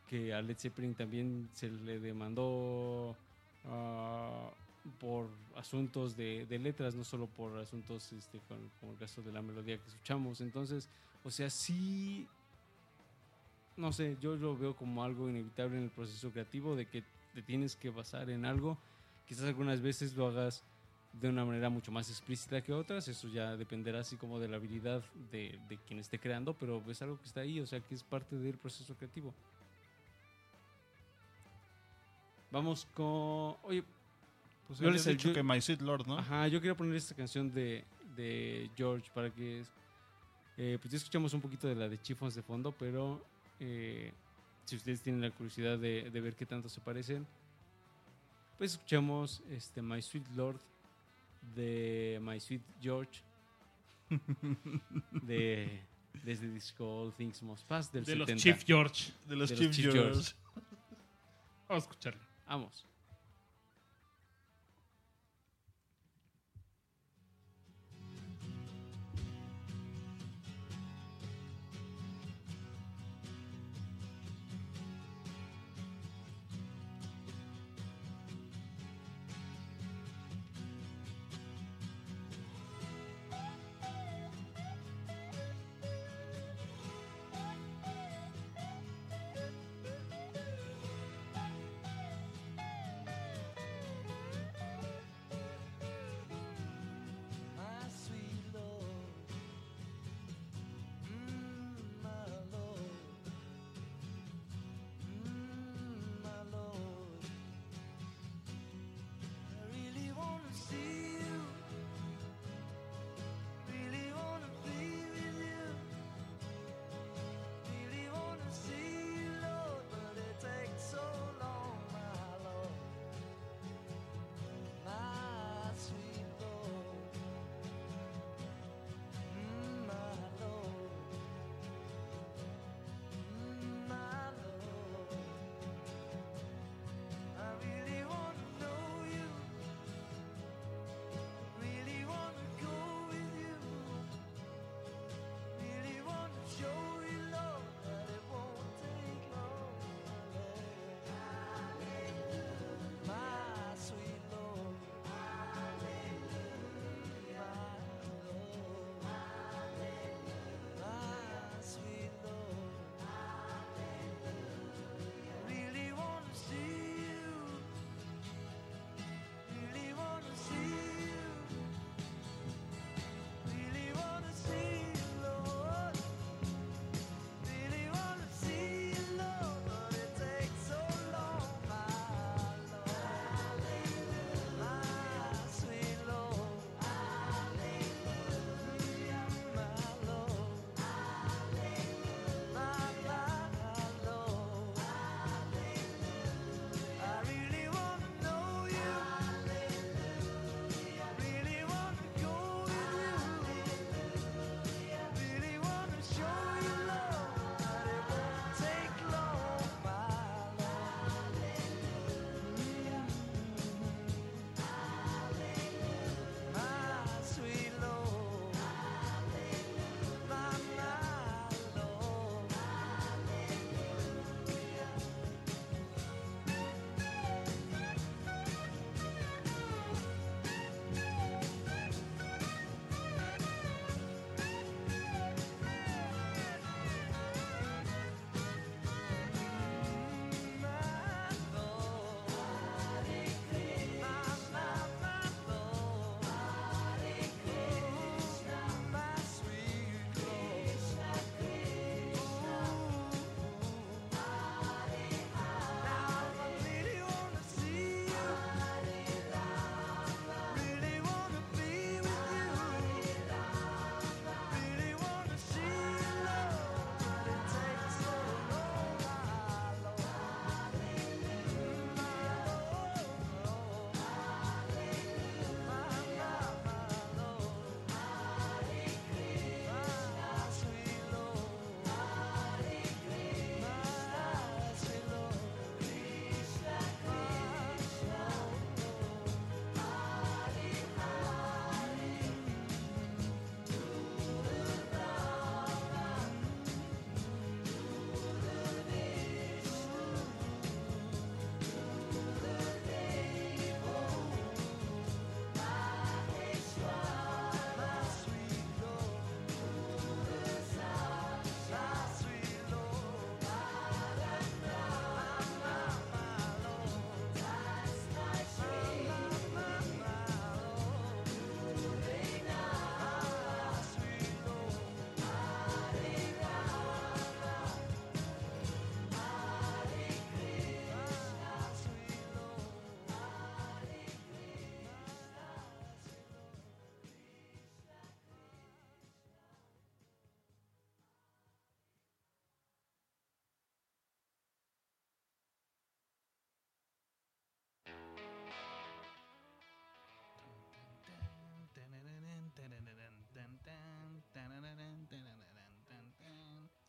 que a Led Zeppelin también se le demandó ah, por asuntos de, de letras, no solo por asuntos este, con- como el caso de la melodía que escuchamos. Entonces, o sea, sí no sé, yo lo veo como algo inevitable en el proceso creativo, de que te tienes que basar en algo. Quizás algunas veces lo hagas de una manera mucho más explícita que otras, eso ya dependerá así como de la habilidad de, de quien esté creando, pero es algo que está ahí, o sea que es parte del proceso creativo. Vamos con... Oye, Pues Yo yo les he dicho ayudo- que My Sweet Lord, ¿no? Ajá, yo quería poner esta canción de, de George para que. eh, pues ya escuchamos un poquito de la de Chiffons de fondo, pero eh, si ustedes tienen la curiosidad de, de ver qué tanto se parecen, pues escuchamos este, My Sweet Lord de My Sweet George de, desde el disco All Things Must Pass del De los 70. Chief George. De los de los Chief Chief George. George. Vamos a escucharlo. Vamos.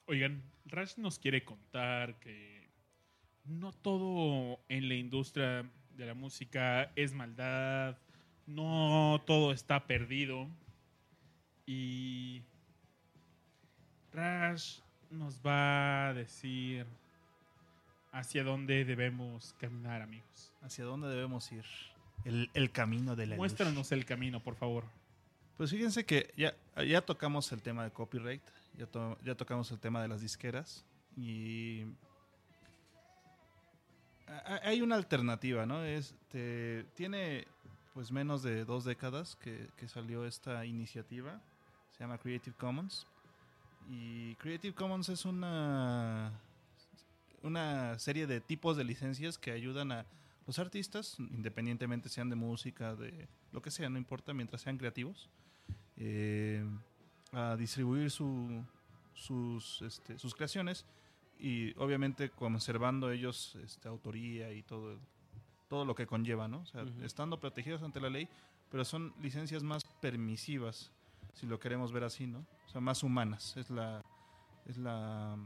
Oigan, Rash nos quiere contar que no todo en la industria de la música es maldad, no todo está perdido. Y Rash nos va a decir hacia dónde debemos caminar, amigos. ¿Hacia dónde debemos ir? El, el camino de la luz. Muéstranos el camino, por favor. Pues fíjense que ya, ya tocamos el tema de copyright, ya, to- ya tocamos el tema de las disqueras y hay una alternativa, ¿no? Este, tiene pues menos de dos décadas que, que salió esta iniciativa, se llama Creative Commons. Y Creative Commons es una una serie de tipos de licencias que ayudan a los artistas, independientemente sean de música, de lo que sea, no importa, mientras sean creativos, eh, a distribuir su- sus, este, sus creaciones y obviamente conservando ellos este, autoría y todo, todo lo que conlleva, ¿no? O sea, Ujú. estando protegidos ante la ley, pero son licencias más permisivas, si lo queremos ver así, ¿no? O sea, más humanas, es la, es la,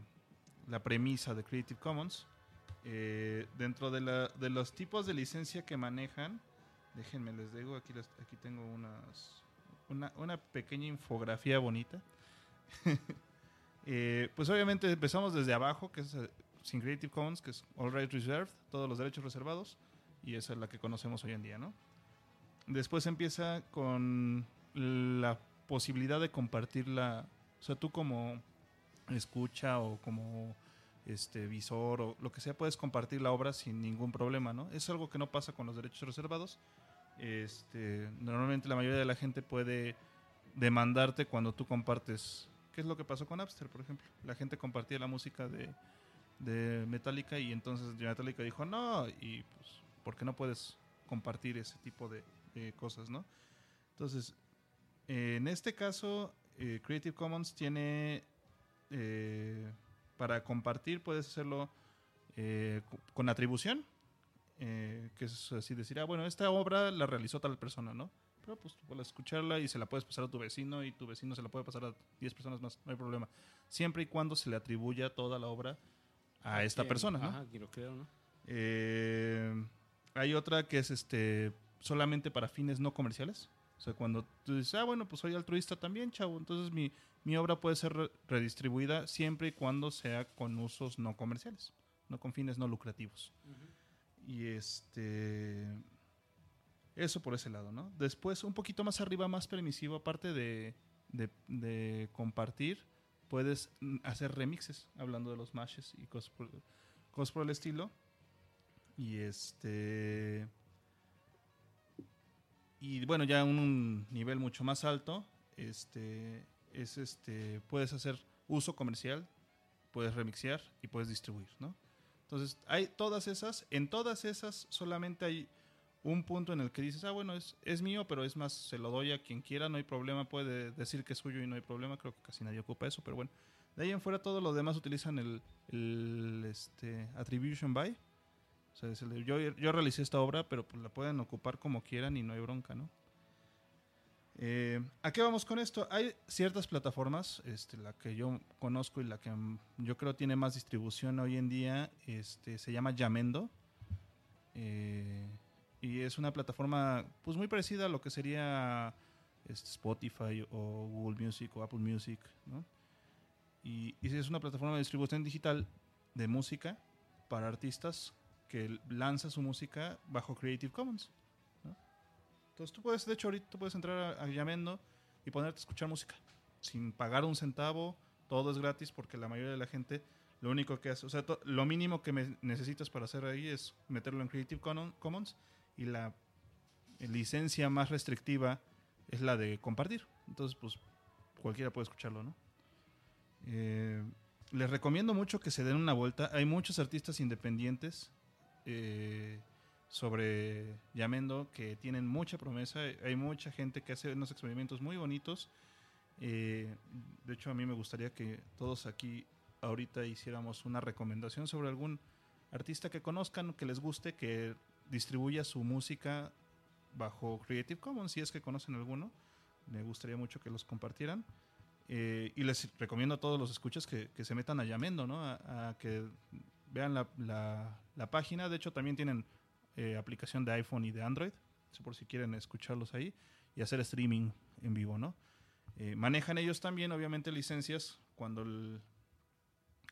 la premisa de Creative Commons. Eh, dentro de, la, de los tipos de licencia que manejan, déjenme les digo, aquí, les- aquí tengo unas, una, una pequeña infografía bonita. Eh, pues obviamente empezamos desde abajo, que es eh, sin Creative Commons, que es All Rights Reserved, todos los derechos reservados, y esa es la que conocemos hoy en día, ¿no? Después empieza con la posibilidad de compartirla, o sea, tú como escucha o como este visor o lo que sea, puedes compartir la obra sin ningún problema, ¿no? Es algo que no pasa con los derechos reservados. Este, normalmente la mayoría de la gente puede demandarte cuando tú compartes. ¿Qué es lo que pasó con Napster, por ejemplo? La gente compartía la música de, de Metallica y entonces Metallica dijo no, y pues, ¿por qué no puedes compartir ese tipo de, de cosas, no? Entonces, eh, en este caso, eh, Creative Commons tiene eh, para compartir puedes hacerlo eh, con atribución, eh, que es así decir, ah, bueno, esta obra la realizó tal persona, ¿no? Pero pues tú puedes escucharla y se la puedes pasar a tu vecino y tu vecino se la puede pasar a 10 personas más, no hay problema. Siempre y cuando se le atribuya toda la obra a esta Quien- persona, ¿no? Ajá, lo creo, ¿no? Eh, hay otra que es este solamente para fines no comerciales. O sea, cuando tú dices, ah, bueno, pues soy altruista también, chavo. Entonces mi, mi obra puede ser re- redistribuida siempre y cuando sea con usos no comerciales, no con fines no lucrativos. Y este. Eso por ese lado, ¿no? Después, un poquito más arriba, más permisivo, aparte de, de, compartir, puedes hacer remixes, hablando de los mashes y cosas por, cosas por el estilo. Y este. Y bueno, ya un, un nivel mucho más alto, este, es este, puedes hacer uso comercial, puedes remixear y puedes distribuir, ¿no? Entonces, hay todas esas, en todas esas solamente hay un punto en el que dices, ah, bueno, es, es mío, pero es más, se lo doy a quien quiera, no hay problema, puede decir que es suyo y no hay problema, creo que casi nadie ocupa eso, pero bueno. De ahí en fuera todos los demás utilizan el, este, attribution by. O sea, yo, yo realicé esta obra, pero pues la pueden ocupar como quieran y no hay bronca, ¿no? Eh, ¿A qué vamos con esto? Hay ciertas plataformas, este, la que yo conozco y la que yo creo tiene más distribución hoy en día, este, se llama Yamendo. Eh, y es una plataforma pues muy parecida a lo que sería este, Spotify o Google Music o Apple Music, ¿no? Y es una plataforma de distribución digital de música para artistas que lanza su música bajo Creative Commons. Entonces tú puedes, de hecho, ahorita tú puedes entrar a, a Yamendo y ponerte a escuchar música sin pagar un centavo, todo es gratis porque la mayoría de la gente lo único que hace, o sea, lo mínimo que necesitas para hacer ahí es meterlo en Creative Common- Commons y la licencia más restrictiva es la de compartir. Entonces, pues cualquiera puede escucharlo, ¿no? Eh, les recomiendo mucho que se den una vuelta. Hay muchos artistas independientes eh, sobre Yamendo que tienen mucha promesa. Hay mucha gente que hace unos experimentos muy bonitos. Eh, de hecho, a mí me gustaría que todos aquí ahorita hiciéramos una recomendación sobre algún artista que conozcan, que les guste, que distribuya su música bajo Creative Commons, si es que conocen alguno. Me gustaría mucho que los compartieran. Eh, y les recomiendo a todos los escuchas que, que se metan a Yamendo, ¿no? A, a que vean la, la- la página. De hecho, también tienen eh, aplicación de iPhone y de Android, por si quieren escucharlos ahí y hacer streaming en vivo, ¿no? Eh, manejan ellos también, obviamente, licencias cuando el,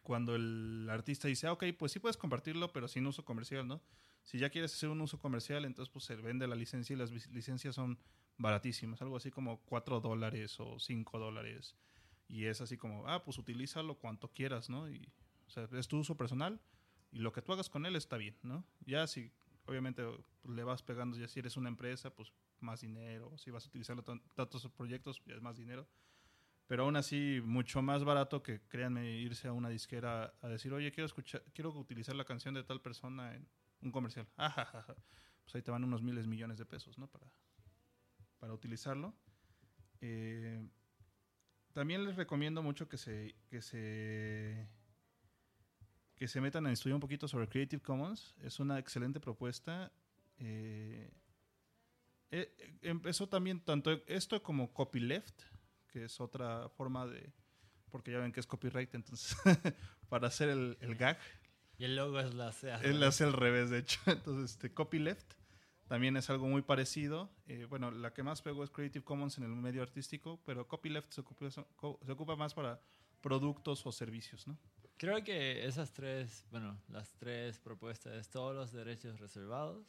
cuando el artista dice, ah, ok, pues sí puedes compartirlo, pero sin uso comercial, ¿no? Si ya quieres hacer un uso comercial, entonces pues se vende la licencia y las licencias son baratísimas, algo así como 4 dólares o 5 dólares. Y es así como, ah, pues utilízalo cuanto quieras, ¿no? Y, es tu uso personal y lo que tú hagas con él está bien, ¿no? Ya si, obviamente, pues, le vas pegando, ya si eres una empresa, pues más dinero, si vas a utilizarlo tan- tantos proyectos, ya es más dinero. Pero aún así, mucho más barato que, créanme, irse a una disquera a decir, oye, quiero escuchar, quiero utilizar la canción de tal persona en un comercial. Pues ahí te van unos miles millones de pesos, ¿no? Para, para utilizarlo. Eh, también les recomiendo mucho que se, que se que se metan a estudiar un poquito sobre Creative Commons. Es una excelente propuesta. Eh, eh, empezó también tanto esto como Copyleft, que es otra forma de... Porque ya ven que es copyright, entonces para hacer el, el gag, Y el logo es la CA. él hace al revés, de hecho. Entonces, este, Copyleft también es algo muy parecido. Eh, bueno, la que más pegó es Creative Commons en el medio artístico, pero Copyleft se ocupa, se ocupa más para productos o servicios, ¿no? Creo que esas tres, bueno, las tres propuestas es todos los derechos reservados.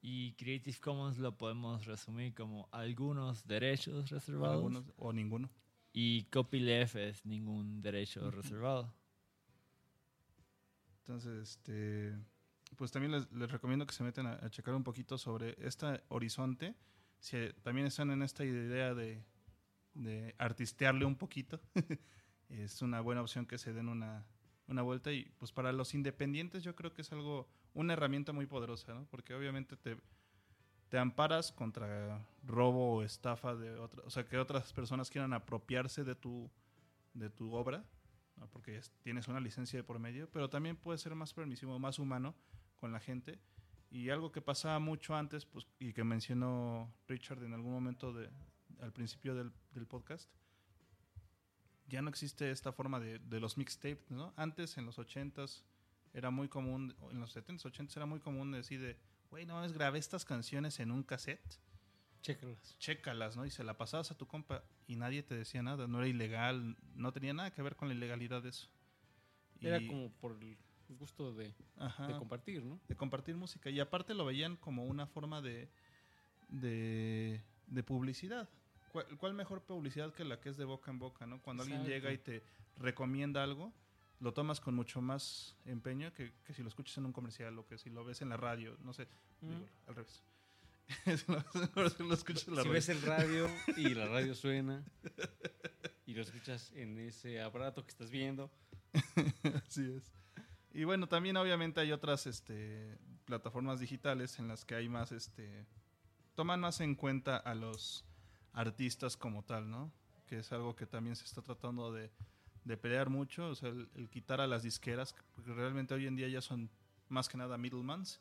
Y Creative Commons lo podemos resumir como algunos derechos reservados. Algunos o ninguno. Y copyleft es ningún derecho reservado. Entonces, este, pues también les, les recomiendo que se metan a, a checar un poquito sobre este horizonte. Si también están en esta idea de, de artistearle un poquito, es una buena opción que se den una, una vuelta. Y pues para los independientes yo creo que es algo, una herramienta muy poderosa, ¿no? Porque obviamente te, te amparas contra robo o estafa de otras, o sea, que otras personas quieran apropiarse de tu, de tu obra. ¿no? porque es- tienes una licencia de por medio, pero también puede ser más permisivo, más humano con la gente. Y algo que pasaba mucho antes, pues, y que mencionó Richard en algún momento de, al principio del, del podcast, ya no existe esta forma de, de los mixtapes, ¿no? Antes, en los 80s, era muy común, en los 70s, 80s, era muy común decir de, güey, no, es grabé estas canciones en un cassette Chécalas. chécalas, ¿no? Y se la pasabas a tu compa y nadie te decía nada, no era ilegal, no tenía nada que ver con la ilegalidad de eso. Y- Era como por el gusto de, Ajá, de compartir, ¿no? de compartir música. Y aparte lo veían como una forma de, de, de publicidad. ¿Cuál, cuál mejor publicidad que la que es de boca en boca, ¿no? Cuando alguien llega y te recomienda algo, lo tomas con mucho más empeño que, que si lo escuchas en un comercial o que si lo ves en la radio, no sé, Mm. digo, al revés. Si lo- lo escuchas en la Si radio. ves el radio y la radio suena y lo escuchas en ese aparato que estás viendo, Así es. Y bueno, también obviamente hay otras este, plataformas digitales en las que hay más, este, toman más en cuenta a los artistas como tal, ¿no? Que es algo que también se está tratando de, de pelear mucho, o sea, el, el quitar a las disqueras, porque realmente hoy en día ya son más que nada middlemans,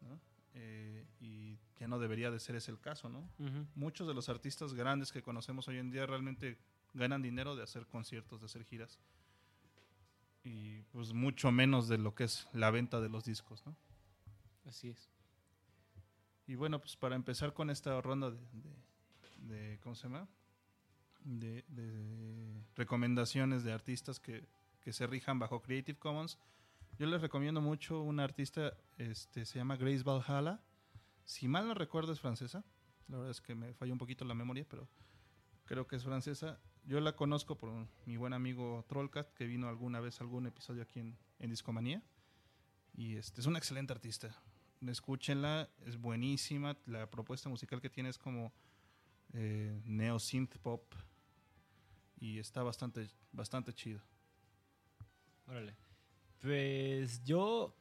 ¿no? Eh, y ya no debería de ser ese el caso, ¿no? Muchos de los artistas grandes que conocemos hoy en día realmente ganan dinero de hacer conciertos, de hacer giras y pues mucho menos de lo que es la venta de los discos, ¿no? así es. Y bueno, pues para empezar con esta ronda de, de- de- ¿cómo se llama? De, de recomendaciones de artistas que, que se rijan bajo Creative Commons, yo les recomiendo mucho una artista, este, se llama Grace Valhalla. Si mal no recuerdo es francesa, la verdad es que me falló un poquito la memoria, pero creo que es francesa. Yo la conozco por mi buen amigo Trollcat, que vino alguna vez algún episodio aquí en, en Discomanía. Y este, es una excelente artista. Escúchenla, es buenísima. La propuesta musical que tiene es como eh, neo synth pop. Y está bastante, bastante chido. Órale. Pues yo.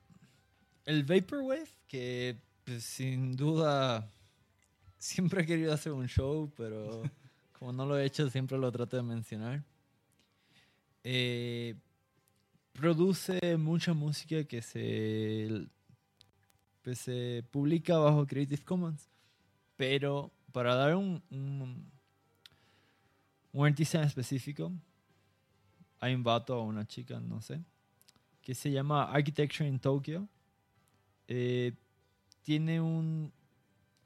El Vaporwave, que pues, sin duda siempre he querido hacer un show, pero como no lo he hecho, siempre lo trato de mencionar. Eh, produce mucha música que se, pues, se publica bajo Creative Commons, pero para dar un, un, un artista en específico. Hay un vato o una chica, no sé, que se llama Architecture in Tokyo. Eh, tiene un,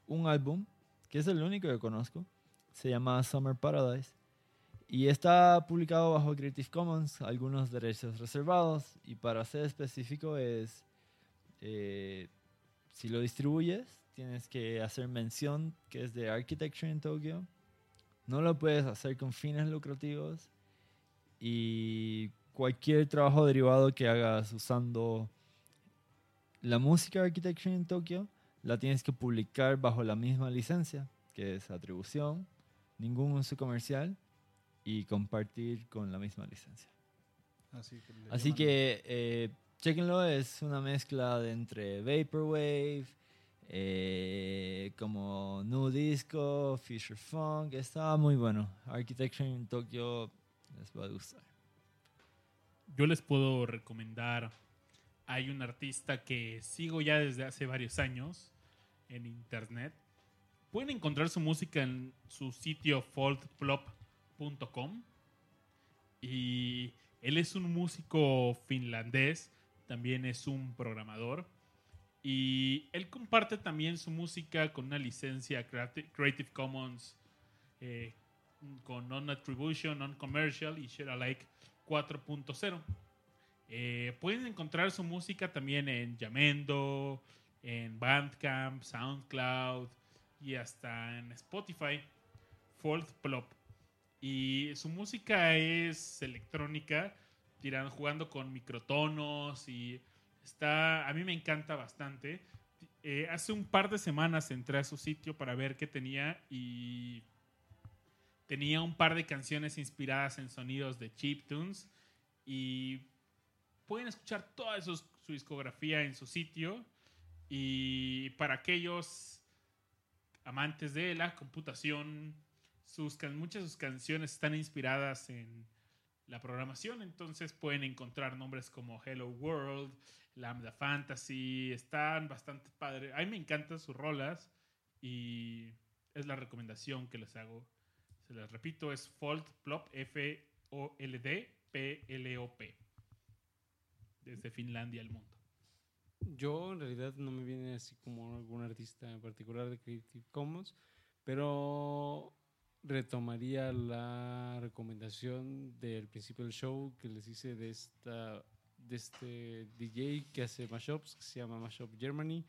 un álbum, que es el único que conozco, se llama Summer Paradise. Y está publicado bajo Creative Commons, algunos derechos reservados. Y para ser específico es, eh, si lo distribuyes, tienes que hacer mención que es de Architecture in Tokyo. No lo puedes hacer con fines lucrativos. Y cualquier trabajo derivado que hagas usando la música de Architecture in Tokyo, la tienes que publicar bajo la misma licencia, que es atribución, ningún uso comercial y compartir con la misma licencia. Así que, Así que eh, chequenlo, es una mezcla de entre Vaporwave, eh, como Nu Disco, Future Funk, está muy bueno. Architecture in Tokyo les va a gustar. Yo les puedo recomendar. Hay un artista que sigo ya desde hace varios años en internet. Pueden encontrar su música en su sitio foldplop.com. Y él es un músico finlandés, también es un programador. Y él comparte también su música con una licencia Creati- Creative Commons eh, con Non-Attribution, Non-Commercial y Share Alike 4.0. Eh, pueden encontrar su música también en Yamendo, en Bandcamp, SoundCloud y hasta en Spotify. Fold Plop. Y su música es electrónica, tirando, jugando con microtonos y está, a mí me encanta bastante. Eh, hace un par de semanas entré a su sitio para ver qué tenía y tenía un par de canciones inspiradas en sonidos de chiptunes y pueden escuchar toda su, su discografía en su sitio y para aquellos amantes de la computación sus muchas de sus canciones están inspiradas en la programación entonces pueden encontrar nombres como Hello World Lambda Fantasy están bastante padres a mí me encantan sus rolas y es la recomendación que les hago se les repito, es Fold Plop, F-O-L-D-P-L-O-P. Desde Finlandia al mundo. Yo en realidad no me viene así como algún artista en particular de Creative Commons, pero retomaría la recomendación del principio del show que les hice de esta de este DJ que hace mashups, que se llama Mashup Germany,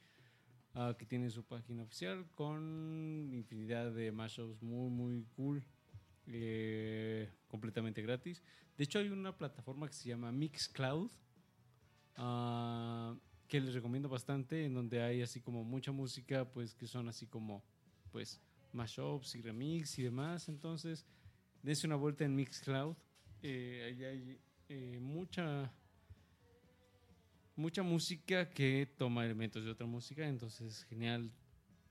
ah, que tiene su página oficial con infinidad de mashups muy muy cool, eh, completamente gratis. De hecho hay una plataforma que se llama Mixcloud, ah, que les recomiendo bastante, en donde hay así como mucha música, pues que son así como, pues, mashups y remix y demás. Entonces, dense una vuelta en Mixcloud. Eh, ahí hay eh, mucha, mucha música que toma elementos de otra música, entonces genial.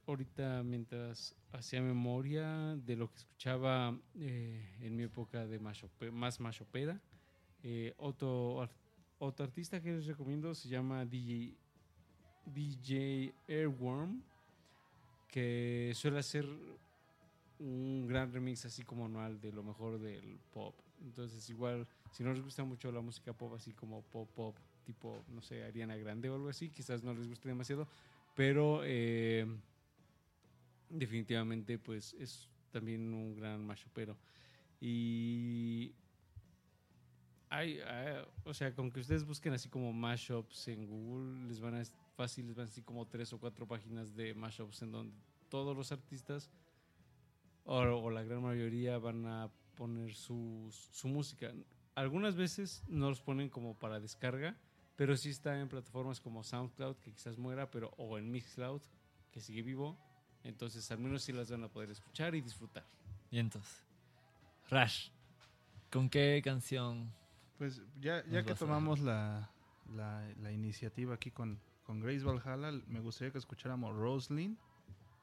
Ahorita, mientras hacía memoria de lo que escuchaba eh, en mi época de mashupe- más mashopera, eh, otro, otro artista que les recomiendo se llama DJ, DJ Airworm, que suele hacer un gran remix así como anual de lo mejor del pop. Entonces igual, si no les gusta mucho la música pop así como pop pop, tipo, no sé, Ariana Grande o algo así, quizás no les guste demasiado, pero eh, definitivamente pues es también un gran mashupero. Y hay, hay- o sea, con que ustedes busquen así como mashups en Google, les van a fácil, les van así como tres o cuatro páginas de mashups en donde todos los artistas o, o la gran mayoría van a poner su, su música. Algunas veces no los ponen como para descarga, pero sí está en plataformas como SoundCloud, que quizás muera, pero o en Mixcloud, que sigue vivo. Entonces al menos sí las van a poder escuchar y disfrutar. Y entonces, Rash, ¿con qué canción? Pues ya, ya que tomamos la, la, la iniciativa aquí con, con Grace Valhalla, me gustaría que escucháramos Roslyn.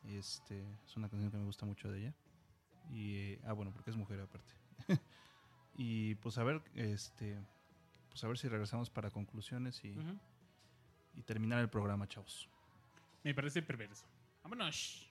Este, es una canción que me gusta mucho de ella. Y, eh, ah, bueno, porque es mujer aparte. y pues a ver, este, pues a ver si regresamos para conclusiones y, y terminar el programa, chavos. Me parece perverso. Vámonos.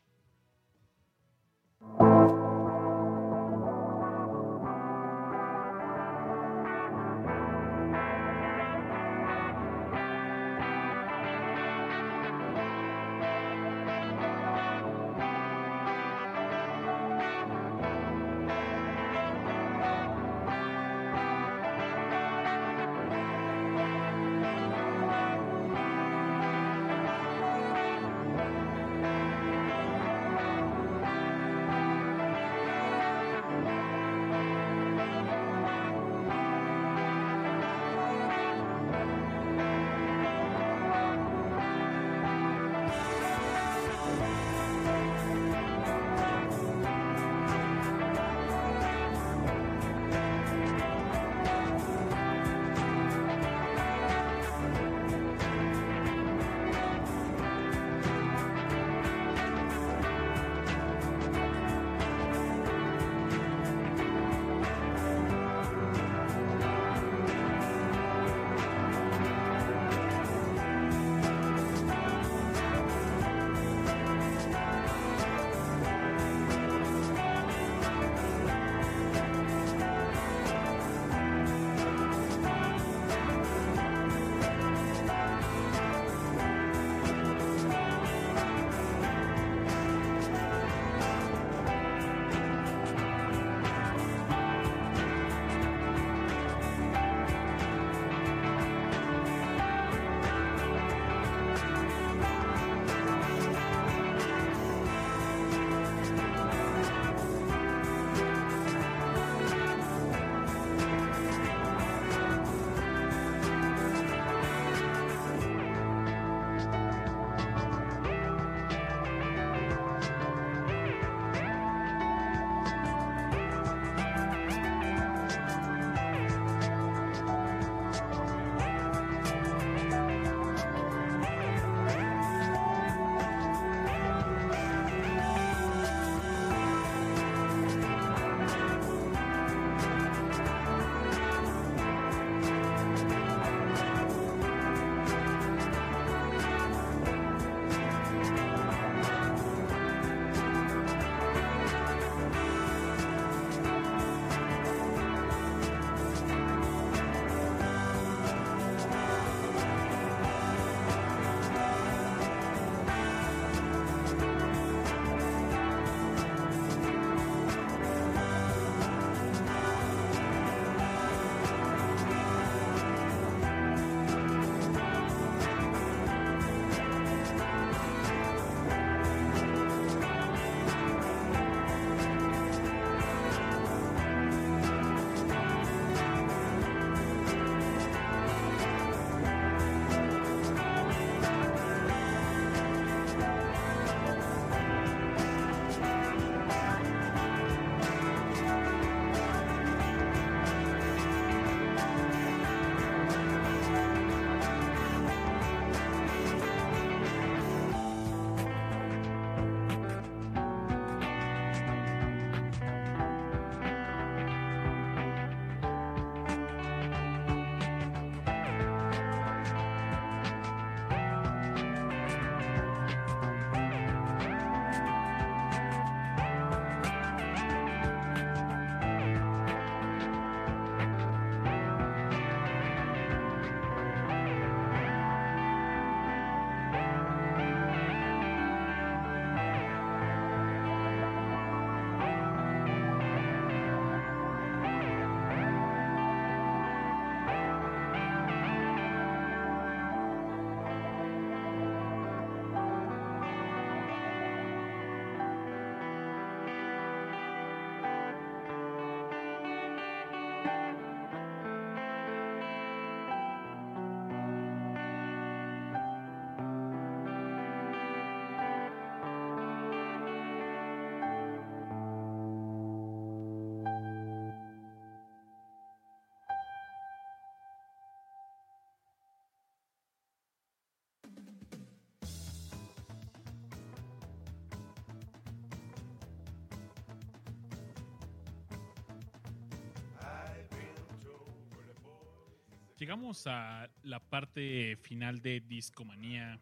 Llegamos a la parte final de Discomanía,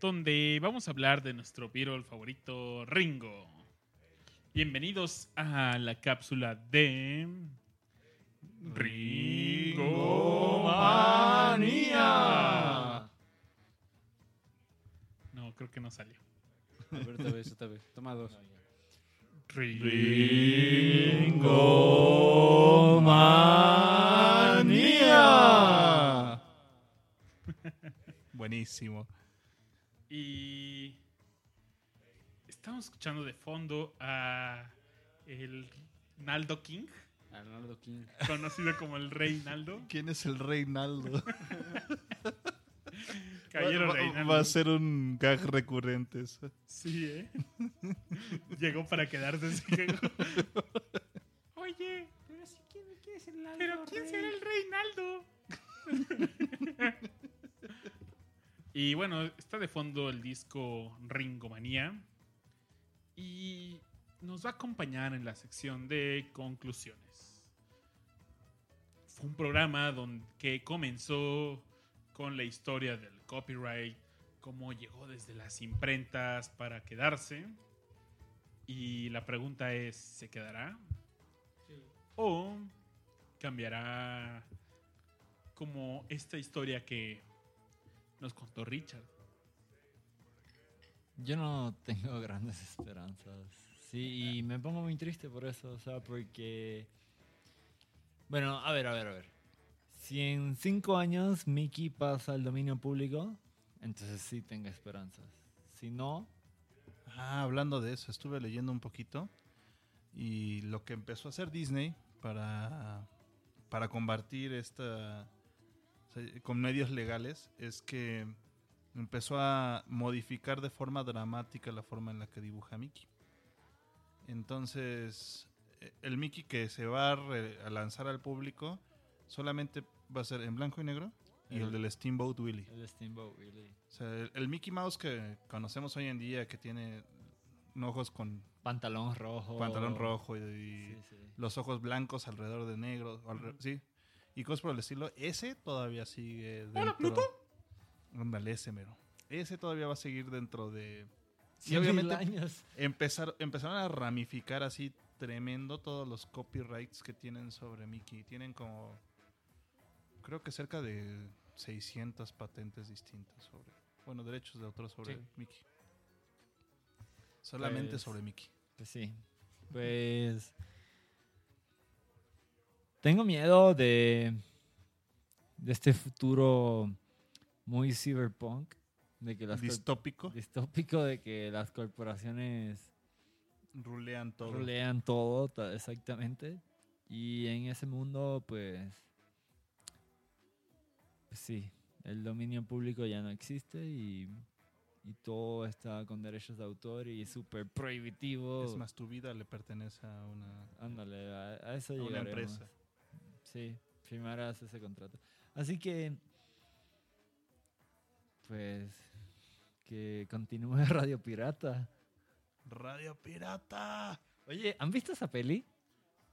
donde vamos a hablar de nuestro Beatle favorito, Ringo. Bienvenidos a la cápsula de Ringo Manía. No, creo que no salió. A ver, otra vez, otra vez. Toma dos. Ringo Manía. Buenísimo. Y estamos escuchando de fondo a el Naldo King, Arnaldo King. conocido como el Rey Naldo. ¿Quién es el Reinaldo? Caballero va, va- Reinaldo. va a ser un gag recurrente eso. Sí, ¿eh? Llegó para quedarse. ese. Oye, pero si quién, quién es el Naldo Pero ¿quién será el Reinaldo? Y bueno, está de fondo el disco Ringo Manía. Y nos va a acompañar en la sección de conclusiones. Fue un programa donde, que comenzó con la historia del copyright, cómo llegó desde las imprentas para quedarse. Y la pregunta es, ¿se quedará? ¿O cambiará como esta historia que nos contó Richard? Yo no tengo grandes esperanzas. Sí, y me pongo muy triste por eso, o sea, porque... Bueno, a ver, a ver, a ver. Si en cinco años Mickey pasa al dominio público, entonces sí tengo esperanzas. Si no, Ah, hablando de eso, estuve leyendo un poquito y lo que empezó a hacer Disney para, para combatir esta con medios legales es que empezó a modificar de forma dramática la forma en la que dibuja Mickey. Entonces, eh, el Mickey que se va a, a lanzar al público solamente va a ser en blanco y negro y el, El- del Steamboat Willie. el Steamboat Willie. O sea, el, el Mickey Mouse que conocemos hoy en día, que tiene ojos con Pantalón rojo. pantalón rojo y, y Sí, sí. los ojos blancos alrededor de negro, o alre- sí, y cosas por el estilo, ese todavía sigue dentro. Ándale, ese mero. Ese todavía va a seguir dentro de... Y mil obviamente años. empezar, empezaron a ramificar así tremendo todos los copyrights que tienen sobre Mickey. Tienen como, creo que cerca de 600 patentes distintas sobre, bueno, derechos de autor sobre Sí. Mickey. Solamente Pues- sobre Mickey. Pues sí. Pues. Tengo miedo de. de este futuro muy cyberpunk. De que las Distópico, distópico de que las corporaciones rulean todo. rolean todo, ta- exactamente. Y en ese mundo, pues. Pues sí, el dominio público ya no existe y. y todo está con derechos de autor y súper prohibitivo. Es más, tu vida le pertenece a una, Ándale, a, a eso a una empresa. Sí, firmarás ese contrato. Así que, pues, que continúe Radio Pirata. Radio Pirata. Oye, ¿han visto esa peli?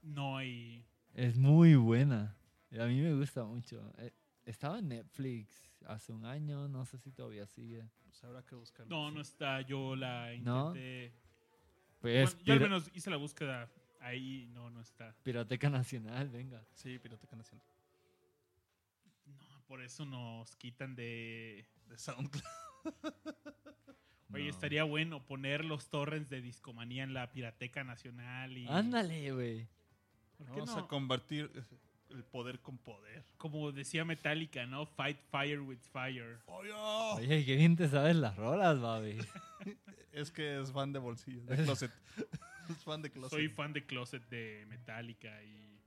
No hay... Es muy buena. A mí me gusta mucho. Eh, Estaba en Netflix hace un año, no sé si todavía sigue. Pues habrá que buscarlo. No, no está. Yo la ¿No? intenté... Pues, Bueno, yo al menos hice la búsqueda ahí. No, no está. Pirateca Nacional, venga. Sí, Pirateca Nacional. No, por eso nos quitan de... De SoundCloud. Oye, No. estaría bueno poner los torrents de Discomanía en la Pirateca Nacional y... Ándale, güey. ¿Por qué Vamos no? a convertir eh, el poder con poder. Como decía Metallica, ¿no? Fight fire with fire. ¡Oye! Oye, qué bien te sabes las rolas, baby. Es que es fan de bolsillo, de closet. Es fan de closet. Soy fan de Closet de Metallica y...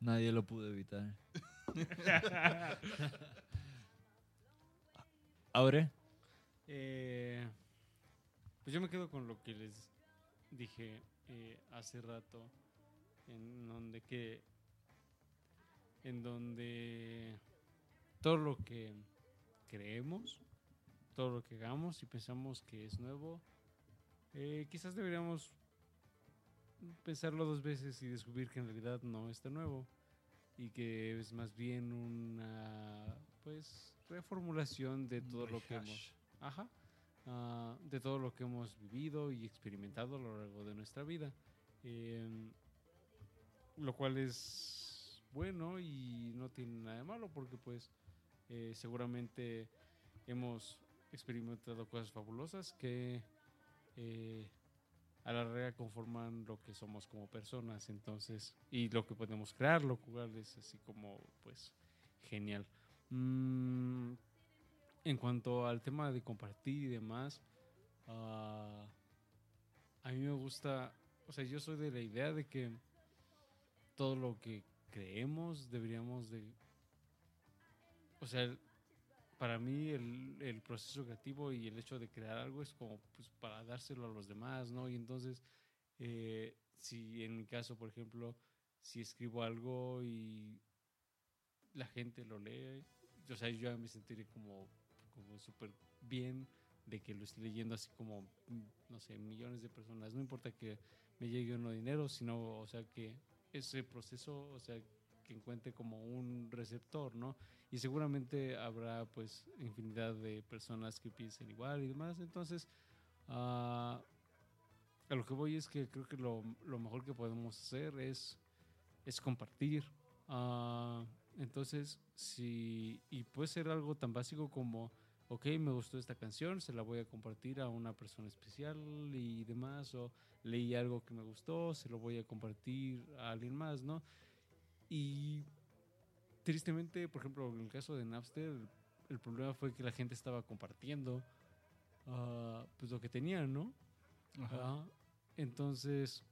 Nadie lo pudo evitar. ¿Aure? Eh, pues yo me quedo con lo que les dije eh, hace rato, en donde que, en donde todo lo que creemos, todo lo que hagamos y pensamos que es nuevo, eh, quizás deberíamos pensarlo dos veces y descubrir que en realidad no está nuevo. y que es más bien una pues reformulación de todo lo que hemos ajá, ah, de todo lo que hemos vivido y experimentado a lo largo de nuestra vida Em, lo cual es bueno y no tiene nada de malo porque pues eh, seguramente hemos experimentado cosas fabulosas que eh, a la larga conforman lo que somos como personas entonces y lo que podemos crear lo cual es así como pues genial. Mm, en cuanto al tema de compartir y demás ah, a mí me gusta o sea yo soy de la idea de que todo lo que creemos deberíamos de o sea para mí el, el proceso creativo y el hecho de crear algo es como pues, para dárselo a los demás, ¿no? Y entonces, eh, si en mi caso, por ejemplo, si escribo algo y la gente lo lee, o sea, yo me sentiré como, como súper bien de que lo esté leyendo así como, no sé, millones de personas. No importa que me llegue o no dinero, sino, o sea, que ese proceso, o sea, que encuentre como un receptor, ¿no? Y seguramente habrá pues infinidad de personas que piensen igual y demás. Entonces, ah, a lo que voy es que creo que lo, lo mejor que podemos hacer es, es compartir. Ah, entonces, si, y puede ser algo tan básico como, ok, me gustó esta canción, se la voy a compartir a una persona especial y demás, o leí algo que me gustó, se lo voy a compartir a alguien más, ¿no? Y tristemente, por ejemplo, en el caso de Napster, el, problema fue que la gente estaba compartiendo ah, pues lo que tenían, ¿no? Ah, entonces,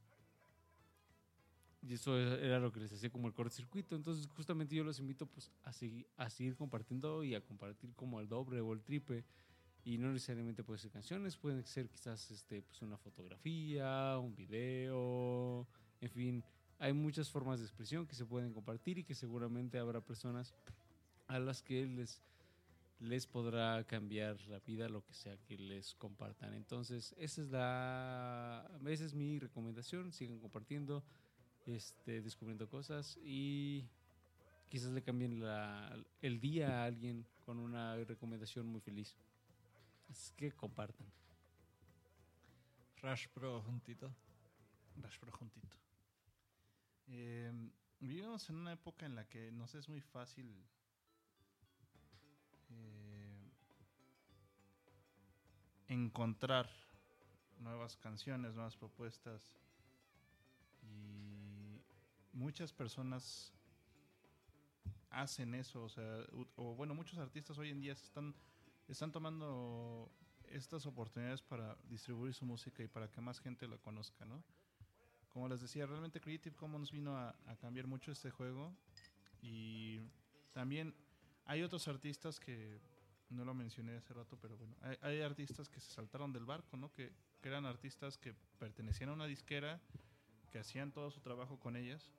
y eso era lo que les hacía como el cortocircuito. Entonces, justamente yo los invito pues a seguir, a seguir compartiendo y a compartir como el doble o el triple. Y no necesariamente pueden ser canciones, pueden ser quizás este, pues una fotografía, un video, en fin, hay muchas formas de expresión que se pueden compartir y que seguramente habrá personas a las que les, les podrá cambiar la vida lo que sea que les compartan. Entonces, esa es la esa es mi recomendación, sigan compartiendo, este descubriendo cosas y quizás le cambien la- el día a alguien con una recomendación muy feliz. Así que compartan. Rush Pro juntito. Rush Pro juntito. Eh, vivimos en una época en la que nos es muy fácil eh, encontrar nuevas canciones, nuevas propuestas. Y muchas personas hacen eso, o sea, o bueno, muchos artistas hoy en día están, están tomando estas oportunidades para distribuir su música y para que más gente la conozca, ¿no? Como les decía, realmente Creative Commons vino a, a cambiar mucho este juego y también hay otros artistas que no lo mencioné hace rato, pero bueno, hay, hay artistas que se saltaron del barco, ¿no? Que, que eran artistas que pertenecían a una disquera, que hacían todo su trabajo con ellas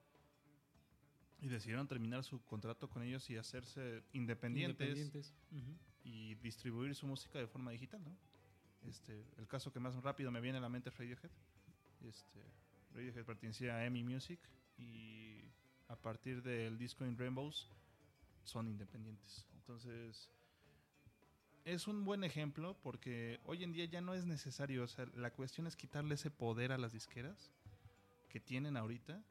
y decidieron terminar su contrato con ellos y hacerse independientes, Independientes. Y distribuir su música de forma digital, ¿no? Este, el caso que más rápido me viene a la mente es Radiohead. Este, Radiohead pertenecía a EMI Music y a partir del disco In Rainbows son independientes. Entonces, es un buen ejemplo porque hoy en día ya no es necesario, o sea, la cuestión es quitarle ese poder a las disqueras que tienen ahorita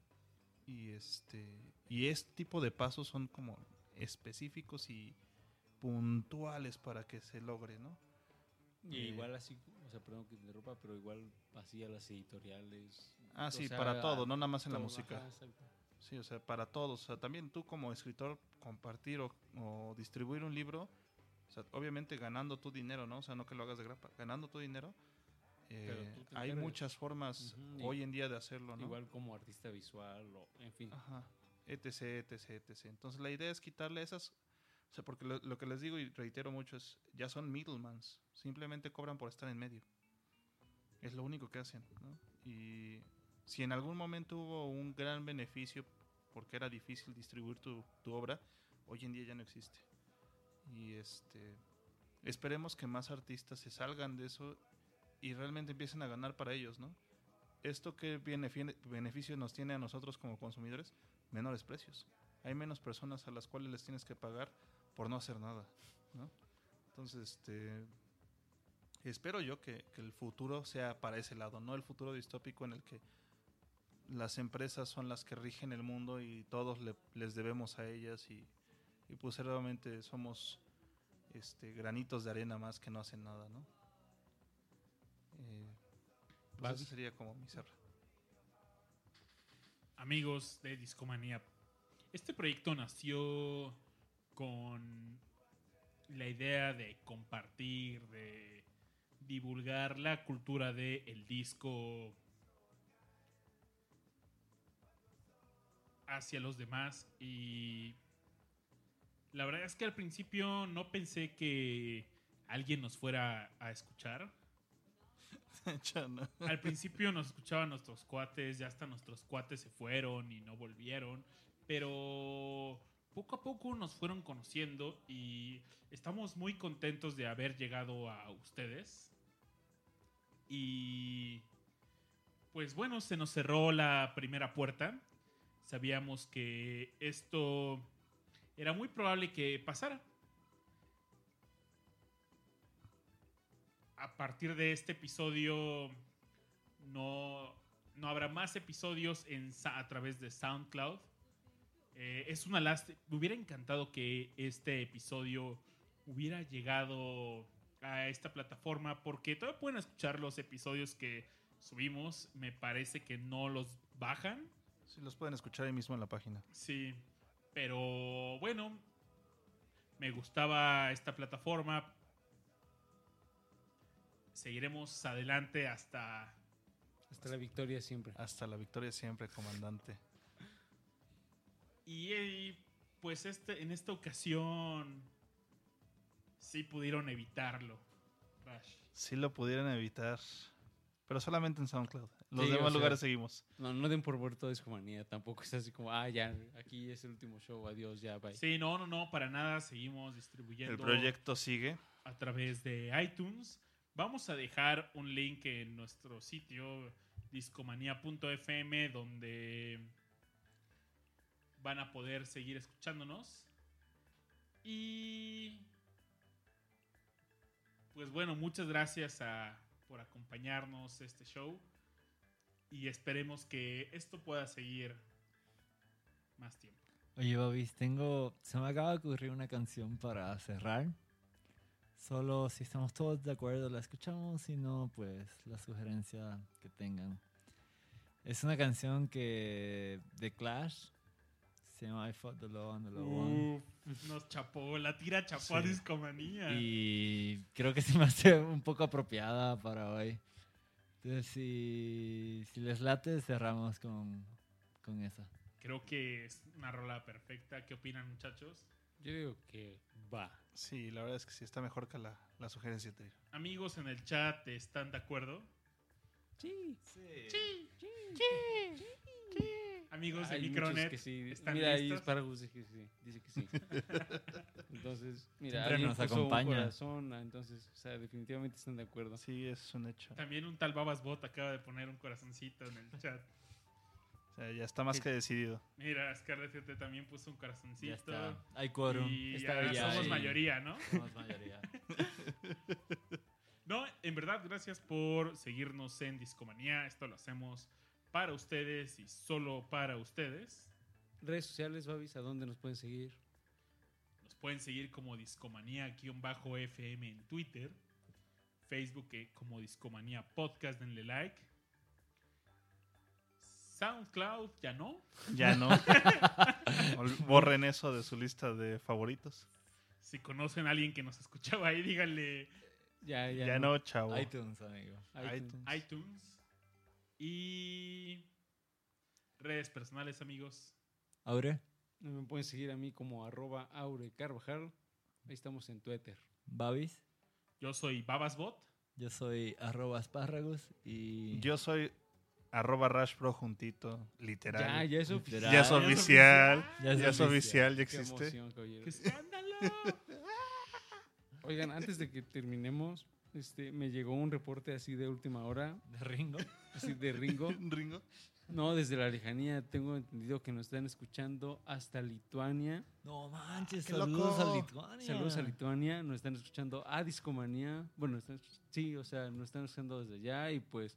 y este y este tipo de pasos son como específicos y puntuales para que se logre, ¿no? Y Eh, igual así, o sea, perdón que te interrumpa, pero igual así a las editoriales. Ah, o sí, sea, para todo, no nada más en la todo, música. ajá. Sí, o sea, para todos. O sea, también tú como escritor, compartir o, o distribuir un libro, o sea, obviamente ganando tu dinero, ¿no? O sea, no que lo hagas de grapa, ganando tu dinero. eh, hay muchas formas Ujú, y- hoy en día de hacerlo, ¿no? Igual como artista visual o, en fin. Ajá. Etc, etc, etc. Entonces la idea es quitarle esas... O sea, porque lo, lo que les digo y reitero mucho es, ya son middlemans. Simplemente cobran por estar en medio. Es lo único que hacen, ¿no? Y si en algún momento hubo un gran beneficio porque era difícil distribuir tu, obra, hoy en día ya no existe. Y este... Esperemos que más artistas se salgan de eso y realmente empiecen a ganar para ellos, ¿no? Esto benefi- beneficio nos tiene a nosotros como consumidores, menores precios. hay menos personas a las cuales les tienes que pagar por no hacer nada, ¿no? Entonces, este, espero yo que, que el futuro sea para ese lado, no el futuro distópico en el que las empresas son las que rigen el mundo y todos le- les debemos a ellas y, y pues realmente somos este, granitos de arena más que no hacen nada, ¿no? Eh, pues ese sería como mi cerra. amigos de Discomanía. Este proyecto nació con la idea de compartir, de divulgar la cultura del el disco hacia los demás y la verdad es que al principio no pensé que alguien nos fuera a escuchar. Al principio nos escuchaban nuestros cuates, ya hasta nuestros cuates se fueron y no volvieron, pero poco a poco nos fueron conociendo y estamos muy contentos de haber llegado a ustedes. Y pues bueno, se nos cerró la primera puerta. Sabíamos que esto era muy probable que pasara. a partir de este episodio no, no habrá más episodios en, a través de SoundCloud. Eh, es una lástima. Me hubiera encantado que este episodio hubiera llegado a esta plataforma porque todavía pueden escuchar los episodios que subimos. Me parece que no los bajan. Sí, los pueden escuchar ahí mismo en la página. Sí, pero bueno, me gustaba esta plataforma. Seguiremos adelante hasta Hasta la victoria siempre. Hasta la victoria siempre, comandante. y, pues este en esta ocasión sí pudieron evitarlo. Rash. Sí lo pudieran evitar, pero solamente en SoundCloud. Los Sí, o demás sea, lugares seguimos. No, no den por muerto Discomanía. Tampoco es así como, ah, ya, aquí es el último show, adiós, ya, bye. Sí, no, no, no, para nada. Seguimos distribuyendo El proyecto sigue. a través de iTunes. Vamos a dejar un link en nuestro sitio discomanía.fm donde van a poder seguir escuchándonos. Y pues bueno, muchas gracias a- por acompañarnos este show y esperemos que esto pueda seguir más tiempo. Oye, Babis, tengo. Se me acaba de ocurrir una canción para cerrar. Solo si estamos todos de acuerdo la escuchamos, si no, pues la sugerencia que tengan. Es una canción que. de Clash. Se llama I Fought the Law on the One. Uf, nos chapó, la tira chapó a Sí. Discomanía. Y creo que se me hace un poco apropiada para hoy. Entonces, si, si les late, cerramos con, con esa. Creo que es una rola perfecta. ¿Qué opinan, muchachos? Yo digo que va. Sí, la verdad es que sí está mejor que la, la sugerencia anterior. Amigos en el chat, ¿están de acuerdo? Sí. Amigos de Micronet, que sí. ¿están Mira, ahí listos? Sparagus dice que sí. Dice que sí. entonces, mira, Siempre nos un acompaña. corazón, ah, entonces, o sea, definitivamente están de acuerdo. Sí, es un hecho. También un tal Babas Bot acaba de poner un corazoncito en el chat. O sea, ya está más que decidido. Mira, Scarlett también puso un corazoncito. Ya está. Hay quórum. Y Está ahora ya somos ahí. mayoría, ¿no? Somos mayoría. No, en verdad, gracias por seguirnos en Discomanía. Esto lo hacemos para ustedes y solo para ustedes. Redes sociales, Babis, ¿a dónde nos pueden seguir? Nos pueden seguir como Discomanía-FM en Twitter. Facebook eh, como Discomanía Podcast, denle like. SoundCloud, ya no. Ya no. Borren eso de su lista de favoritos. Si conocen a alguien que nos escuchaba ahí, díganle Ya, ya. Ya, no, chavo. iTunes, amigo. iTunes. iTunes. Y redes personales, amigos. Aure, Me pueden seguir a mí como arroba Aure Carvajal. Ahí estamos en Twitter. Babis. Yo soy Babasbot. Yo soy arroba espárragos y... Yo soy arroba Rash Pro juntito, literal. Ya, ya es oficial. Ya es oficial. Ya es Ya es oficial. ya Qué existe. emoción. ¡Qué escándalo! Oigan, antes de que terminemos, este, me llegó un reporte así de última hora, De Ringo. Así de Ringo. Ringo. No, desde la lejanía tengo entendido que nos están escuchando hasta Lituania. No manches, ¡Qué saludos loco! a Lituania. Saludos a Lituania, nos están escuchando a Discomanía. Bueno, están- sí, o sea, nos están escuchando desde allá y pues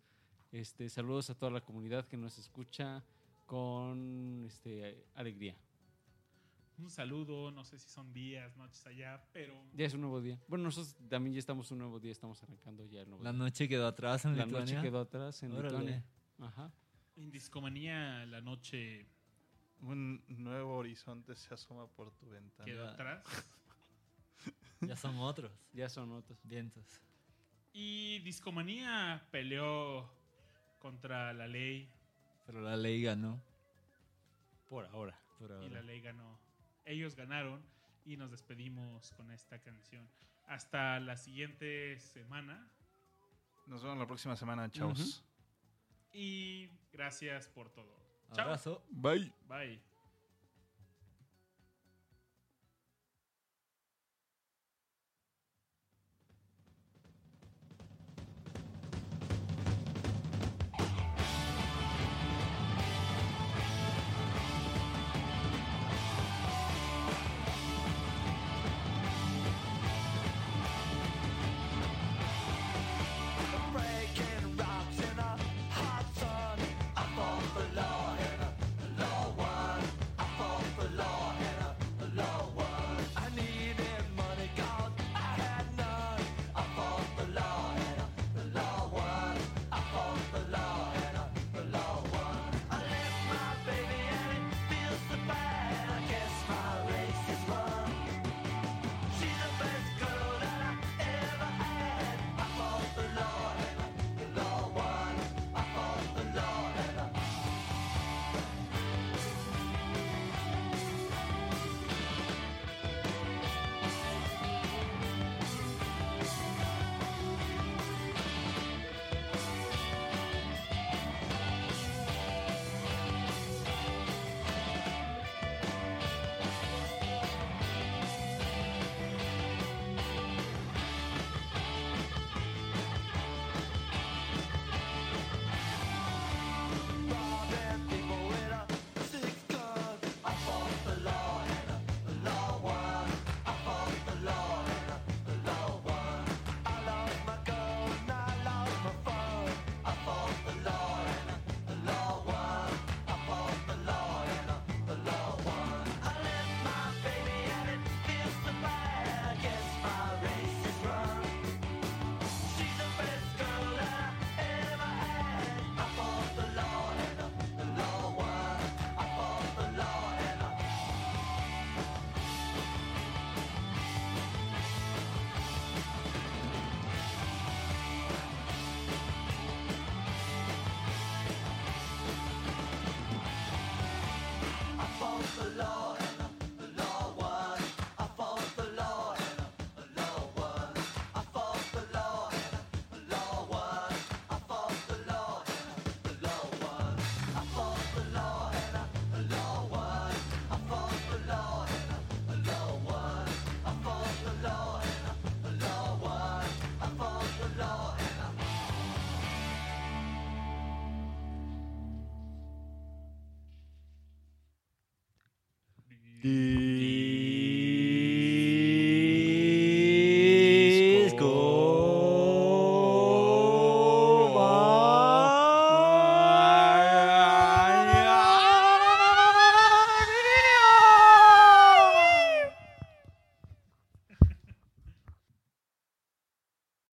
este saludos a toda la comunidad que nos escucha con este alegría. Un saludo, no sé si son días, noches allá, pero Ya es un nuevo día. Bueno, nosotros también ya estamos un nuevo día, estamos arrancando ya el nuevo La día. noche quedó atrás en La Lituania. noche quedó atrás en Órale. Lituania. Ajá. en Discomanía la noche Un nuevo horizonte se asoma por tu ventana. quedó Ya. atrás. Ya son otros. Ya son otros. Vientos. Y Discomanía peleó contra la ley Pero la ley ganó. Por ahora. Por y ahora. la ley ganó. Ellos ganaron y nos despedimos con esta canción. Hasta la siguiente semana Nos vemos la próxima semana, chavos. y gracias por todo. Chao. Abrazo. Bye. Bye.